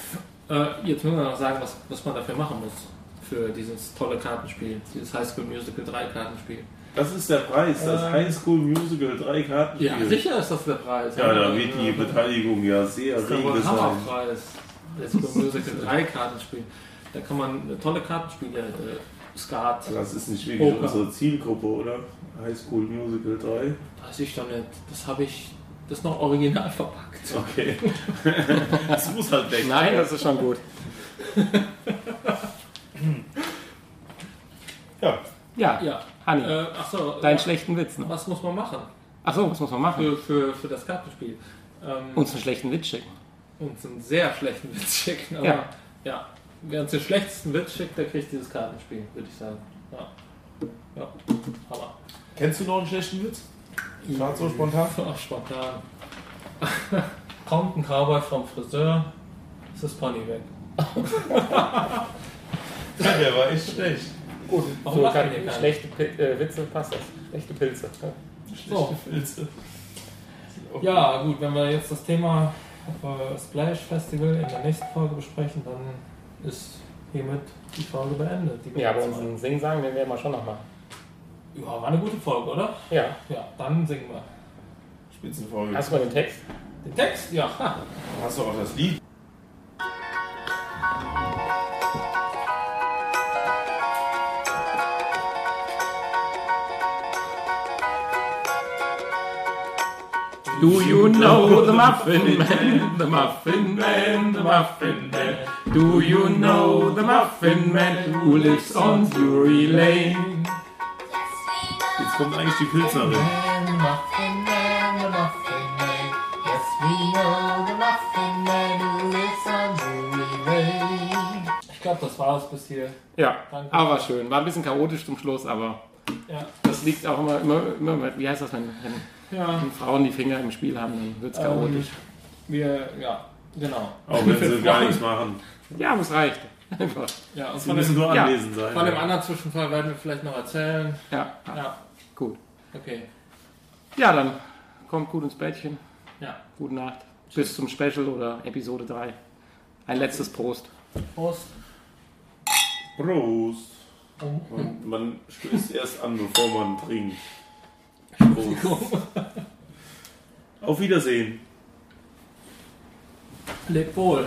Äh, jetzt müssen wir noch sagen, was, was man dafür machen muss. Für dieses tolle Kartenspiel. Dieses High School Musical 3 Kartenspiel. Das ist der Preis, das Ähm. High School Musical 3 Kartenspiel. Ja, sicher ist das der Preis. Ja, da wird die Beteiligung ja sehr Das ist der rege sein. Hammerpreis. High School Musical 3 Kartenspiel. Da kann man tolle Kartenspiele, äh, Skat, Das ist nicht wirklich Oper. unsere Zielgruppe, oder? High School Musical 3. weiß ich doch nicht. Das habe ich, das noch original verpackt. Okay. das muss halt weg. Nein, das ist schon gut. Ja. Ja, Ja. Hanni, Äh, achso, deinen ja. schlechten Witz noch. was muss man machen Achso, was muss man machen? für, für, für das Kartenspiel? Ähm, Uns einen schlechten Witz schicken. uns einen sehr schlechten Witz schicken. Aber Ja. ja. Wer uns den schlechtesten Witz schickt, der kriegt dieses Kartenspiel, würde ich sagen. Ja. Ja. Hammer. Kennst du noch einen schlechten Witz? Gerade so spontan? Ach, spontan. Kommt ein Cowboy vom Friseur, ist das Pony weg. Ja, der war echt schlecht. Gut, Warum so machen kann keinen? schlechte Pil äh, Witze passt das. Schlechte Pilze. Ja. So. Filze. Ja, gut, wenn wir jetzt das Thema äh, Splash Festival in der nächsten Folge besprechen, dann ist hiermit die Folge beendet. Die Ja, aber unseren Sing-Sang, den werden wir schon noch machen. Mal. ja, war eine gute Folge, oder? Ja. Ja, dann singen wir. Spitzenfolge. Hast du mal den Text? Den Text? Ja. Ha. Hast du auch das Lied? Do you know the Muffin Man, the Muffin Man, the Muffin Man? Do you know the Muffin Man who lives on Drury Lane? Jetzt kommt eigentlich die Pilzerin. Man, the Muffin Man, the Muffin Man. Yes, we know the Muffin Man who lives on Drury Lane. Ich glaube, das war es bis hier. Ja, Danke. aber schön. War ein bisschen chaotisch zum Schluss, aber Ja. das liegt auch immer, immer, immer wie heißt das, wenn, wenn, Ja. wenn Frauen die Finger im Spiel haben, dann wird es Ähm, chaotisch. Wir, ja, genau. Auch wenn sie gar nichts machen. Ja, aber es reicht. Einfach. Ja, und Sie von müssen dem, nur Ja. anwesend sein. von dem anderen Zwischenfall werden wir vielleicht noch erzählen. Ja, ja, Ja, gut. okay. Ja, dann kommt gut ins Bettchen. Ja. Gute Nacht. Bis zum Special oder Episode 3. Ein letztes Prost. Prost. Prost. Man, man stößt erst an, bevor man trinkt. Auf Wiedersehen. Leb wohl.